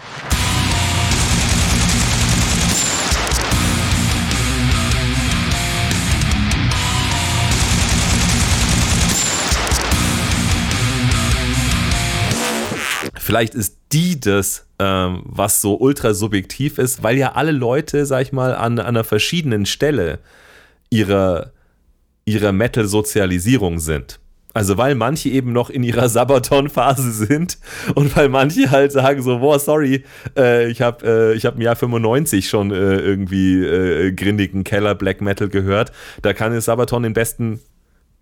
[SPEAKER 2] Vielleicht ist die das, ähm, was so ultra subjektiv ist, weil ja alle Leute, sag ich mal, an, an einer verschiedenen Stelle ihrer, ihrer Metal-Sozialisierung sind. Also weil manche eben noch in ihrer Sabaton-Phase sind und weil manche halt sagen so, boah, sorry, äh, ich habe äh, hab im Jahr 95 schon äh, irgendwie äh, grindigen Keller Black Metal gehört. Da kann es Sabaton den besten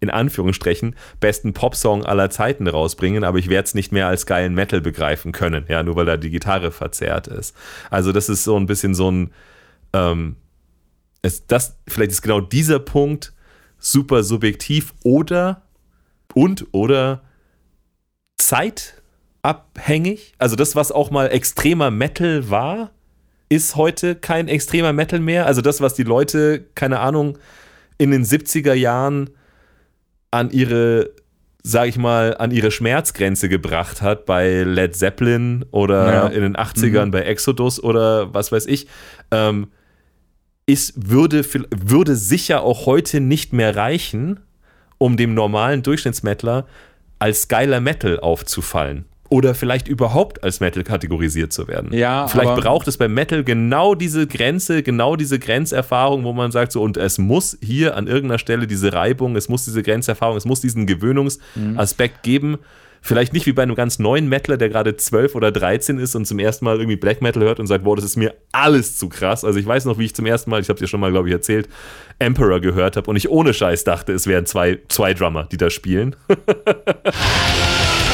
[SPEAKER 2] in Anführungsstrichen, besten Popsong aller Zeiten rausbringen, aber ich werde es nicht mehr als geilen Metal begreifen können, ja, nur weil da die Gitarre verzerrt ist. Also das ist so ein bisschen so ein, ähm, es, das, vielleicht ist genau dieser Punkt super subjektiv oder und oder zeitabhängig. Also das, was auch mal extremer Metal war, ist heute kein extremer Metal mehr. Also das, was die Leute, keine Ahnung, in den 70er Jahren an ihre, sag ich mal, an ihre Schmerzgrenze gebracht hat bei Led Zeppelin oder
[SPEAKER 1] Ja.
[SPEAKER 2] in den 80ern bei Exodus oder was weiß ich, ähm, ist, würde, würde sicher auch heute nicht mehr reichen, um dem normalen Durchschnittsmettler als geiler Metal aufzufallen. Oder vielleicht überhaupt als Metal kategorisiert zu werden.
[SPEAKER 1] Ja,
[SPEAKER 2] vielleicht braucht es beim Metal genau diese Grenze, genau diese Grenzerfahrung, wo man sagt, so, und es muss hier an irgendeiner Stelle diese Reibung, es muss diese Grenzerfahrung, es muss diesen Gewöhnungsaspekt geben, Vielleicht nicht wie bei einem ganz neuen Metaler, der gerade 12 oder 13 ist und zum ersten Mal irgendwie Black Metal hört und sagt, boah, das ist mir alles zu krass. Also ich weiß noch, wie ich zum ersten Mal, ich habe dir schon mal, glaube ich, erzählt, Emperor gehört habe und ich ohne Scheiß dachte, es wären zwei, zwei Drummer, die da spielen.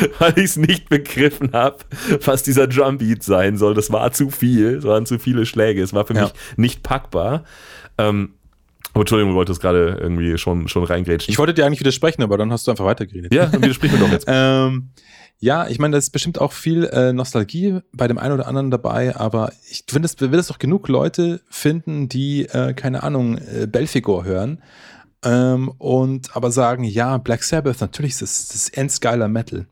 [SPEAKER 2] weil ich es nicht begriffen habe, was dieser Drumbeat sein soll. Das war zu viel, es waren zu viele Schläge. Es war für
[SPEAKER 1] Ja.
[SPEAKER 2] mich nicht packbar. Ähm, aber Entschuldigung, du wolltest gerade irgendwie schon, schon reingrätschen.
[SPEAKER 1] Ich wollte dir eigentlich widersprechen, aber dann hast du einfach weitergeredet.
[SPEAKER 2] ja, dann widersprich mir doch jetzt.
[SPEAKER 1] Ähm, ja, ich meine, da ist bestimmt auch viel äh, Nostalgie bei dem einen oder anderen dabei, aber ich finde, es wird es doch genug Leute finden, die, äh, keine Ahnung, äh, Belfigor hören ähm, und aber sagen, ja, Black Sabbath, natürlich ist das, das endgeiler Metal.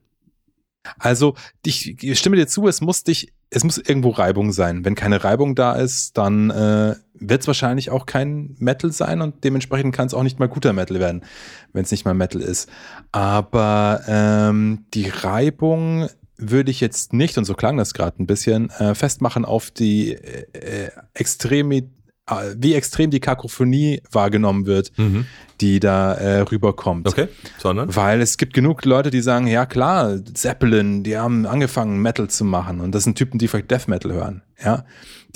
[SPEAKER 1] Also, ich, stimme dir zu, es muss dich, es muss irgendwo Reibung sein. Wenn keine Reibung da ist, dann äh, wird es wahrscheinlich auch kein Metal sein und dementsprechend kann es auch nicht mal guter Metal werden, wenn es nicht mal Metal ist. Aber ähm, die Reibung würde ich jetzt nicht, und so klang das gerade ein bisschen, äh, festmachen auf die äh, äh, extreme, äh, wie extrem die Kakophonie wahrgenommen wird,
[SPEAKER 2] Mhm.
[SPEAKER 1] die da äh, rüberkommt.
[SPEAKER 2] Okay, sondern?
[SPEAKER 1] Weil es gibt genug Leute, die sagen, ja klar, Zeppelin, die haben angefangen Metal zu machen und das sind Typen, die vielleicht Death Metal hören, ja,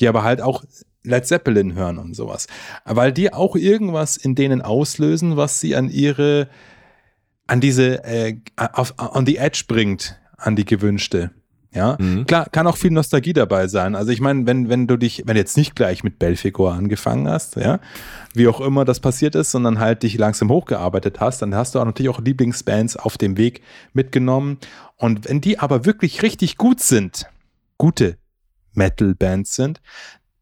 [SPEAKER 1] die aber halt auch Led Zeppelin hören und sowas, weil die auch irgendwas in denen auslösen, was sie an ihre, an diese, äh, auf, on the edge bringt, an die gewünschte. Ja,
[SPEAKER 2] Mhm.
[SPEAKER 1] klar, kann auch viel Nostalgie dabei sein. Also ich meine, wenn, wenn du dich, wenn du jetzt nicht gleich mit Belfigor angefangen hast, ja, wie auch immer das passiert ist, sondern halt dich langsam hochgearbeitet hast, dann hast du auch natürlich auch Lieblingsbands auf dem Weg mitgenommen. Und wenn die aber wirklich richtig gut sind, gute Metal-Bands sind,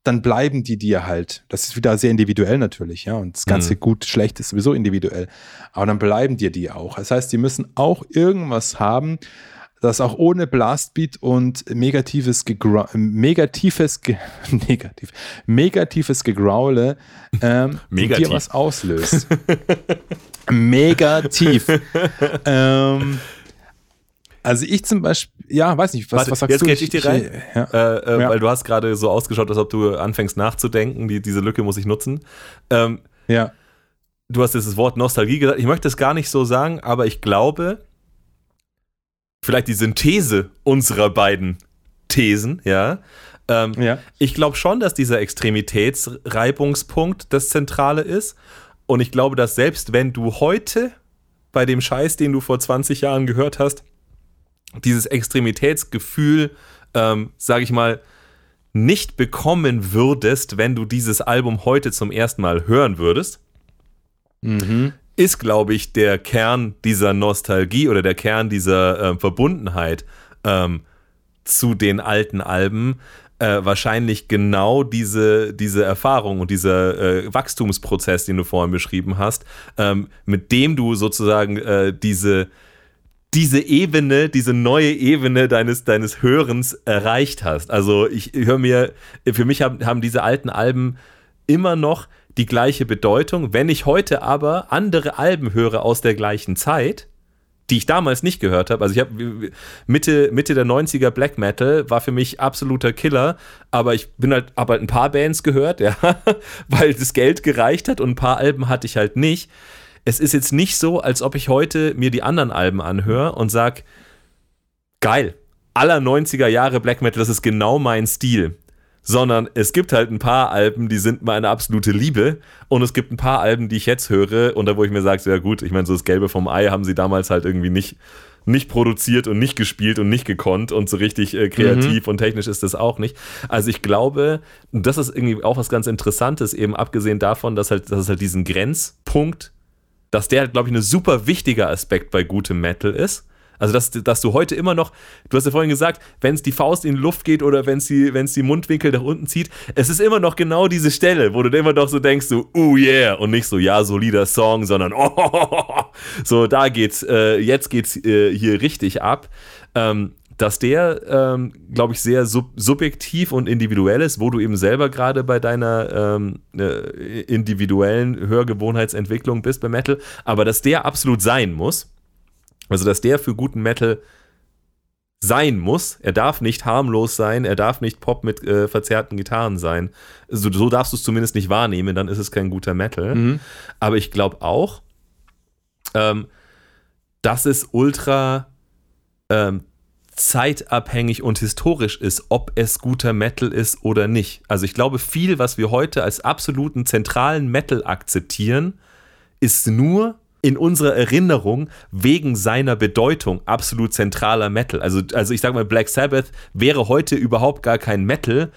[SPEAKER 1] dann bleiben die dir halt. Das ist wieder sehr individuell natürlich, ja. Und das ganze
[SPEAKER 2] Mhm.
[SPEAKER 1] gut, schlecht ist sowieso individuell. Aber dann bleiben dir die auch. Das heißt, die müssen auch irgendwas haben, das auch ohne Blastbeat und negatives Gegra negatives Ge negativ negatives Gegraule ähm, dir was auslöst. Megativ. ähm, also ich zum Beispiel, ja, weiß nicht, was,
[SPEAKER 2] Warte,
[SPEAKER 1] was sagst
[SPEAKER 2] jetzt
[SPEAKER 1] du?
[SPEAKER 2] grätsch ich dir rein.
[SPEAKER 1] ja.
[SPEAKER 2] Äh, äh,
[SPEAKER 1] Ja.
[SPEAKER 2] Weil du hast gerade so ausgeschaut, als ob du anfängst nachzudenken. Die, diese Lücke muss ich nutzen. Ähm,
[SPEAKER 1] ja.
[SPEAKER 2] du hast jetzt das Wort Nostalgie gesagt. Ich möchte es gar nicht so sagen, aber ich glaube, vielleicht die Synthese unserer beiden Thesen, ja. Ähm,
[SPEAKER 1] Ja.
[SPEAKER 2] ich glaube schon, dass dieser Extremitätsreibungspunkt das Zentrale ist. Und ich glaube, dass selbst wenn du heute bei dem Scheiß, den du vor 20 Jahren gehört hast, dieses Extremitätsgefühl, ähm, sage ich mal, nicht bekommen würdest, wenn du dieses Album heute zum ersten Mal hören würdest,
[SPEAKER 1] Mhm.
[SPEAKER 2] Ist, glaube ich, der Kern dieser Nostalgie oder der Kern dieser äh, Verbundenheit ähm, zu den alten Alben äh, wahrscheinlich genau diese, diese Erfahrung und dieser äh, Wachstumsprozess, den du vorhin beschrieben hast, ähm, mit dem du sozusagen äh, diese, diese Ebene, diese neue Ebene deines, deines Hörens erreicht hast. Also ich höre mir, für mich haben, haben diese alten Alben immer noch die gleiche Bedeutung. Wenn ich heute aber andere Alben höre aus der gleichen Zeit, die ich damals nicht gehört habe. Also ich habe Mitte, Mitte der 90er Black Metal war für mich absoluter Killer, aber ich bin halt, habe halt ein paar Bands gehört, ja, weil das Geld gereicht hat und ein paar Alben hatte ich halt nicht. Es ist jetzt nicht so, als ob ich heute mir die anderen Alben anhöre und sag, geil, aller 90er Jahre Black Metal, das ist genau mein Stil sondern es gibt halt ein paar Alben, die sind meine absolute Liebe und es gibt ein paar Alben, die ich jetzt höre und da wo ich mir sage, so, ja gut, ich meine, so das Gelbe vom Ei haben sie damals halt irgendwie nicht, nicht produziert und nicht gespielt und nicht gekonnt und so richtig äh, kreativ und technisch ist das auch nicht. Also ich glaube, das ist irgendwie auch was ganz Interessantes, eben abgesehen davon, dass halt, dass es halt diesen Grenzpunkt, dass der, glaube ich, ein super wichtiger Aspekt bei gutem Metal ist. Also, dass, dass du heute immer noch, du hast ja vorhin gesagt, wenn es die Faust in die Luft geht oder wenn es die, die Mundwinkel nach unten zieht, es ist immer noch genau diese Stelle, wo du immer noch so denkst, so, oh yeah, und nicht so, ja, solider Song, sondern, oh, so, da geht's, äh, jetzt geht's äh, hier richtig ab. Ähm, dass der, ähm, glaube ich, sehr sub subjektiv und individuell ist, wo du eben selber gerade bei deiner ähm, äh, individuellen Hörgewohnheitsentwicklung bist bei Metal, aber dass der absolut sein muss. Also, dass der für guten Metal sein muss. Er darf nicht harmlos sein, er darf nicht Pop mit äh, verzerrten Gitarren sein. So, so darfst du es zumindest nicht wahrnehmen, dann ist es kein guter Metal.
[SPEAKER 1] Mhm.
[SPEAKER 2] Aber ich glaube auch, ähm, dass es ultra ähm, zeitabhängig und historisch ist, ob es guter Metal ist oder nicht. Also ich glaube, viel, was wir heute als absoluten zentralen Metal akzeptieren, ist nur in unserer Erinnerung wegen seiner Bedeutung absolut zentraler Metal. Also, also ich sag mal, Black Sabbath wäre heute überhaupt gar kein Metal,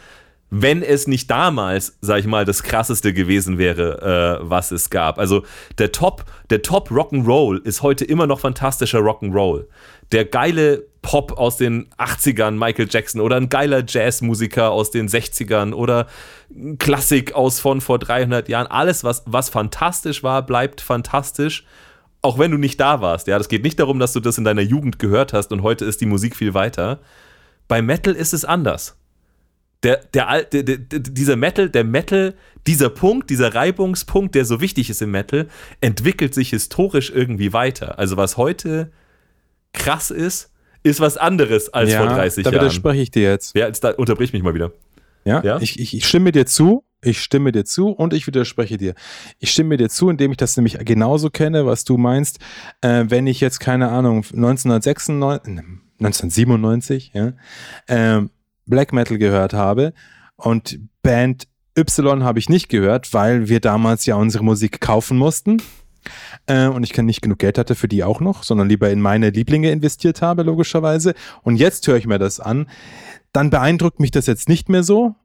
[SPEAKER 2] wenn es nicht damals, sag ich mal, das krasseste gewesen wäre, äh, was es gab. Also der Top, der Top Rock'n'Roll ist heute immer noch fantastischer Rock'n'Roll. Der geile Pop aus den 80ern, Michael Jackson, oder ein geiler Jazzmusiker aus den 60ern oder ein Klassik aus von vor 300 Jahren. Alles, was, was fantastisch war, bleibt fantastisch. Auch wenn du nicht da warst, ja. Das geht nicht darum, dass du das in deiner Jugend gehört hast und heute ist die Musik viel weiter. Bei Metal ist es anders der, der, der, der, dieser Metal, der Metal, dieser Punkt, dieser Reibungspunkt, der so wichtig ist im Metal, entwickelt sich historisch irgendwie weiter. Also was heute krass ist, ist was anderes als vor 30
[SPEAKER 1] da
[SPEAKER 2] Jahren.
[SPEAKER 1] widerspreche ich dir jetzt.
[SPEAKER 2] Ja, jetzt da, unterbrich mich mal wieder.
[SPEAKER 1] Ja,
[SPEAKER 2] Ja?
[SPEAKER 1] Ich, ich, ich stimme dir zu, ich stimme dir zu und ich widerspreche dir. Ich stimme dir zu, indem ich das nämlich genauso kenne, was du meinst. Äh, wenn ich jetzt, keine Ahnung, 1996, 1997, ja, ähm, Black Metal gehört habe und Band Y habe ich nicht gehört, weil wir damals ja unsere Musik kaufen mussten. Äh, und ich kann nicht genug Geld hatte für die auch noch, sondern lieber in meine Lieblinge investiert habe, logischerweise. Und jetzt höre ich mir das an. Dann beeindruckt mich das jetzt nicht mehr so,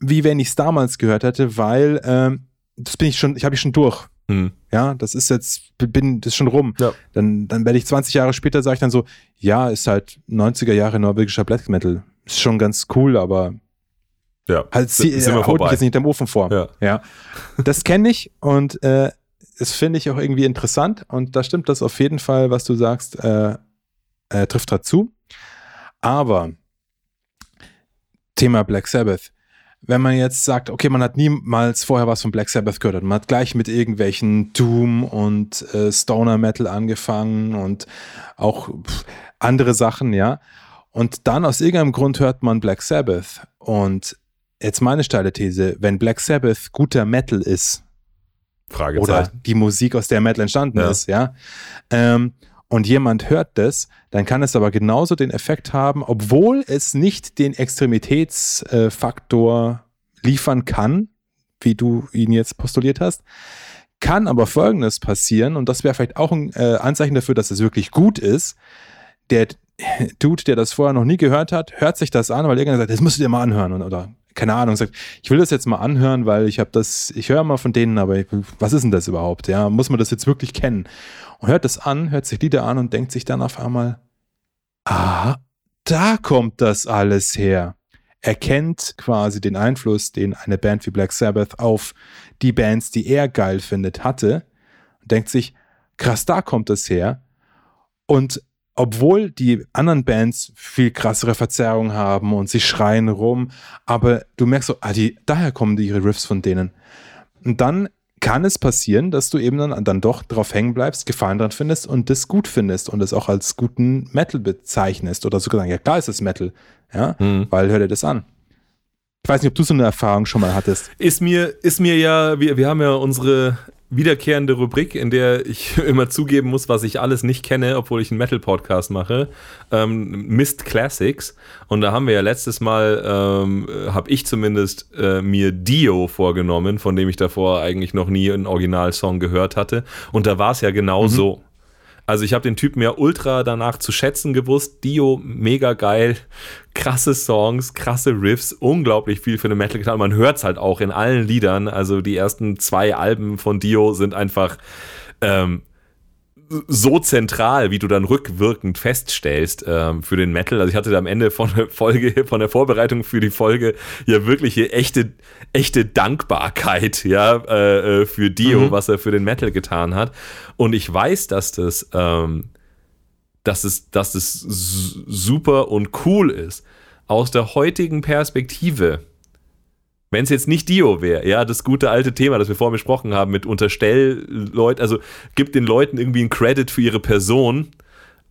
[SPEAKER 1] wie wenn ich es damals gehört hätte, weil ähm, das bin ich schon, ich habe ich schon durch.
[SPEAKER 2] Hm.
[SPEAKER 1] Ja, das ist jetzt, bin, das ist schon rum.
[SPEAKER 2] Ja.
[SPEAKER 1] Dann, dann werde ich 20 Jahre später, sage ich dann so, ja, ist halt 90er Jahre norwegischer Black Metal. Ist schon ganz cool, aber
[SPEAKER 2] Ja,
[SPEAKER 1] halt, sie,
[SPEAKER 2] sind wir
[SPEAKER 1] äh, holt mich
[SPEAKER 2] vorbei.
[SPEAKER 1] jetzt nicht hinterm Ofen vor.
[SPEAKER 2] Ja.
[SPEAKER 1] Ja, das kenne ich und äh, das finde ich auch irgendwie interessant und da stimmt das auf jeden Fall, was du sagst, äh, äh, trifft dazu. Aber Thema Black Sabbath. Wenn man jetzt sagt, okay, man hat niemals vorher was von Black Sabbath gehört und man hat gleich mit irgendwelchen Doom und äh, Stoner Metal angefangen und auch pff, andere Sachen, ja. Und dann aus irgendeinem Grund hört man Black Sabbath und jetzt meine steile These, wenn Black Sabbath guter Metal ist, oder die Musik, aus der Metal entstanden
[SPEAKER 2] Ja.
[SPEAKER 1] ist, ja. Ähm, und jemand hört das, dann kann es aber genauso den Effekt haben, obwohl es nicht den Extremitätsfaktor liefern kann, wie du ihn jetzt postuliert hast, kann aber Folgendes passieren, und das wäre vielleicht auch ein äh, Anzeichen dafür, dass es wirklich gut ist. Der Dude, der das vorher noch nie gehört hat, hört sich das an, weil irgendwer sagt, das musst du dir mal anhören. Und, oder keine Ahnung, sagt, ich will das jetzt mal anhören, weil ich habe das, ich höre mal von denen, aber ich, was ist denn das überhaupt? Ja, muss man das jetzt wirklich kennen? Und hört das an, hört sich Lieder an und denkt sich dann auf einmal, ah, da kommt das alles her. Erkennt quasi den Einfluss, den eine Band wie Black Sabbath auf die Bands, die er geil findet, hatte. Und denkt sich, krass, da kommt es her. Und obwohl die anderen Bands viel krassere Verzerrungen haben und sie schreien rum, aber du merkst so, ah, die, daher kommen die ihre Riffs von denen. Und dann kann es passieren, dass du eben dann, dann doch drauf hängen bleibst, Gefallen dran findest und das gut findest und es auch als guten Metal bezeichnest oder sogar sagen, ja klar ist es Metal, ja,
[SPEAKER 2] Hm.
[SPEAKER 1] weil hör dir das an. Ich weiß nicht, ob du so eine Erfahrung schon mal hattest.
[SPEAKER 2] Ist mir, ist mir ja, wir, wir haben ja unsere wiederkehrende Rubrik, in der ich immer zugeben muss, was ich alles nicht kenne, obwohl ich einen Metal-Podcast mache. Ähm, Mist Classics. Und da haben wir ja letztes Mal, ähm, habe ich zumindest äh, mir Dio vorgenommen, von dem ich davor eigentlich noch nie einen Originalsong gehört hatte. Und da war es ja genau so. Also ich habe den Typen ja ultra danach zu schätzen gewusst. Dio, mega geil. Krasse Songs, krasse Riffs, unglaublich viel für eine Metal getan. Man hört es halt auch in allen Liedern. Also die ersten zwei Alben von Dio sind einfach ähm, so zentral, wie du dann rückwirkend feststellst ähm, für den Metal. Also ich hatte da am Ende von der Folge, von der Vorbereitung für die Folge ja wirklich hier echte, echte Dankbarkeit, ja, äh, äh, für Dio,
[SPEAKER 1] Mhm.
[SPEAKER 2] was er für den Metal getan hat. Und ich weiß, dass das, ähm, dass es, dass es su- super und cool ist. Aus der heutigen Perspektive, wenn es jetzt nicht Dio wäre, ja, das gute alte Thema, das wir vorhin besprochen haben, mit Unterstellleuten, also gibt den Leuten irgendwie einen Credit für ihre Person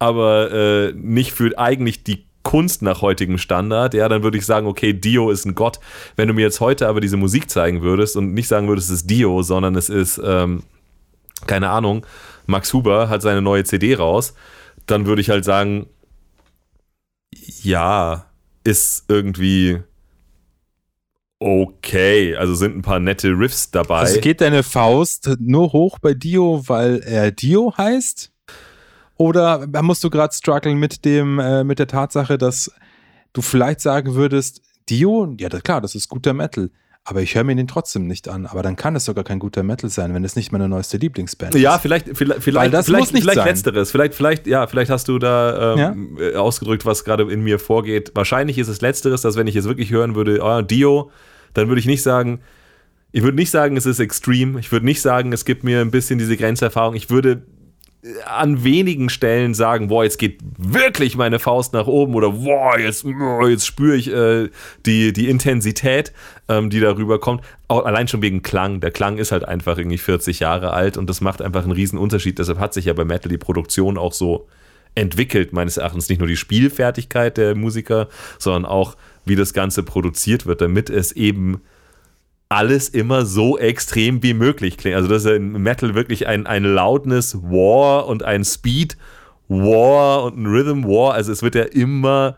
[SPEAKER 2] aber äh, nicht für eigentlich die Kunst nach heutigem Standard, ja, dann würde ich sagen, okay, Dio ist ein Gott. Wenn du mir jetzt heute aber diese Musik zeigen würdest und nicht sagen würdest, es ist Dio, sondern es ist, ähm, keine Ahnung, Max Huber hat seine neue CD raus, dann würde ich halt sagen, ja, ist irgendwie okay. Also sind ein paar nette Riffs dabei.
[SPEAKER 1] Also geht deine Faust nur hoch bei Dio, weil er Dio heißt? Oder musst du gerade strugglen mit dem, äh, mit der Tatsache, dass du vielleicht sagen würdest, Dio, ja das, klar, das ist guter Metal. Aber ich höre mir den trotzdem nicht an. Aber dann kann es sogar kein guter Metal sein, wenn es nicht meine neueste Lieblingsband
[SPEAKER 2] Ja,
[SPEAKER 1] ist.
[SPEAKER 2] vielleicht, vielleicht,
[SPEAKER 1] Weil
[SPEAKER 2] vielleicht,
[SPEAKER 1] das
[SPEAKER 2] vielleicht,
[SPEAKER 1] muss nicht
[SPEAKER 2] vielleicht
[SPEAKER 1] sein.
[SPEAKER 2] letzteres. Vielleicht, vielleicht, ja, vielleicht hast du da ähm, äh, ausgedrückt, was gerade in mir vorgeht. Wahrscheinlich ist es letzteres, dass wenn ich jetzt wirklich hören würde, oh, Dio, dann würde ich nicht sagen, ich würde nicht sagen, es ist extrem. Ich würde nicht sagen, es gibt mir ein bisschen diese Grenzerfahrung. Ich würde äh, an wenigen Stellen sagen, boah, jetzt geht wirklich meine Faust nach oben oder boah, jetzt, oh, jetzt spüre ich äh, die, die Intensität, ähm, die darüber kommt. Auch allein schon wegen Klang. Der Klang ist halt einfach irgendwie 40 Jahre alt und das macht einfach einen riesen Unterschied. Deshalb hat sich ja bei Metal die Produktion auch so entwickelt, meines Erachtens. Nicht nur die Spielfertigkeit der Musiker, sondern auch, wie das Ganze produziert wird, damit es eben alles immer so extrem wie möglich klingt. Also das ist in Metal wirklich ein, ein Loudness War und ein Speed War und ein Rhythm War. Also es wird ja immer,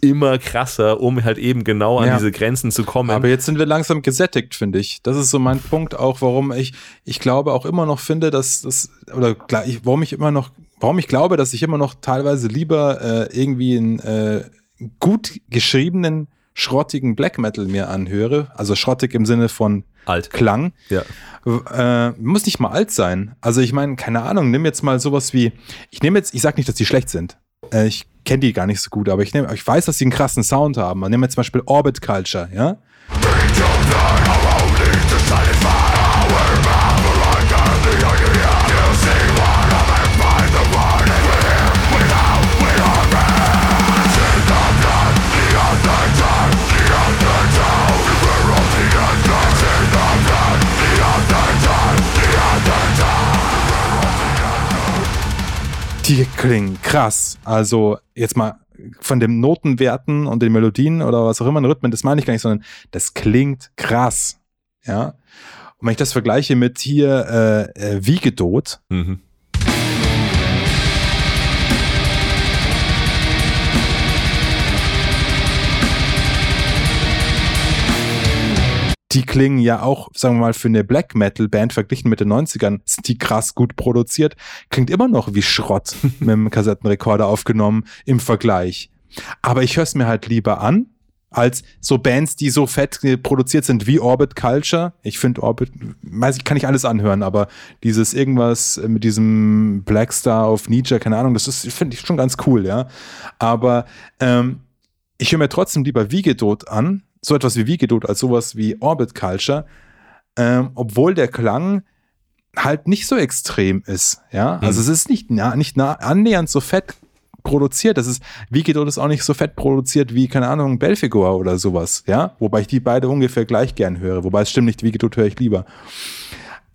[SPEAKER 2] immer krasser, um halt eben genau an
[SPEAKER 1] Ja.
[SPEAKER 2] diese Grenzen zu kommen.
[SPEAKER 1] Aber jetzt sind wir langsam gesättigt, finde ich. Das ist so mein Punkt auch, warum ich, ich glaube auch immer noch finde, dass das, oder klar, ich, warum ich immer noch, warum ich glaube, dass ich immer noch teilweise lieber äh, irgendwie einen äh, gut geschriebenen, schrottigen Black Metal mir anhöre. Also schrottig im Sinne von
[SPEAKER 2] Alt.
[SPEAKER 1] Klang.
[SPEAKER 2] Ja.
[SPEAKER 1] Äh, muss nicht mal alt sein. Also ich meine, keine Ahnung, nimm jetzt mal sowas wie, ich nehme jetzt, ich sag nicht, dass die schlecht sind. Äh, ich kenne die gar nicht so gut, aber ich, nehm, ich weiß, dass sie einen krassen Sound haben. Man nimmt jetzt zum Beispiel Orbit Culture, ja? Die klingen krass. Also jetzt mal von den Notenwerten und den Melodien oder was auch immer, den Rhythmen, das meine ich gar nicht, sondern das klingt krass. Ja. Und wenn ich das vergleiche mit hier äh, äh, Wiegedot,
[SPEAKER 2] Mhm.
[SPEAKER 1] Die klingen ja auch, sagen wir mal, für eine Black Metal Band verglichen mit den 90ern, sind die krass gut produziert. Klingt immer noch wie Schrott mit dem Kassettenrekorder aufgenommen im Vergleich. Aber ich höre es mir halt lieber an, als so Bands, die so fett produziert sind wie Orbit Culture. Ich finde Orbit, weiß ich, kann ich alles anhören, aber dieses irgendwas mit diesem Black Star auf Nietzsche, keine Ahnung, das ist, finde ich schon ganz cool, ja. Aber ähm, ich höre mir trotzdem lieber Wiegedot an, so etwas wie Wiegedot, als sowas wie Orbit Culture, ähm, obwohl der Klang halt nicht so extrem ist, ja. Also es ist nicht, nah, nicht nah, annähernd so fett produziert. Das ist, Wiegedot ist auch nicht so fett produziert wie, keine Ahnung, Belfigur oder sowas, ja. Wobei ich die beide ungefähr gleich gern höre. Wobei es stimmt nicht, Wiegedot höre ich lieber.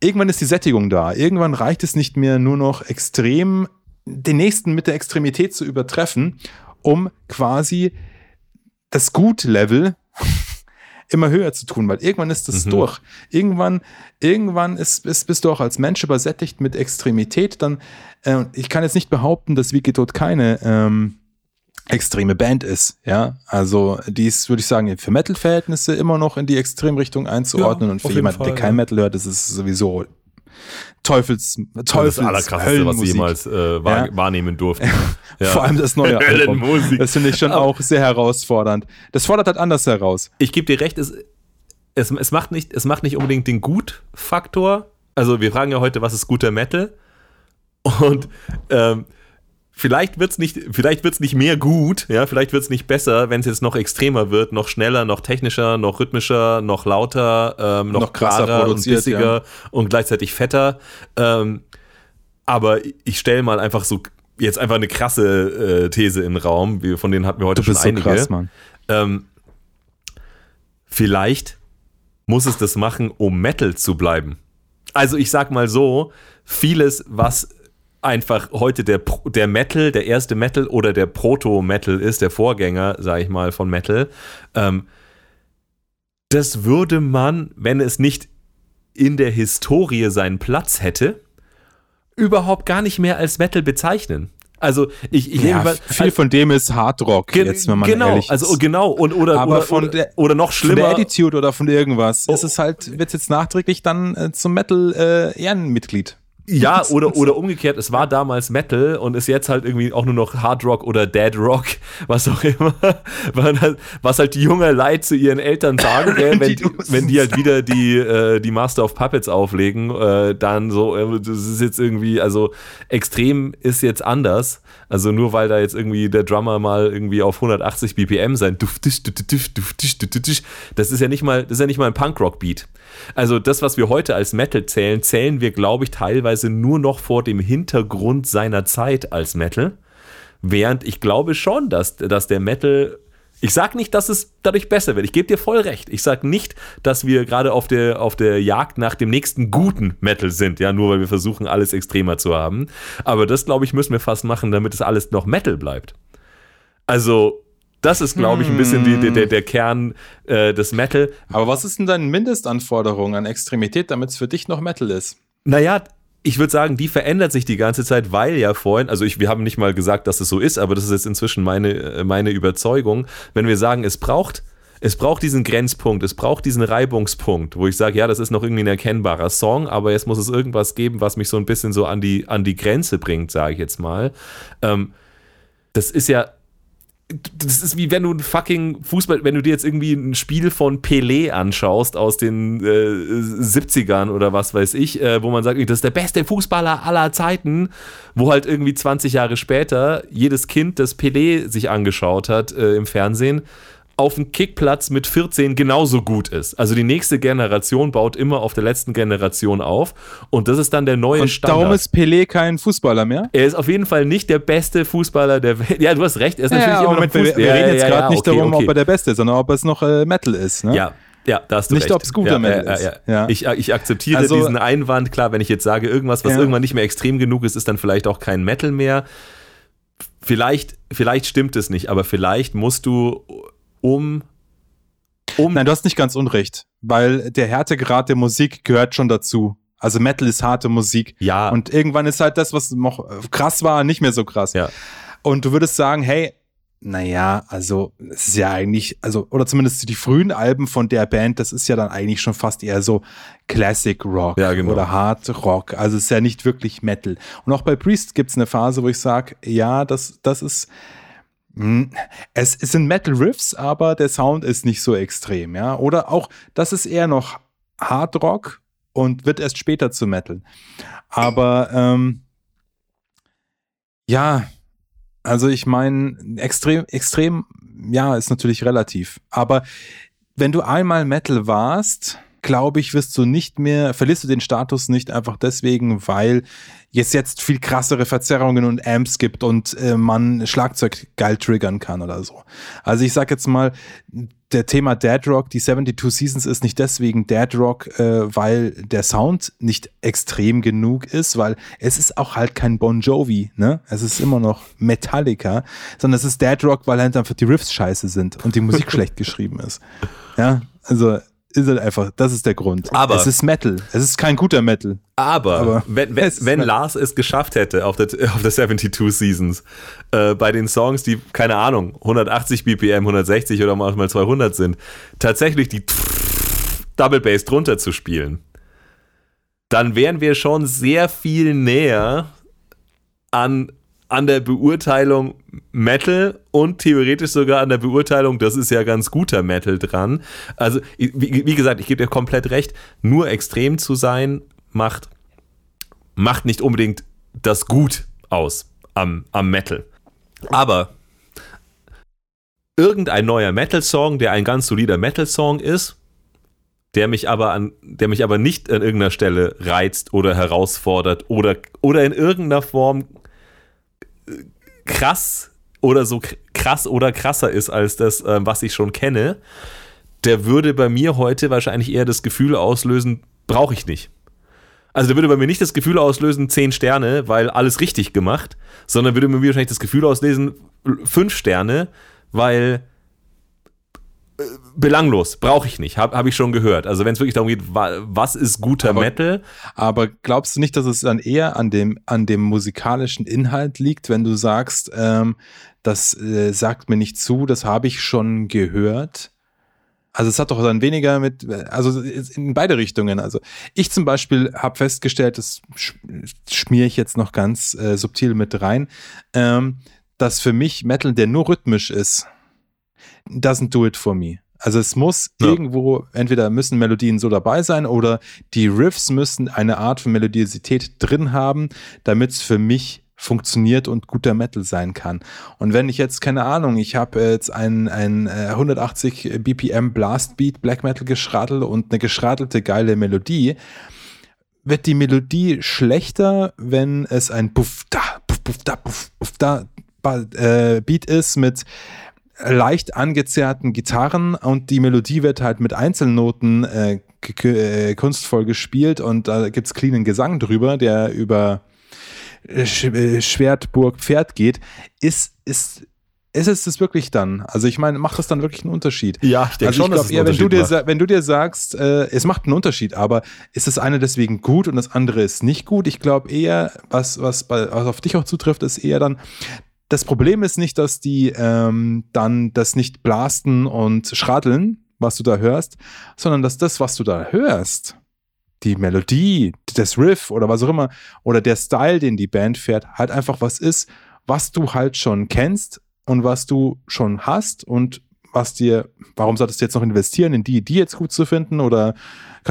[SPEAKER 1] Irgendwann ist die Sättigung da. Irgendwann reicht es nicht mehr nur noch extrem, den nächsten mit der Extremität zu übertreffen, um quasi das Gut-Level immer höher zu tun, weil irgendwann ist das
[SPEAKER 2] Mhm.
[SPEAKER 1] durch. Irgendwann, irgendwann ist, ist, bist du auch als Mensch übersättigt mit Extremität. Dann, äh, ich kann jetzt nicht behaupten, dass Wikidot keine ähm, extreme Band ist. Ja, also die ist, würde ich sagen, für Metal-Verhältnisse immer noch in die Extremrichtung einzuordnen.
[SPEAKER 2] Ja,
[SPEAKER 1] und für jemanden, der
[SPEAKER 2] Fall,
[SPEAKER 1] kein
[SPEAKER 2] ja.
[SPEAKER 1] Metal hört, ist es sowieso Teufels,
[SPEAKER 2] Das
[SPEAKER 1] Teufels,
[SPEAKER 2] ist das Allerkrasseste, was sie jemals äh, wahr,
[SPEAKER 1] Ja.
[SPEAKER 2] wahrnehmen durften. Ja.
[SPEAKER 1] Vor allem das neue Album. Das finde ich schon auch sehr herausfordernd. Das fordert halt anders heraus.
[SPEAKER 2] ich gebe dir recht, es, es, es, macht nicht, es macht nicht unbedingt den Gut-Faktor. Also wir fragen ja heute, was ist guter Metal? Und ähm, vielleicht wird es nicht, vielleicht wird's nicht mehr gut, ja, vielleicht wird es nicht besser, wenn es jetzt noch extremer wird, noch schneller, noch technischer, noch rhythmischer, noch lauter, ähm, noch,
[SPEAKER 1] Noch krasser
[SPEAKER 2] klarer und bissiger
[SPEAKER 1] ja.
[SPEAKER 2] und gleichzeitig fetter. Ähm, aber ich stelle mal einfach so jetzt einfach eine krasse äh, These in den Raum, wir, von denen hatten wir heute
[SPEAKER 1] Du
[SPEAKER 2] schon
[SPEAKER 1] bist so
[SPEAKER 2] einige.
[SPEAKER 1] krass, Mann.
[SPEAKER 2] Ähm, vielleicht muss es das machen, um Metal zu bleiben. Also ich sag mal so, vieles, was einfach heute der, der Metal, der erste Metal oder der Proto-Metal ist, der Vorgänger, sag ich mal, von Metal. Ähm, das würde man, wenn es nicht in der Historie seinen Platz hätte, überhaupt gar nicht mehr als Metal bezeichnen. Also ich, ich
[SPEAKER 1] Ja,
[SPEAKER 2] nehme
[SPEAKER 1] viel von dem ist Hard Rock,
[SPEAKER 2] Gen-
[SPEAKER 1] jetzt, wenn man
[SPEAKER 2] genau,
[SPEAKER 1] ehrlich
[SPEAKER 2] also
[SPEAKER 1] ist.
[SPEAKER 2] genau und oder
[SPEAKER 1] Aber
[SPEAKER 2] oder,
[SPEAKER 1] von
[SPEAKER 2] oder,
[SPEAKER 1] der-
[SPEAKER 2] oder noch
[SPEAKER 1] Von der
[SPEAKER 2] schlimmer.
[SPEAKER 1] Attitude oder von irgendwas.
[SPEAKER 2] Oh.
[SPEAKER 1] ist es halt, wird jetzt nachträglich dann äh, zum Metal-Ehrenmitglied.
[SPEAKER 2] Ja, oder, oder umgekehrt, es war damals Metal und ist jetzt halt irgendwie auch nur noch Hard Rock oder Dead Rock, was auch immer, was halt- was halt die junge Leid zu ihren Eltern sagen, wenn,
[SPEAKER 1] Die
[SPEAKER 2] wenn die halt wieder die, äh, die Master of Puppets auflegen, äh, dann so, äh, das ist jetzt irgendwie, also extrem ist jetzt anders, also nur weil da jetzt irgendwie der Drummer mal irgendwie auf 180 BPM sein, duftisch, duftisch, duftisch, duftisch, das ist ja nicht mal, das ist ja nicht mal ein Punkrock-Beat. Also das, was wir heute als Metal zählen, zählen wir, glaube ich, teilweise nur noch vor dem Hintergrund seiner Zeit als Metal. Während ich glaube schon, dass, dass der Metal. Ich sag nicht, dass es dadurch besser wird. Ich gebe dir voll recht. Ich sag nicht, dass wir gerade auf der, auf der Jagd nach dem nächsten guten Metal sind, ja, nur weil wir versuchen, alles extremer zu haben. Aber das, glaube ich, müssen wir fast machen, damit es alles noch Metal bleibt. Also, das ist, glaube ich, ein bisschen die, der, der, der Kern äh, des Metal.
[SPEAKER 1] Aber was ist denn deine Mindestanforderung an Extremität, damit es für dich noch Metal ist?
[SPEAKER 2] Naja, ich würde sagen, die verändert sich die ganze Zeit, weil ja vorhin, also ich, wir haben nicht mal gesagt, dass es so ist, aber das ist jetzt inzwischen meine, äh, meine Überzeugung, wenn wir sagen, es braucht, es braucht diesen Grenzpunkt, es braucht diesen Reibungspunkt, wo ich sage, ja, das ist noch irgendwie ein erkennbarer Song, aber jetzt muss es irgendwas geben, was mich so ein bisschen so an die, an die Grenze bringt, sage ich jetzt mal. Ähm, das ist ja das ist wie wenn du ein fucking Fußball, wenn du dir jetzt irgendwie ein Spiel von Pelé anschaust aus den äh, 70ern oder was weiß ich, äh, wo man sagt, das ist der beste Fußballer aller Zeiten, wo halt irgendwie 20 Jahre später jedes Kind, das Pelé sich angeschaut hat äh, im Fernsehen, auf dem Kickplatz mit 14 genauso gut ist. Also die nächste Generation baut immer auf der letzten Generation auf und das ist dann der neue
[SPEAKER 1] Und
[SPEAKER 2] Standard.
[SPEAKER 1] darum ist Pelé kein Fußballer mehr?
[SPEAKER 2] Er ist auf jeden Fall nicht der beste Fußballer der Welt. Ja, du hast recht, er ist natürlich
[SPEAKER 1] ja,
[SPEAKER 2] immer noch
[SPEAKER 1] Moment, wir,
[SPEAKER 2] Fußballer.
[SPEAKER 1] wir
[SPEAKER 2] Ja,
[SPEAKER 1] reden
[SPEAKER 2] ja,
[SPEAKER 1] jetzt
[SPEAKER 2] ja,
[SPEAKER 1] gerade
[SPEAKER 2] ja,
[SPEAKER 1] nicht
[SPEAKER 2] okay,
[SPEAKER 1] darum,
[SPEAKER 2] okay.
[SPEAKER 1] ob er der Beste ist, sondern ob es noch äh, Metal ist. Ne?
[SPEAKER 2] Ja, ja, da hast du
[SPEAKER 1] Nicht,
[SPEAKER 2] recht.
[SPEAKER 1] ob es guter
[SPEAKER 2] ja,
[SPEAKER 1] Metal
[SPEAKER 2] ja,
[SPEAKER 1] ist.
[SPEAKER 2] Ja,
[SPEAKER 1] Ja.
[SPEAKER 2] Ich, ich akzeptiere
[SPEAKER 1] Also-
[SPEAKER 2] diesen Einwand. Klar, wenn ich jetzt sage, irgendwas, was
[SPEAKER 1] Ja.
[SPEAKER 2] irgendwann nicht mehr extrem genug ist, ist dann vielleicht auch kein Metal mehr. Vielleicht, vielleicht stimmt es nicht, aber vielleicht musst du um. um
[SPEAKER 1] Nein, du hast nicht ganz unrecht, weil der Härtegrad der Musik gehört schon dazu. Also Metal ist harte Musik.
[SPEAKER 2] ja,
[SPEAKER 1] Und irgendwann ist halt das, was noch äh, krass war, nicht mehr so krass.
[SPEAKER 2] Ja.
[SPEAKER 1] Und du würdest sagen, hey, naja, also es ist ja eigentlich, also, oder zumindest die frühen Alben von der Band, das ist ja dann eigentlich schon fast eher so Classic Rock
[SPEAKER 2] Ja, genau.
[SPEAKER 1] oder Hard Rock. Also es ist ja nicht wirklich Metal. Und auch bei Priest gibt es eine Phase, wo ich sage, ja, das, das ist. Hm, Es, sind Metal Riffs, aber der Sound ist nicht so extrem, ja. Oder auch, das ist eher noch Hard Rock und wird erst später zu Metal. Aber ähm, ja, also ich meine, extrem, extrem, ja, ist natürlich relativ. Aber wenn du einmal Metal warst, glaube ich, wirst du nicht mehr, verlierst du den Status nicht einfach deswegen, weil es jetzt viel krassere Verzerrungen und Amps gibt und äh, man Schlagzeug geil triggern kann oder so. Also ich sag jetzt mal, der Thema Dead Rock, die 72 Seasons ist nicht deswegen Dead Rock, äh, weil der Sound nicht extrem genug ist, weil es ist auch halt kein Bon Jovi, ne? Es ist immer noch Metallica, sondern es ist Dead Rock, weil halt einfach die Riffs scheiße sind und die Musik schlecht geschrieben ist. Ja, also ist halt einfach, das ist der Grund.
[SPEAKER 2] Aber-
[SPEAKER 1] es ist Metal. Es ist kein guter Metal.
[SPEAKER 2] Aber,
[SPEAKER 1] Aber
[SPEAKER 2] wenn, wenn,
[SPEAKER 1] es
[SPEAKER 2] wenn. Lars es geschafft hätte auf der, auf der 72 Seasons, äh, bei den Songs, die, keine Ahnung, 180 BPM, 160 oder manchmal 200 sind, tatsächlich die Double Bass drunter zu spielen, dann wären wir schon sehr viel näher an, an der Beurteilung Metal und theoretisch sogar an der Beurteilung, das ist ja ganz guter Metal dran. Also, wie, wie gesagt, ich gebe dir komplett recht, nur extrem zu sein macht, macht nicht unbedingt das Gut aus am, am Metal. Aber irgendein neuer Metal-Song, der ein ganz solider Metal-Song ist, der mich aber an, der mich aber nicht an irgendeiner Stelle reizt oder herausfordert oder, oder in irgendeiner Form krass oder so krass oder krasser ist als das, ähm, was ich schon kenne, der würde bei mir heute wahrscheinlich eher das Gefühl auslösen, brauche ich nicht. Also der würde bei mir nicht das Gefühl auslösen, 10 Sterne, weil alles richtig gemacht, sondern würde bei mir wahrscheinlich das Gefühl auslösen, 5 Sterne, weil belanglos, brauche ich nicht, habe hab ich schon gehört. Also wenn es wirklich darum geht, wa was ist guter
[SPEAKER 1] Aber-
[SPEAKER 2] Metal,
[SPEAKER 1] Aber glaubst du nicht, dass es dann eher an dem, an dem musikalischen Inhalt liegt, wenn du sagst, ähm, das äh, sagt mir nicht zu, das habe ich schon gehört? Also es hat doch dann weniger mit, also in beide Richtungen. Also ich zum Beispiel habe festgestellt, das sch- schmiere ich jetzt noch ganz äh, subtil mit rein, ähm, dass für mich Metal, der nur rhythmisch ist, doesn't do it for me. Also es muss
[SPEAKER 2] Ja.
[SPEAKER 1] irgendwo, entweder müssen Melodien so dabei sein oder die Riffs müssen eine Art von Melodiosität drin haben, damit es für mich funktioniert und guter Metal sein kann. Und wenn ich jetzt, keine Ahnung, ich habe jetzt ein, ein äh, 180 BPM Blastbeat Black Metal geschrattelt und eine geschrattelte geile Melodie, wird die Melodie schlechter, wenn es ein Puff da, Puff, Puff da, Puff, Puff da äh, Beat ist mit leicht angezerrten Gitarren und die Melodie wird halt mit Einzelnoten äh, äh, kunstvoll gespielt und da gibt's cleanen Gesang drüber, der über äh, Sch äh, Schwert, Burg, Pferd geht, ist, ist, ist es das wirklich dann? Also ich meine, macht das dann wirklich einen Unterschied?
[SPEAKER 2] Ja, ich denke
[SPEAKER 1] also
[SPEAKER 2] schon,
[SPEAKER 1] ich
[SPEAKER 2] es
[SPEAKER 1] eher, wenn du, dir, wenn du dir sagst, äh, es macht einen Unterschied, aber ist das eine deswegen gut und das andere ist nicht gut? Ich glaube eher, was, was, bei, was auf dich auch zutrifft, ist eher dann, das Problem ist nicht, dass die ähm, dann das nicht blasten und schraddeln, was du da hörst, sondern dass das, was du da hörst, die Melodie, das Riff oder was auch immer, oder der Style, den die Band fährt, halt einfach was ist, was du halt schon kennst und was du schon hast und was dir, warum solltest du jetzt noch investieren, in die, die jetzt gut zu finden oder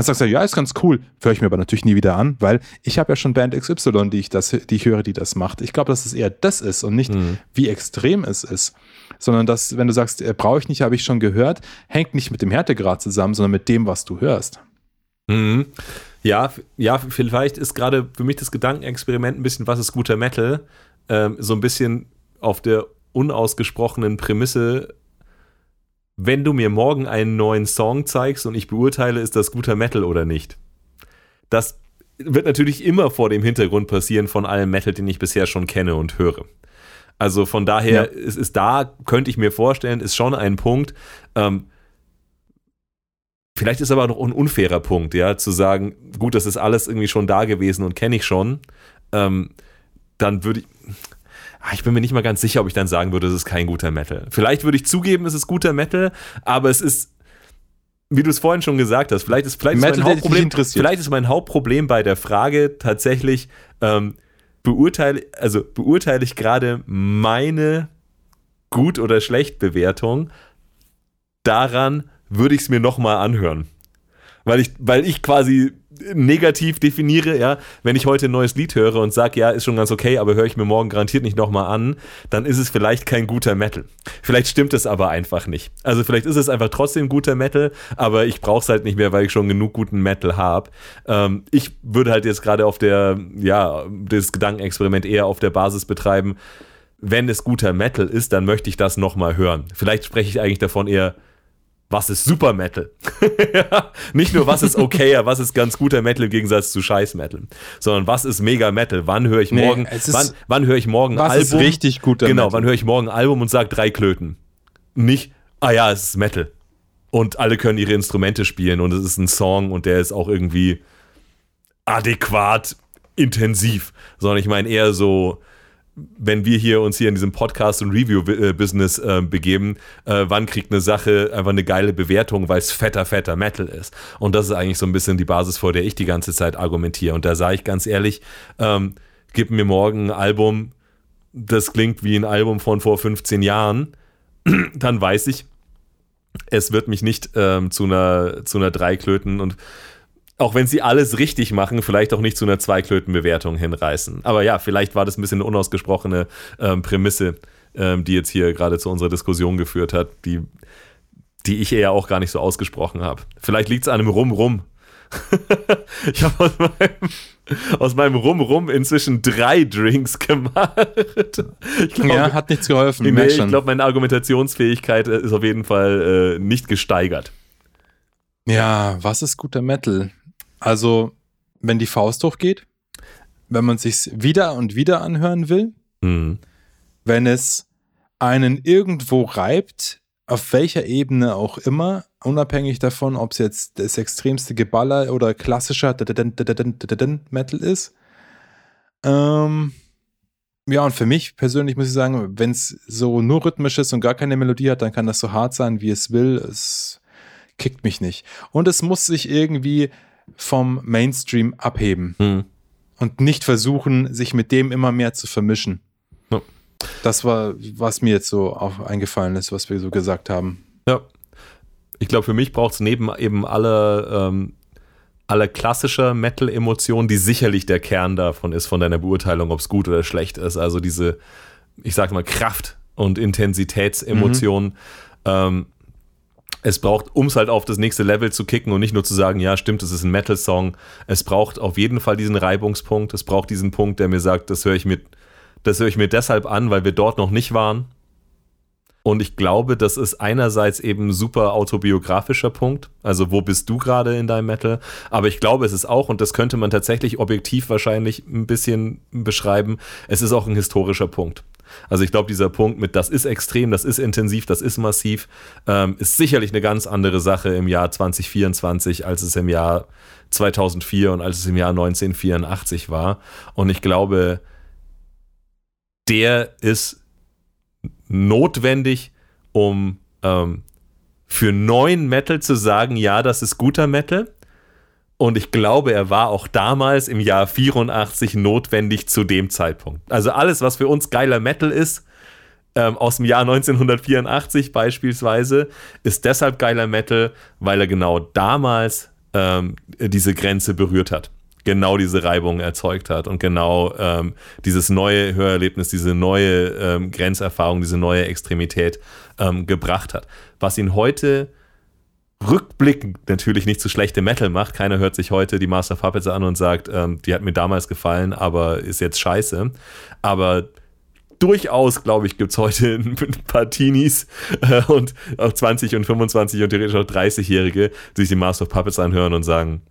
[SPEAKER 1] kannst du sagen, ja, ist ganz cool, höre ich mir aber natürlich nie wieder an, weil ich habe ja schon Band XY, die ich, das, die ich höre, die das macht. Ich glaube, dass es eher das ist und nicht,
[SPEAKER 2] Mhm.
[SPEAKER 1] wie extrem es ist, sondern dass, wenn du sagst, äh, brauche ich nicht, habe ich schon gehört, hängt nicht mit dem Härtegrad zusammen, sondern mit dem, was du hörst.
[SPEAKER 2] Mhm. Ja, ja, vielleicht ist gerade für mich das Gedankenexperiment ein bisschen, was ist guter Metal, ähm, so ein bisschen auf der unausgesprochenen Prämisse, wenn du mir morgen einen neuen Song zeigst und ich beurteile, ist das guter Metal oder nicht. Das wird natürlich immer vor dem Hintergrund passieren von allem Metal, den ich bisher schon kenne und höre. Also von daher,
[SPEAKER 1] Ja.
[SPEAKER 2] es ist da, könnte ich mir vorstellen, ist schon ein Punkt, ähm, Vielleicht ist aber noch ein unfairer Punkt, ja, zu sagen, gut, das ist alles irgendwie schon da gewesen und kenne ich schon. Ähm, dann würde ich. Ah, Ich bin mir nicht mal ganz sicher, ob ich dann sagen würde, es ist kein guter Metal. Vielleicht würde ich zugeben, es ist guter Metal, aber es ist, wie du es vorhin schon gesagt hast, vielleicht ist, vielleicht ist
[SPEAKER 1] Metal,
[SPEAKER 2] mein
[SPEAKER 1] der dich
[SPEAKER 2] Hauptproblem, vielleicht ist mein Hauptproblem bei der Frage tatsächlich, ähm, beurteile, also beurteile ich gerade meine gut oder schlecht Bewertung daran, würde ich es mir nochmal anhören. Weil ich, weil ich quasi negativ definiere, ja, wenn ich heute ein neues Lied höre und sage, ja, ist schon ganz okay, aber höre ich mir morgen garantiert nicht nochmal an, dann ist es vielleicht kein guter Metal. Vielleicht stimmt es aber einfach nicht. Also vielleicht ist es einfach trotzdem guter Metal, aber ich brauche es halt nicht mehr, weil ich schon genug guten Metal habe. Ähm, ich würde halt jetzt gerade auf der, ja, das Gedankenexperiment eher auf der Basis betreiben, wenn es guter Metal ist, dann möchte ich das nochmal hören. Vielleicht spreche ich eigentlich davon eher, was ist Super Metal? Ja, Nicht nur, was ist okayer, was ist ganz guter Metal im Gegensatz zu Scheiß Metal, sondern was ist Mega Metal? Wann höre ich
[SPEAKER 1] Nee,
[SPEAKER 2] morgen,
[SPEAKER 1] es ist-
[SPEAKER 2] wann, wann höre ich morgen ein
[SPEAKER 1] Was
[SPEAKER 2] Album?
[SPEAKER 1] ist richtig guter
[SPEAKER 2] Genau,
[SPEAKER 1] Metal?
[SPEAKER 2] wann höre ich morgen ein Album und sage drei Klöten? Nicht, ah ja, es ist Metal. Und alle können ihre Instrumente spielen und es ist ein Song und der ist auch irgendwie adäquat intensiv, sondern ich meine eher so, wenn wir hier uns hier in diesem Podcast und Review-Business äh, begeben, äh, wann kriegt eine Sache einfach eine geile Bewertung, weil es fetter, fetter Metal ist. Und das ist eigentlich so ein bisschen die Basis, vor der ich die ganze Zeit argumentiere. Und da sage ich ganz ehrlich, ähm, gib mir morgen ein Album, das klingt wie ein Album von vor 15 Jahren, dann weiß ich, es wird mich nicht ähm, zu einer, zu einer Dreiklöten und auch wenn sie alles richtig machen, vielleicht auch nicht zu einer Zweiklötenbewertung hinreißen. Aber ja, vielleicht war das ein bisschen eine unausgesprochene ähm, Prämisse, ähm, die jetzt hier gerade zu unserer Diskussion geführt hat, die, die ich eher auch gar nicht so ausgesprochen habe. Vielleicht liegt es an einem Rum-Rum. ich habe aus meinem, aus meinem Rum-Rum inzwischen drei Drinks gemacht. Ich glaube,
[SPEAKER 1] Ja, hat nichts geholfen.
[SPEAKER 2] nee, ich glaube, meine Argumentationsfähigkeit äh, ist auf jeden Fall äh, nicht gesteigert.
[SPEAKER 1] Ja, was ist guter Metal? Also, wenn die Faust hochgeht, wenn man sich wieder und wieder anhören will,
[SPEAKER 2] Mhm.
[SPEAKER 1] wenn es einen irgendwo reibt, auf welcher Ebene auch immer, unabhängig davon, ob es jetzt das extremste Geballer oder klassischer Metal ist. Ähm, ja, und für mich persönlich muss ich sagen, wenn es so nur rhythmisch ist und gar keine Melodie hat, dann kann das so hart sein, wie es will. Es kickt mich nicht. Und es muss sich irgendwie vom Mainstream abheben
[SPEAKER 2] Mhm.
[SPEAKER 1] und nicht versuchen, sich mit dem immer mehr zu vermischen.
[SPEAKER 2] Ja.
[SPEAKER 1] Das war, was mir jetzt so auf eingefallen ist, was wir so gesagt haben.
[SPEAKER 2] Ja. Ich glaube, für mich braucht es neben eben aller, ähm, aller klassischer Metal-Emotionen, die sicherlich der Kern davon ist, von deiner Beurteilung, ob es gut oder schlecht ist. Also diese, ich sag mal, Kraft- und Intensitätsemotionen. Ähm, es braucht, um es halt auf das nächste Level zu kicken und nicht nur zu sagen, ja, stimmt, es ist ein Metal-Song. Es braucht auf jeden Fall diesen Reibungspunkt. Es braucht diesen Punkt, der mir sagt, das höre ich mir, das höre ich mir deshalb an, weil wir dort noch nicht waren. Und ich glaube, das ist einerseits eben super autobiografischer Punkt. Also, wo bist du gerade in deinem Metal? Aber ich glaube, es ist auch, und das könnte man tatsächlich objektiv wahrscheinlich ein bisschen beschreiben, es ist auch ein historischer Punkt. Also ich glaube, dieser Punkt mit, das ist extrem, das ist intensiv, das ist massiv, ähm, ist sicherlich eine ganz andere Sache im Jahr 2024, als es im Jahr 2004 und als es im Jahr 1984 war. Und ich glaube, der ist notwendig, um ähm, für neuen Metal zu sagen, ja, das ist guter Metal. Und ich glaube, er war auch damals im Jahr 84 notwendig zu dem Zeitpunkt. Also alles, was für uns geiler Metal ist, ähm, aus dem Jahr 1984 beispielsweise, ist deshalb geiler Metal, weil er genau damals ähm, diese Grenze berührt hat. Genau diese Reibung erzeugt hat und genau ähm, dieses neue Hörerlebnis, diese neue ähm, Grenzerfahrung, diese neue Extremität ähm, gebracht hat. Was ihn heute rückblickend natürlich nicht so schlechte Metal macht. Keiner hört sich heute die Master of Puppets an und sagt, ähm, die hat mir damals gefallen, aber ist jetzt scheiße. Aber durchaus, glaube ich, gibt es heute ein paar Teenies äh, und auch 20 und 25 und theoretisch auch 30-Jährige, die sich die Master of Puppets anhören und sagen,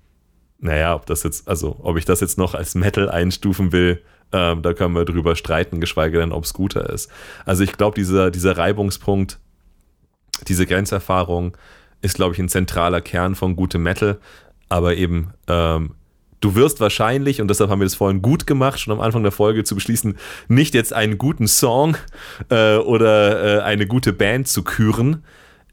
[SPEAKER 2] naja, ob das jetzt, also ob ich das jetzt noch als Metal einstufen will, ähm, da können wir drüber streiten, geschweige denn, ob es guter ist. Also ich glaube, dieser, dieser Reibungspunkt, diese Grenzerfahrung ist, glaube ich, ein zentraler Kern von gutem Metal, aber eben ähm, du wirst wahrscheinlich, und deshalb haben wir das vorhin gut gemacht, schon am Anfang der Folge zu beschließen, nicht jetzt einen guten Song äh, oder äh, eine gute Band zu küren.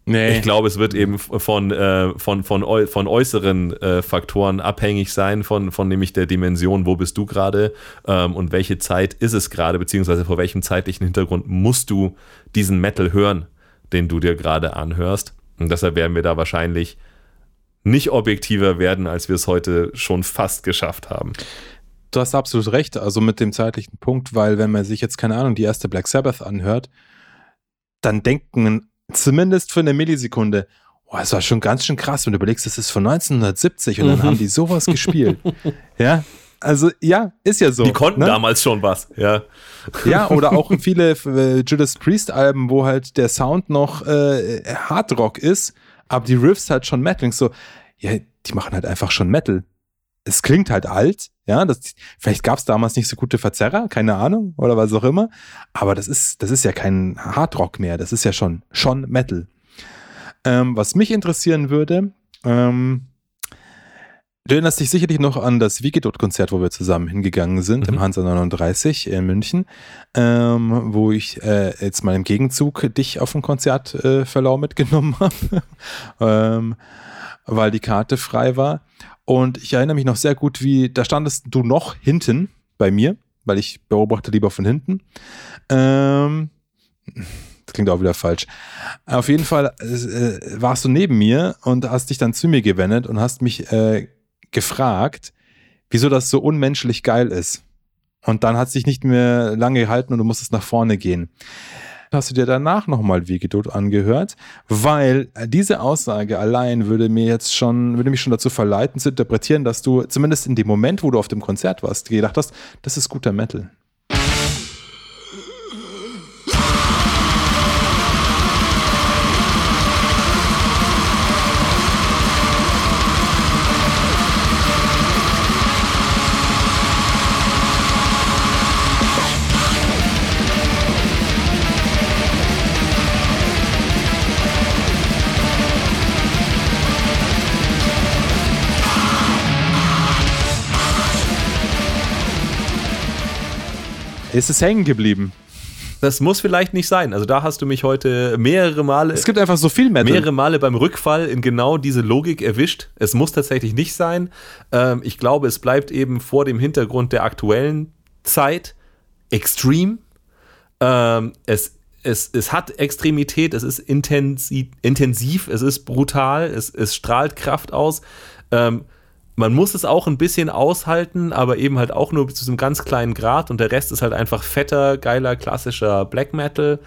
[SPEAKER 1] Nee.
[SPEAKER 2] Ich glaube, es wird eben von, äh, von, von, äu von äußeren äh, Faktoren abhängig sein, von, von nämlich der Dimension, wo bist du gerade ähm, und welche Zeit ist es gerade, beziehungsweise vor welchem zeitlichen Hintergrund musst du diesen Metal hören, den du dir gerade anhörst. Und deshalb werden wir da wahrscheinlich nicht objektiver werden, als wir es heute schon fast geschafft haben.
[SPEAKER 1] Du hast absolut recht, also mit dem zeitlichen Punkt, weil wenn man sich jetzt, keine Ahnung, die erste Black Sabbath anhört, dann denken zumindest für eine Millisekunde, oh, das war schon ganz schön krass, wenn du überlegst, das ist von 1970 und dann haben die sowas gespielt. Ja, also ja, ist ja so.
[SPEAKER 2] Die konnten
[SPEAKER 1] ne?
[SPEAKER 2] damals schon was, ja.
[SPEAKER 1] Ja, oder auch viele äh, Judas Priest Alben, wo halt der Sound noch äh, Hardrock ist, aber die Riffs halt schon Metal. So, ja, die machen halt einfach schon Metal. Es klingt halt alt, ja, das, vielleicht gab es damals nicht so gute Verzerrer, keine Ahnung, oder was auch immer, aber das ist, das ist ja kein Hardrock mehr, das ist ja schon, schon Metal. Ähm, was mich interessieren würde, ähm, Du erinnerst dich sicherlich noch an das Wikidot-Konzert, wo wir zusammen hingegangen sind,
[SPEAKER 2] Mhm.
[SPEAKER 1] im Hansa 39 in München, ähm, wo ich äh, jetzt mal im Gegenzug dich auf den Konzertverlau äh, mitgenommen habe, ähm, weil die Karte frei war. Und ich erinnere mich noch sehr gut, wie, da standest du noch hinten bei mir, weil ich beobachte lieber von hinten. Ähm, das klingt auch wieder falsch. Auf jeden Fall äh, warst du neben mir und hast dich dann zu mir gewendet und hast mich äh, gefragt, wieso das so unmenschlich geil ist. Und dann hat es sich nicht mehr lange gehalten und du musstest nach vorne gehen. Hast du dir danach nochmal Wegedot angehört? Weil diese Aussage allein würde mir jetzt schon, würde mich schon dazu verleiten zu interpretieren, dass du zumindest in dem Moment, wo du auf dem Konzert warst, gedacht hast, das ist guter Metal. Ist es hängen geblieben.
[SPEAKER 2] Das muss vielleicht nicht sein. Also da hast du mich heute mehrere Male,
[SPEAKER 1] Es gibt einfach so viel Metal.
[SPEAKER 2] mehrere Male beim Rückfall in genau diese Logik erwischt. Es muss tatsächlich nicht sein. Ähm, ich glaube, es bleibt eben vor dem Hintergrund der aktuellen Zeit extrem. Ähm, es, es, es hat Extremität, es ist intensiv, intensiv es ist brutal, es, es strahlt Kraft aus. Man muss es auch ein bisschen aushalten, aber eben halt auch nur bis zu einem ganz kleinen Grad und der Rest ist halt einfach fetter, geiler, klassischer Black Metal.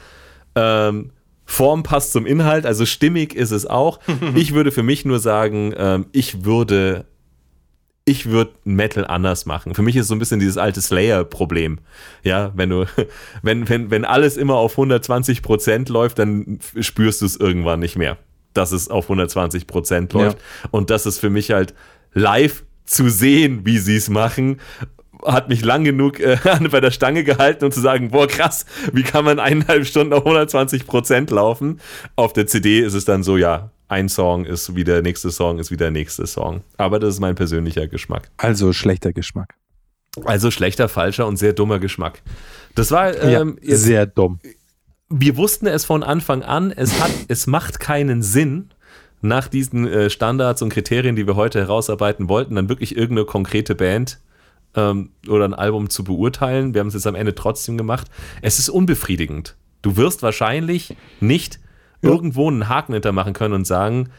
[SPEAKER 2] Ähm, Form passt zum Inhalt, also stimmig ist es auch. ich würde für mich nur sagen, ähm, ich würde ich würde Metal anders machen. Für mich ist so ein bisschen dieses alte Slayer-Problem. Ja, wenn du, wenn, wenn, wenn alles immer auf 120 Prozent läuft, dann spürst du es irgendwann nicht mehr, dass es auf 120 Prozent läuft. Und das ist für mich halt live zu sehen, wie sie es machen, hat mich lang genug äh, bei der Stange gehalten und zu sagen, boah krass, wie kann man eineinhalb Stunden auf 120 Prozent laufen? Auf der CD ist es dann so, ja, ein Song ist wie der nächste Song, ist wie der nächste Song. Aber das ist mein persönlicher Geschmack.
[SPEAKER 1] Also schlechter Geschmack.
[SPEAKER 2] Also schlechter, falscher und sehr dummer Geschmack. Das war, ähm,
[SPEAKER 1] ja, sehr dumm.
[SPEAKER 2] wir wussten es von Anfang an, es hat, es macht keinen Sinn, nach diesen äh, Standards und Kriterien, die wir heute herausarbeiten wollten, dann wirklich irgendeine konkrete Band ähm, oder ein Album zu beurteilen. Wir haben es jetzt am Ende trotzdem gemacht. Es ist unbefriedigend. Du wirst wahrscheinlich nicht irgendwo einen Haken hintermachen können und sagen,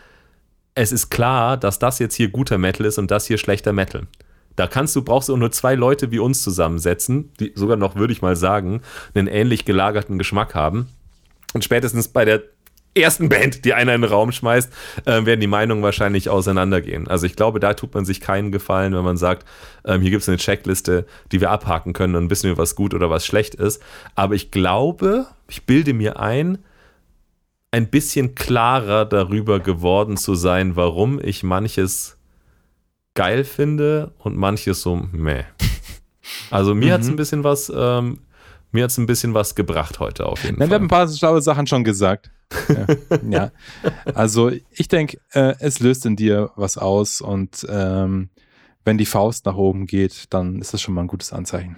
[SPEAKER 2] es ist klar, dass das jetzt hier guter Metal ist und das hier schlechter Metal. Da kannst du, brauchst du nur zwei Leute wie uns zusammensetzen, die sogar noch, würde ich mal sagen, einen ähnlich gelagerten Geschmack haben. Und spätestens bei der ersten Band, die einer in den Raum schmeißt, äh, werden die Meinungen wahrscheinlich auseinandergehen. Also ich glaube, da tut man sich keinen Gefallen, wenn man sagt, ähm, hier gibt es eine Checkliste, die wir abhaken können und wissen wir, was gut oder was schlecht ist. Aber ich glaube, ich bilde mir ein, ein bisschen klarer darüber geworden zu sein, warum ich manches geil finde und manches so meh. Also mir hat es ein bisschen was, ähm, mir hat ein bisschen was gebracht heute auf jeden
[SPEAKER 1] Na, wir
[SPEAKER 2] Fall.
[SPEAKER 1] haben ein paar schlaue Sachen schon gesagt. Ja. Also ich denke, äh, es löst in dir was aus und ähm, wenn die Faust nach oben geht, dann ist das schon mal ein gutes Anzeichen.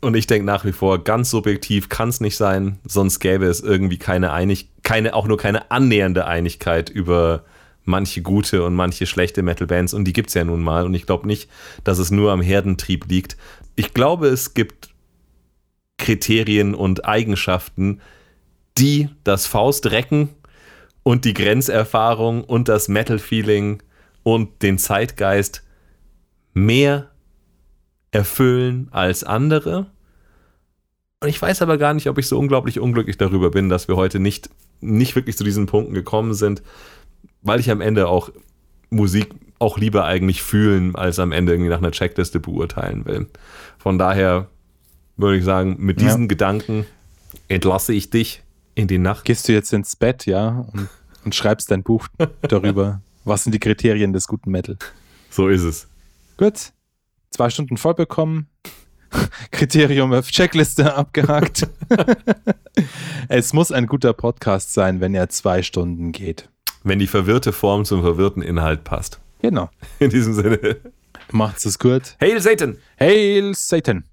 [SPEAKER 2] Und ich denke nach wie vor, ganz subjektiv kann es nicht sein, sonst gäbe es irgendwie keine Einig keine, auch nur keine annähernde Einigkeit über manche gute und manche schlechte Metal-Bands. Und die gibt es ja nun mal. Und ich glaube nicht, dass es nur am Herdentrieb liegt. Ich glaube, es gibt Kriterien und Eigenschaften, die das Faust recken und die Grenzerfahrung und das Metal-Feeling und den Zeitgeist mehr erfüllen als andere. Und ich weiß aber gar nicht, ob ich so unglaublich unglücklich darüber bin, dass wir heute nicht, nicht wirklich zu diesen Punkten gekommen sind, weil ich am Ende auch Musik auch lieber eigentlich fühlen, als am Ende irgendwie nach einer Checkliste beurteilen will. Von daher würde ich sagen, mit
[SPEAKER 1] Ja.
[SPEAKER 2] diesen Gedanken entlasse ich dich in die Nacht.
[SPEAKER 1] Gehst du jetzt ins Bett, ja, und, und schreibst dein Buch darüber, was sind die Kriterien des guten Metal.
[SPEAKER 2] So ist es.
[SPEAKER 1] Gut, zwei Stunden voll bekommen, Kriterium auf Checkliste abgehakt. es muss ein guter Podcast sein, wenn er zwei Stunden geht.
[SPEAKER 2] Wenn die verwirrte Form zum verwirrten Inhalt passt.
[SPEAKER 1] Genau.
[SPEAKER 2] In diesem Sinne.
[SPEAKER 1] Macht's es gut.
[SPEAKER 2] Hail Satan!
[SPEAKER 1] Hail Satan!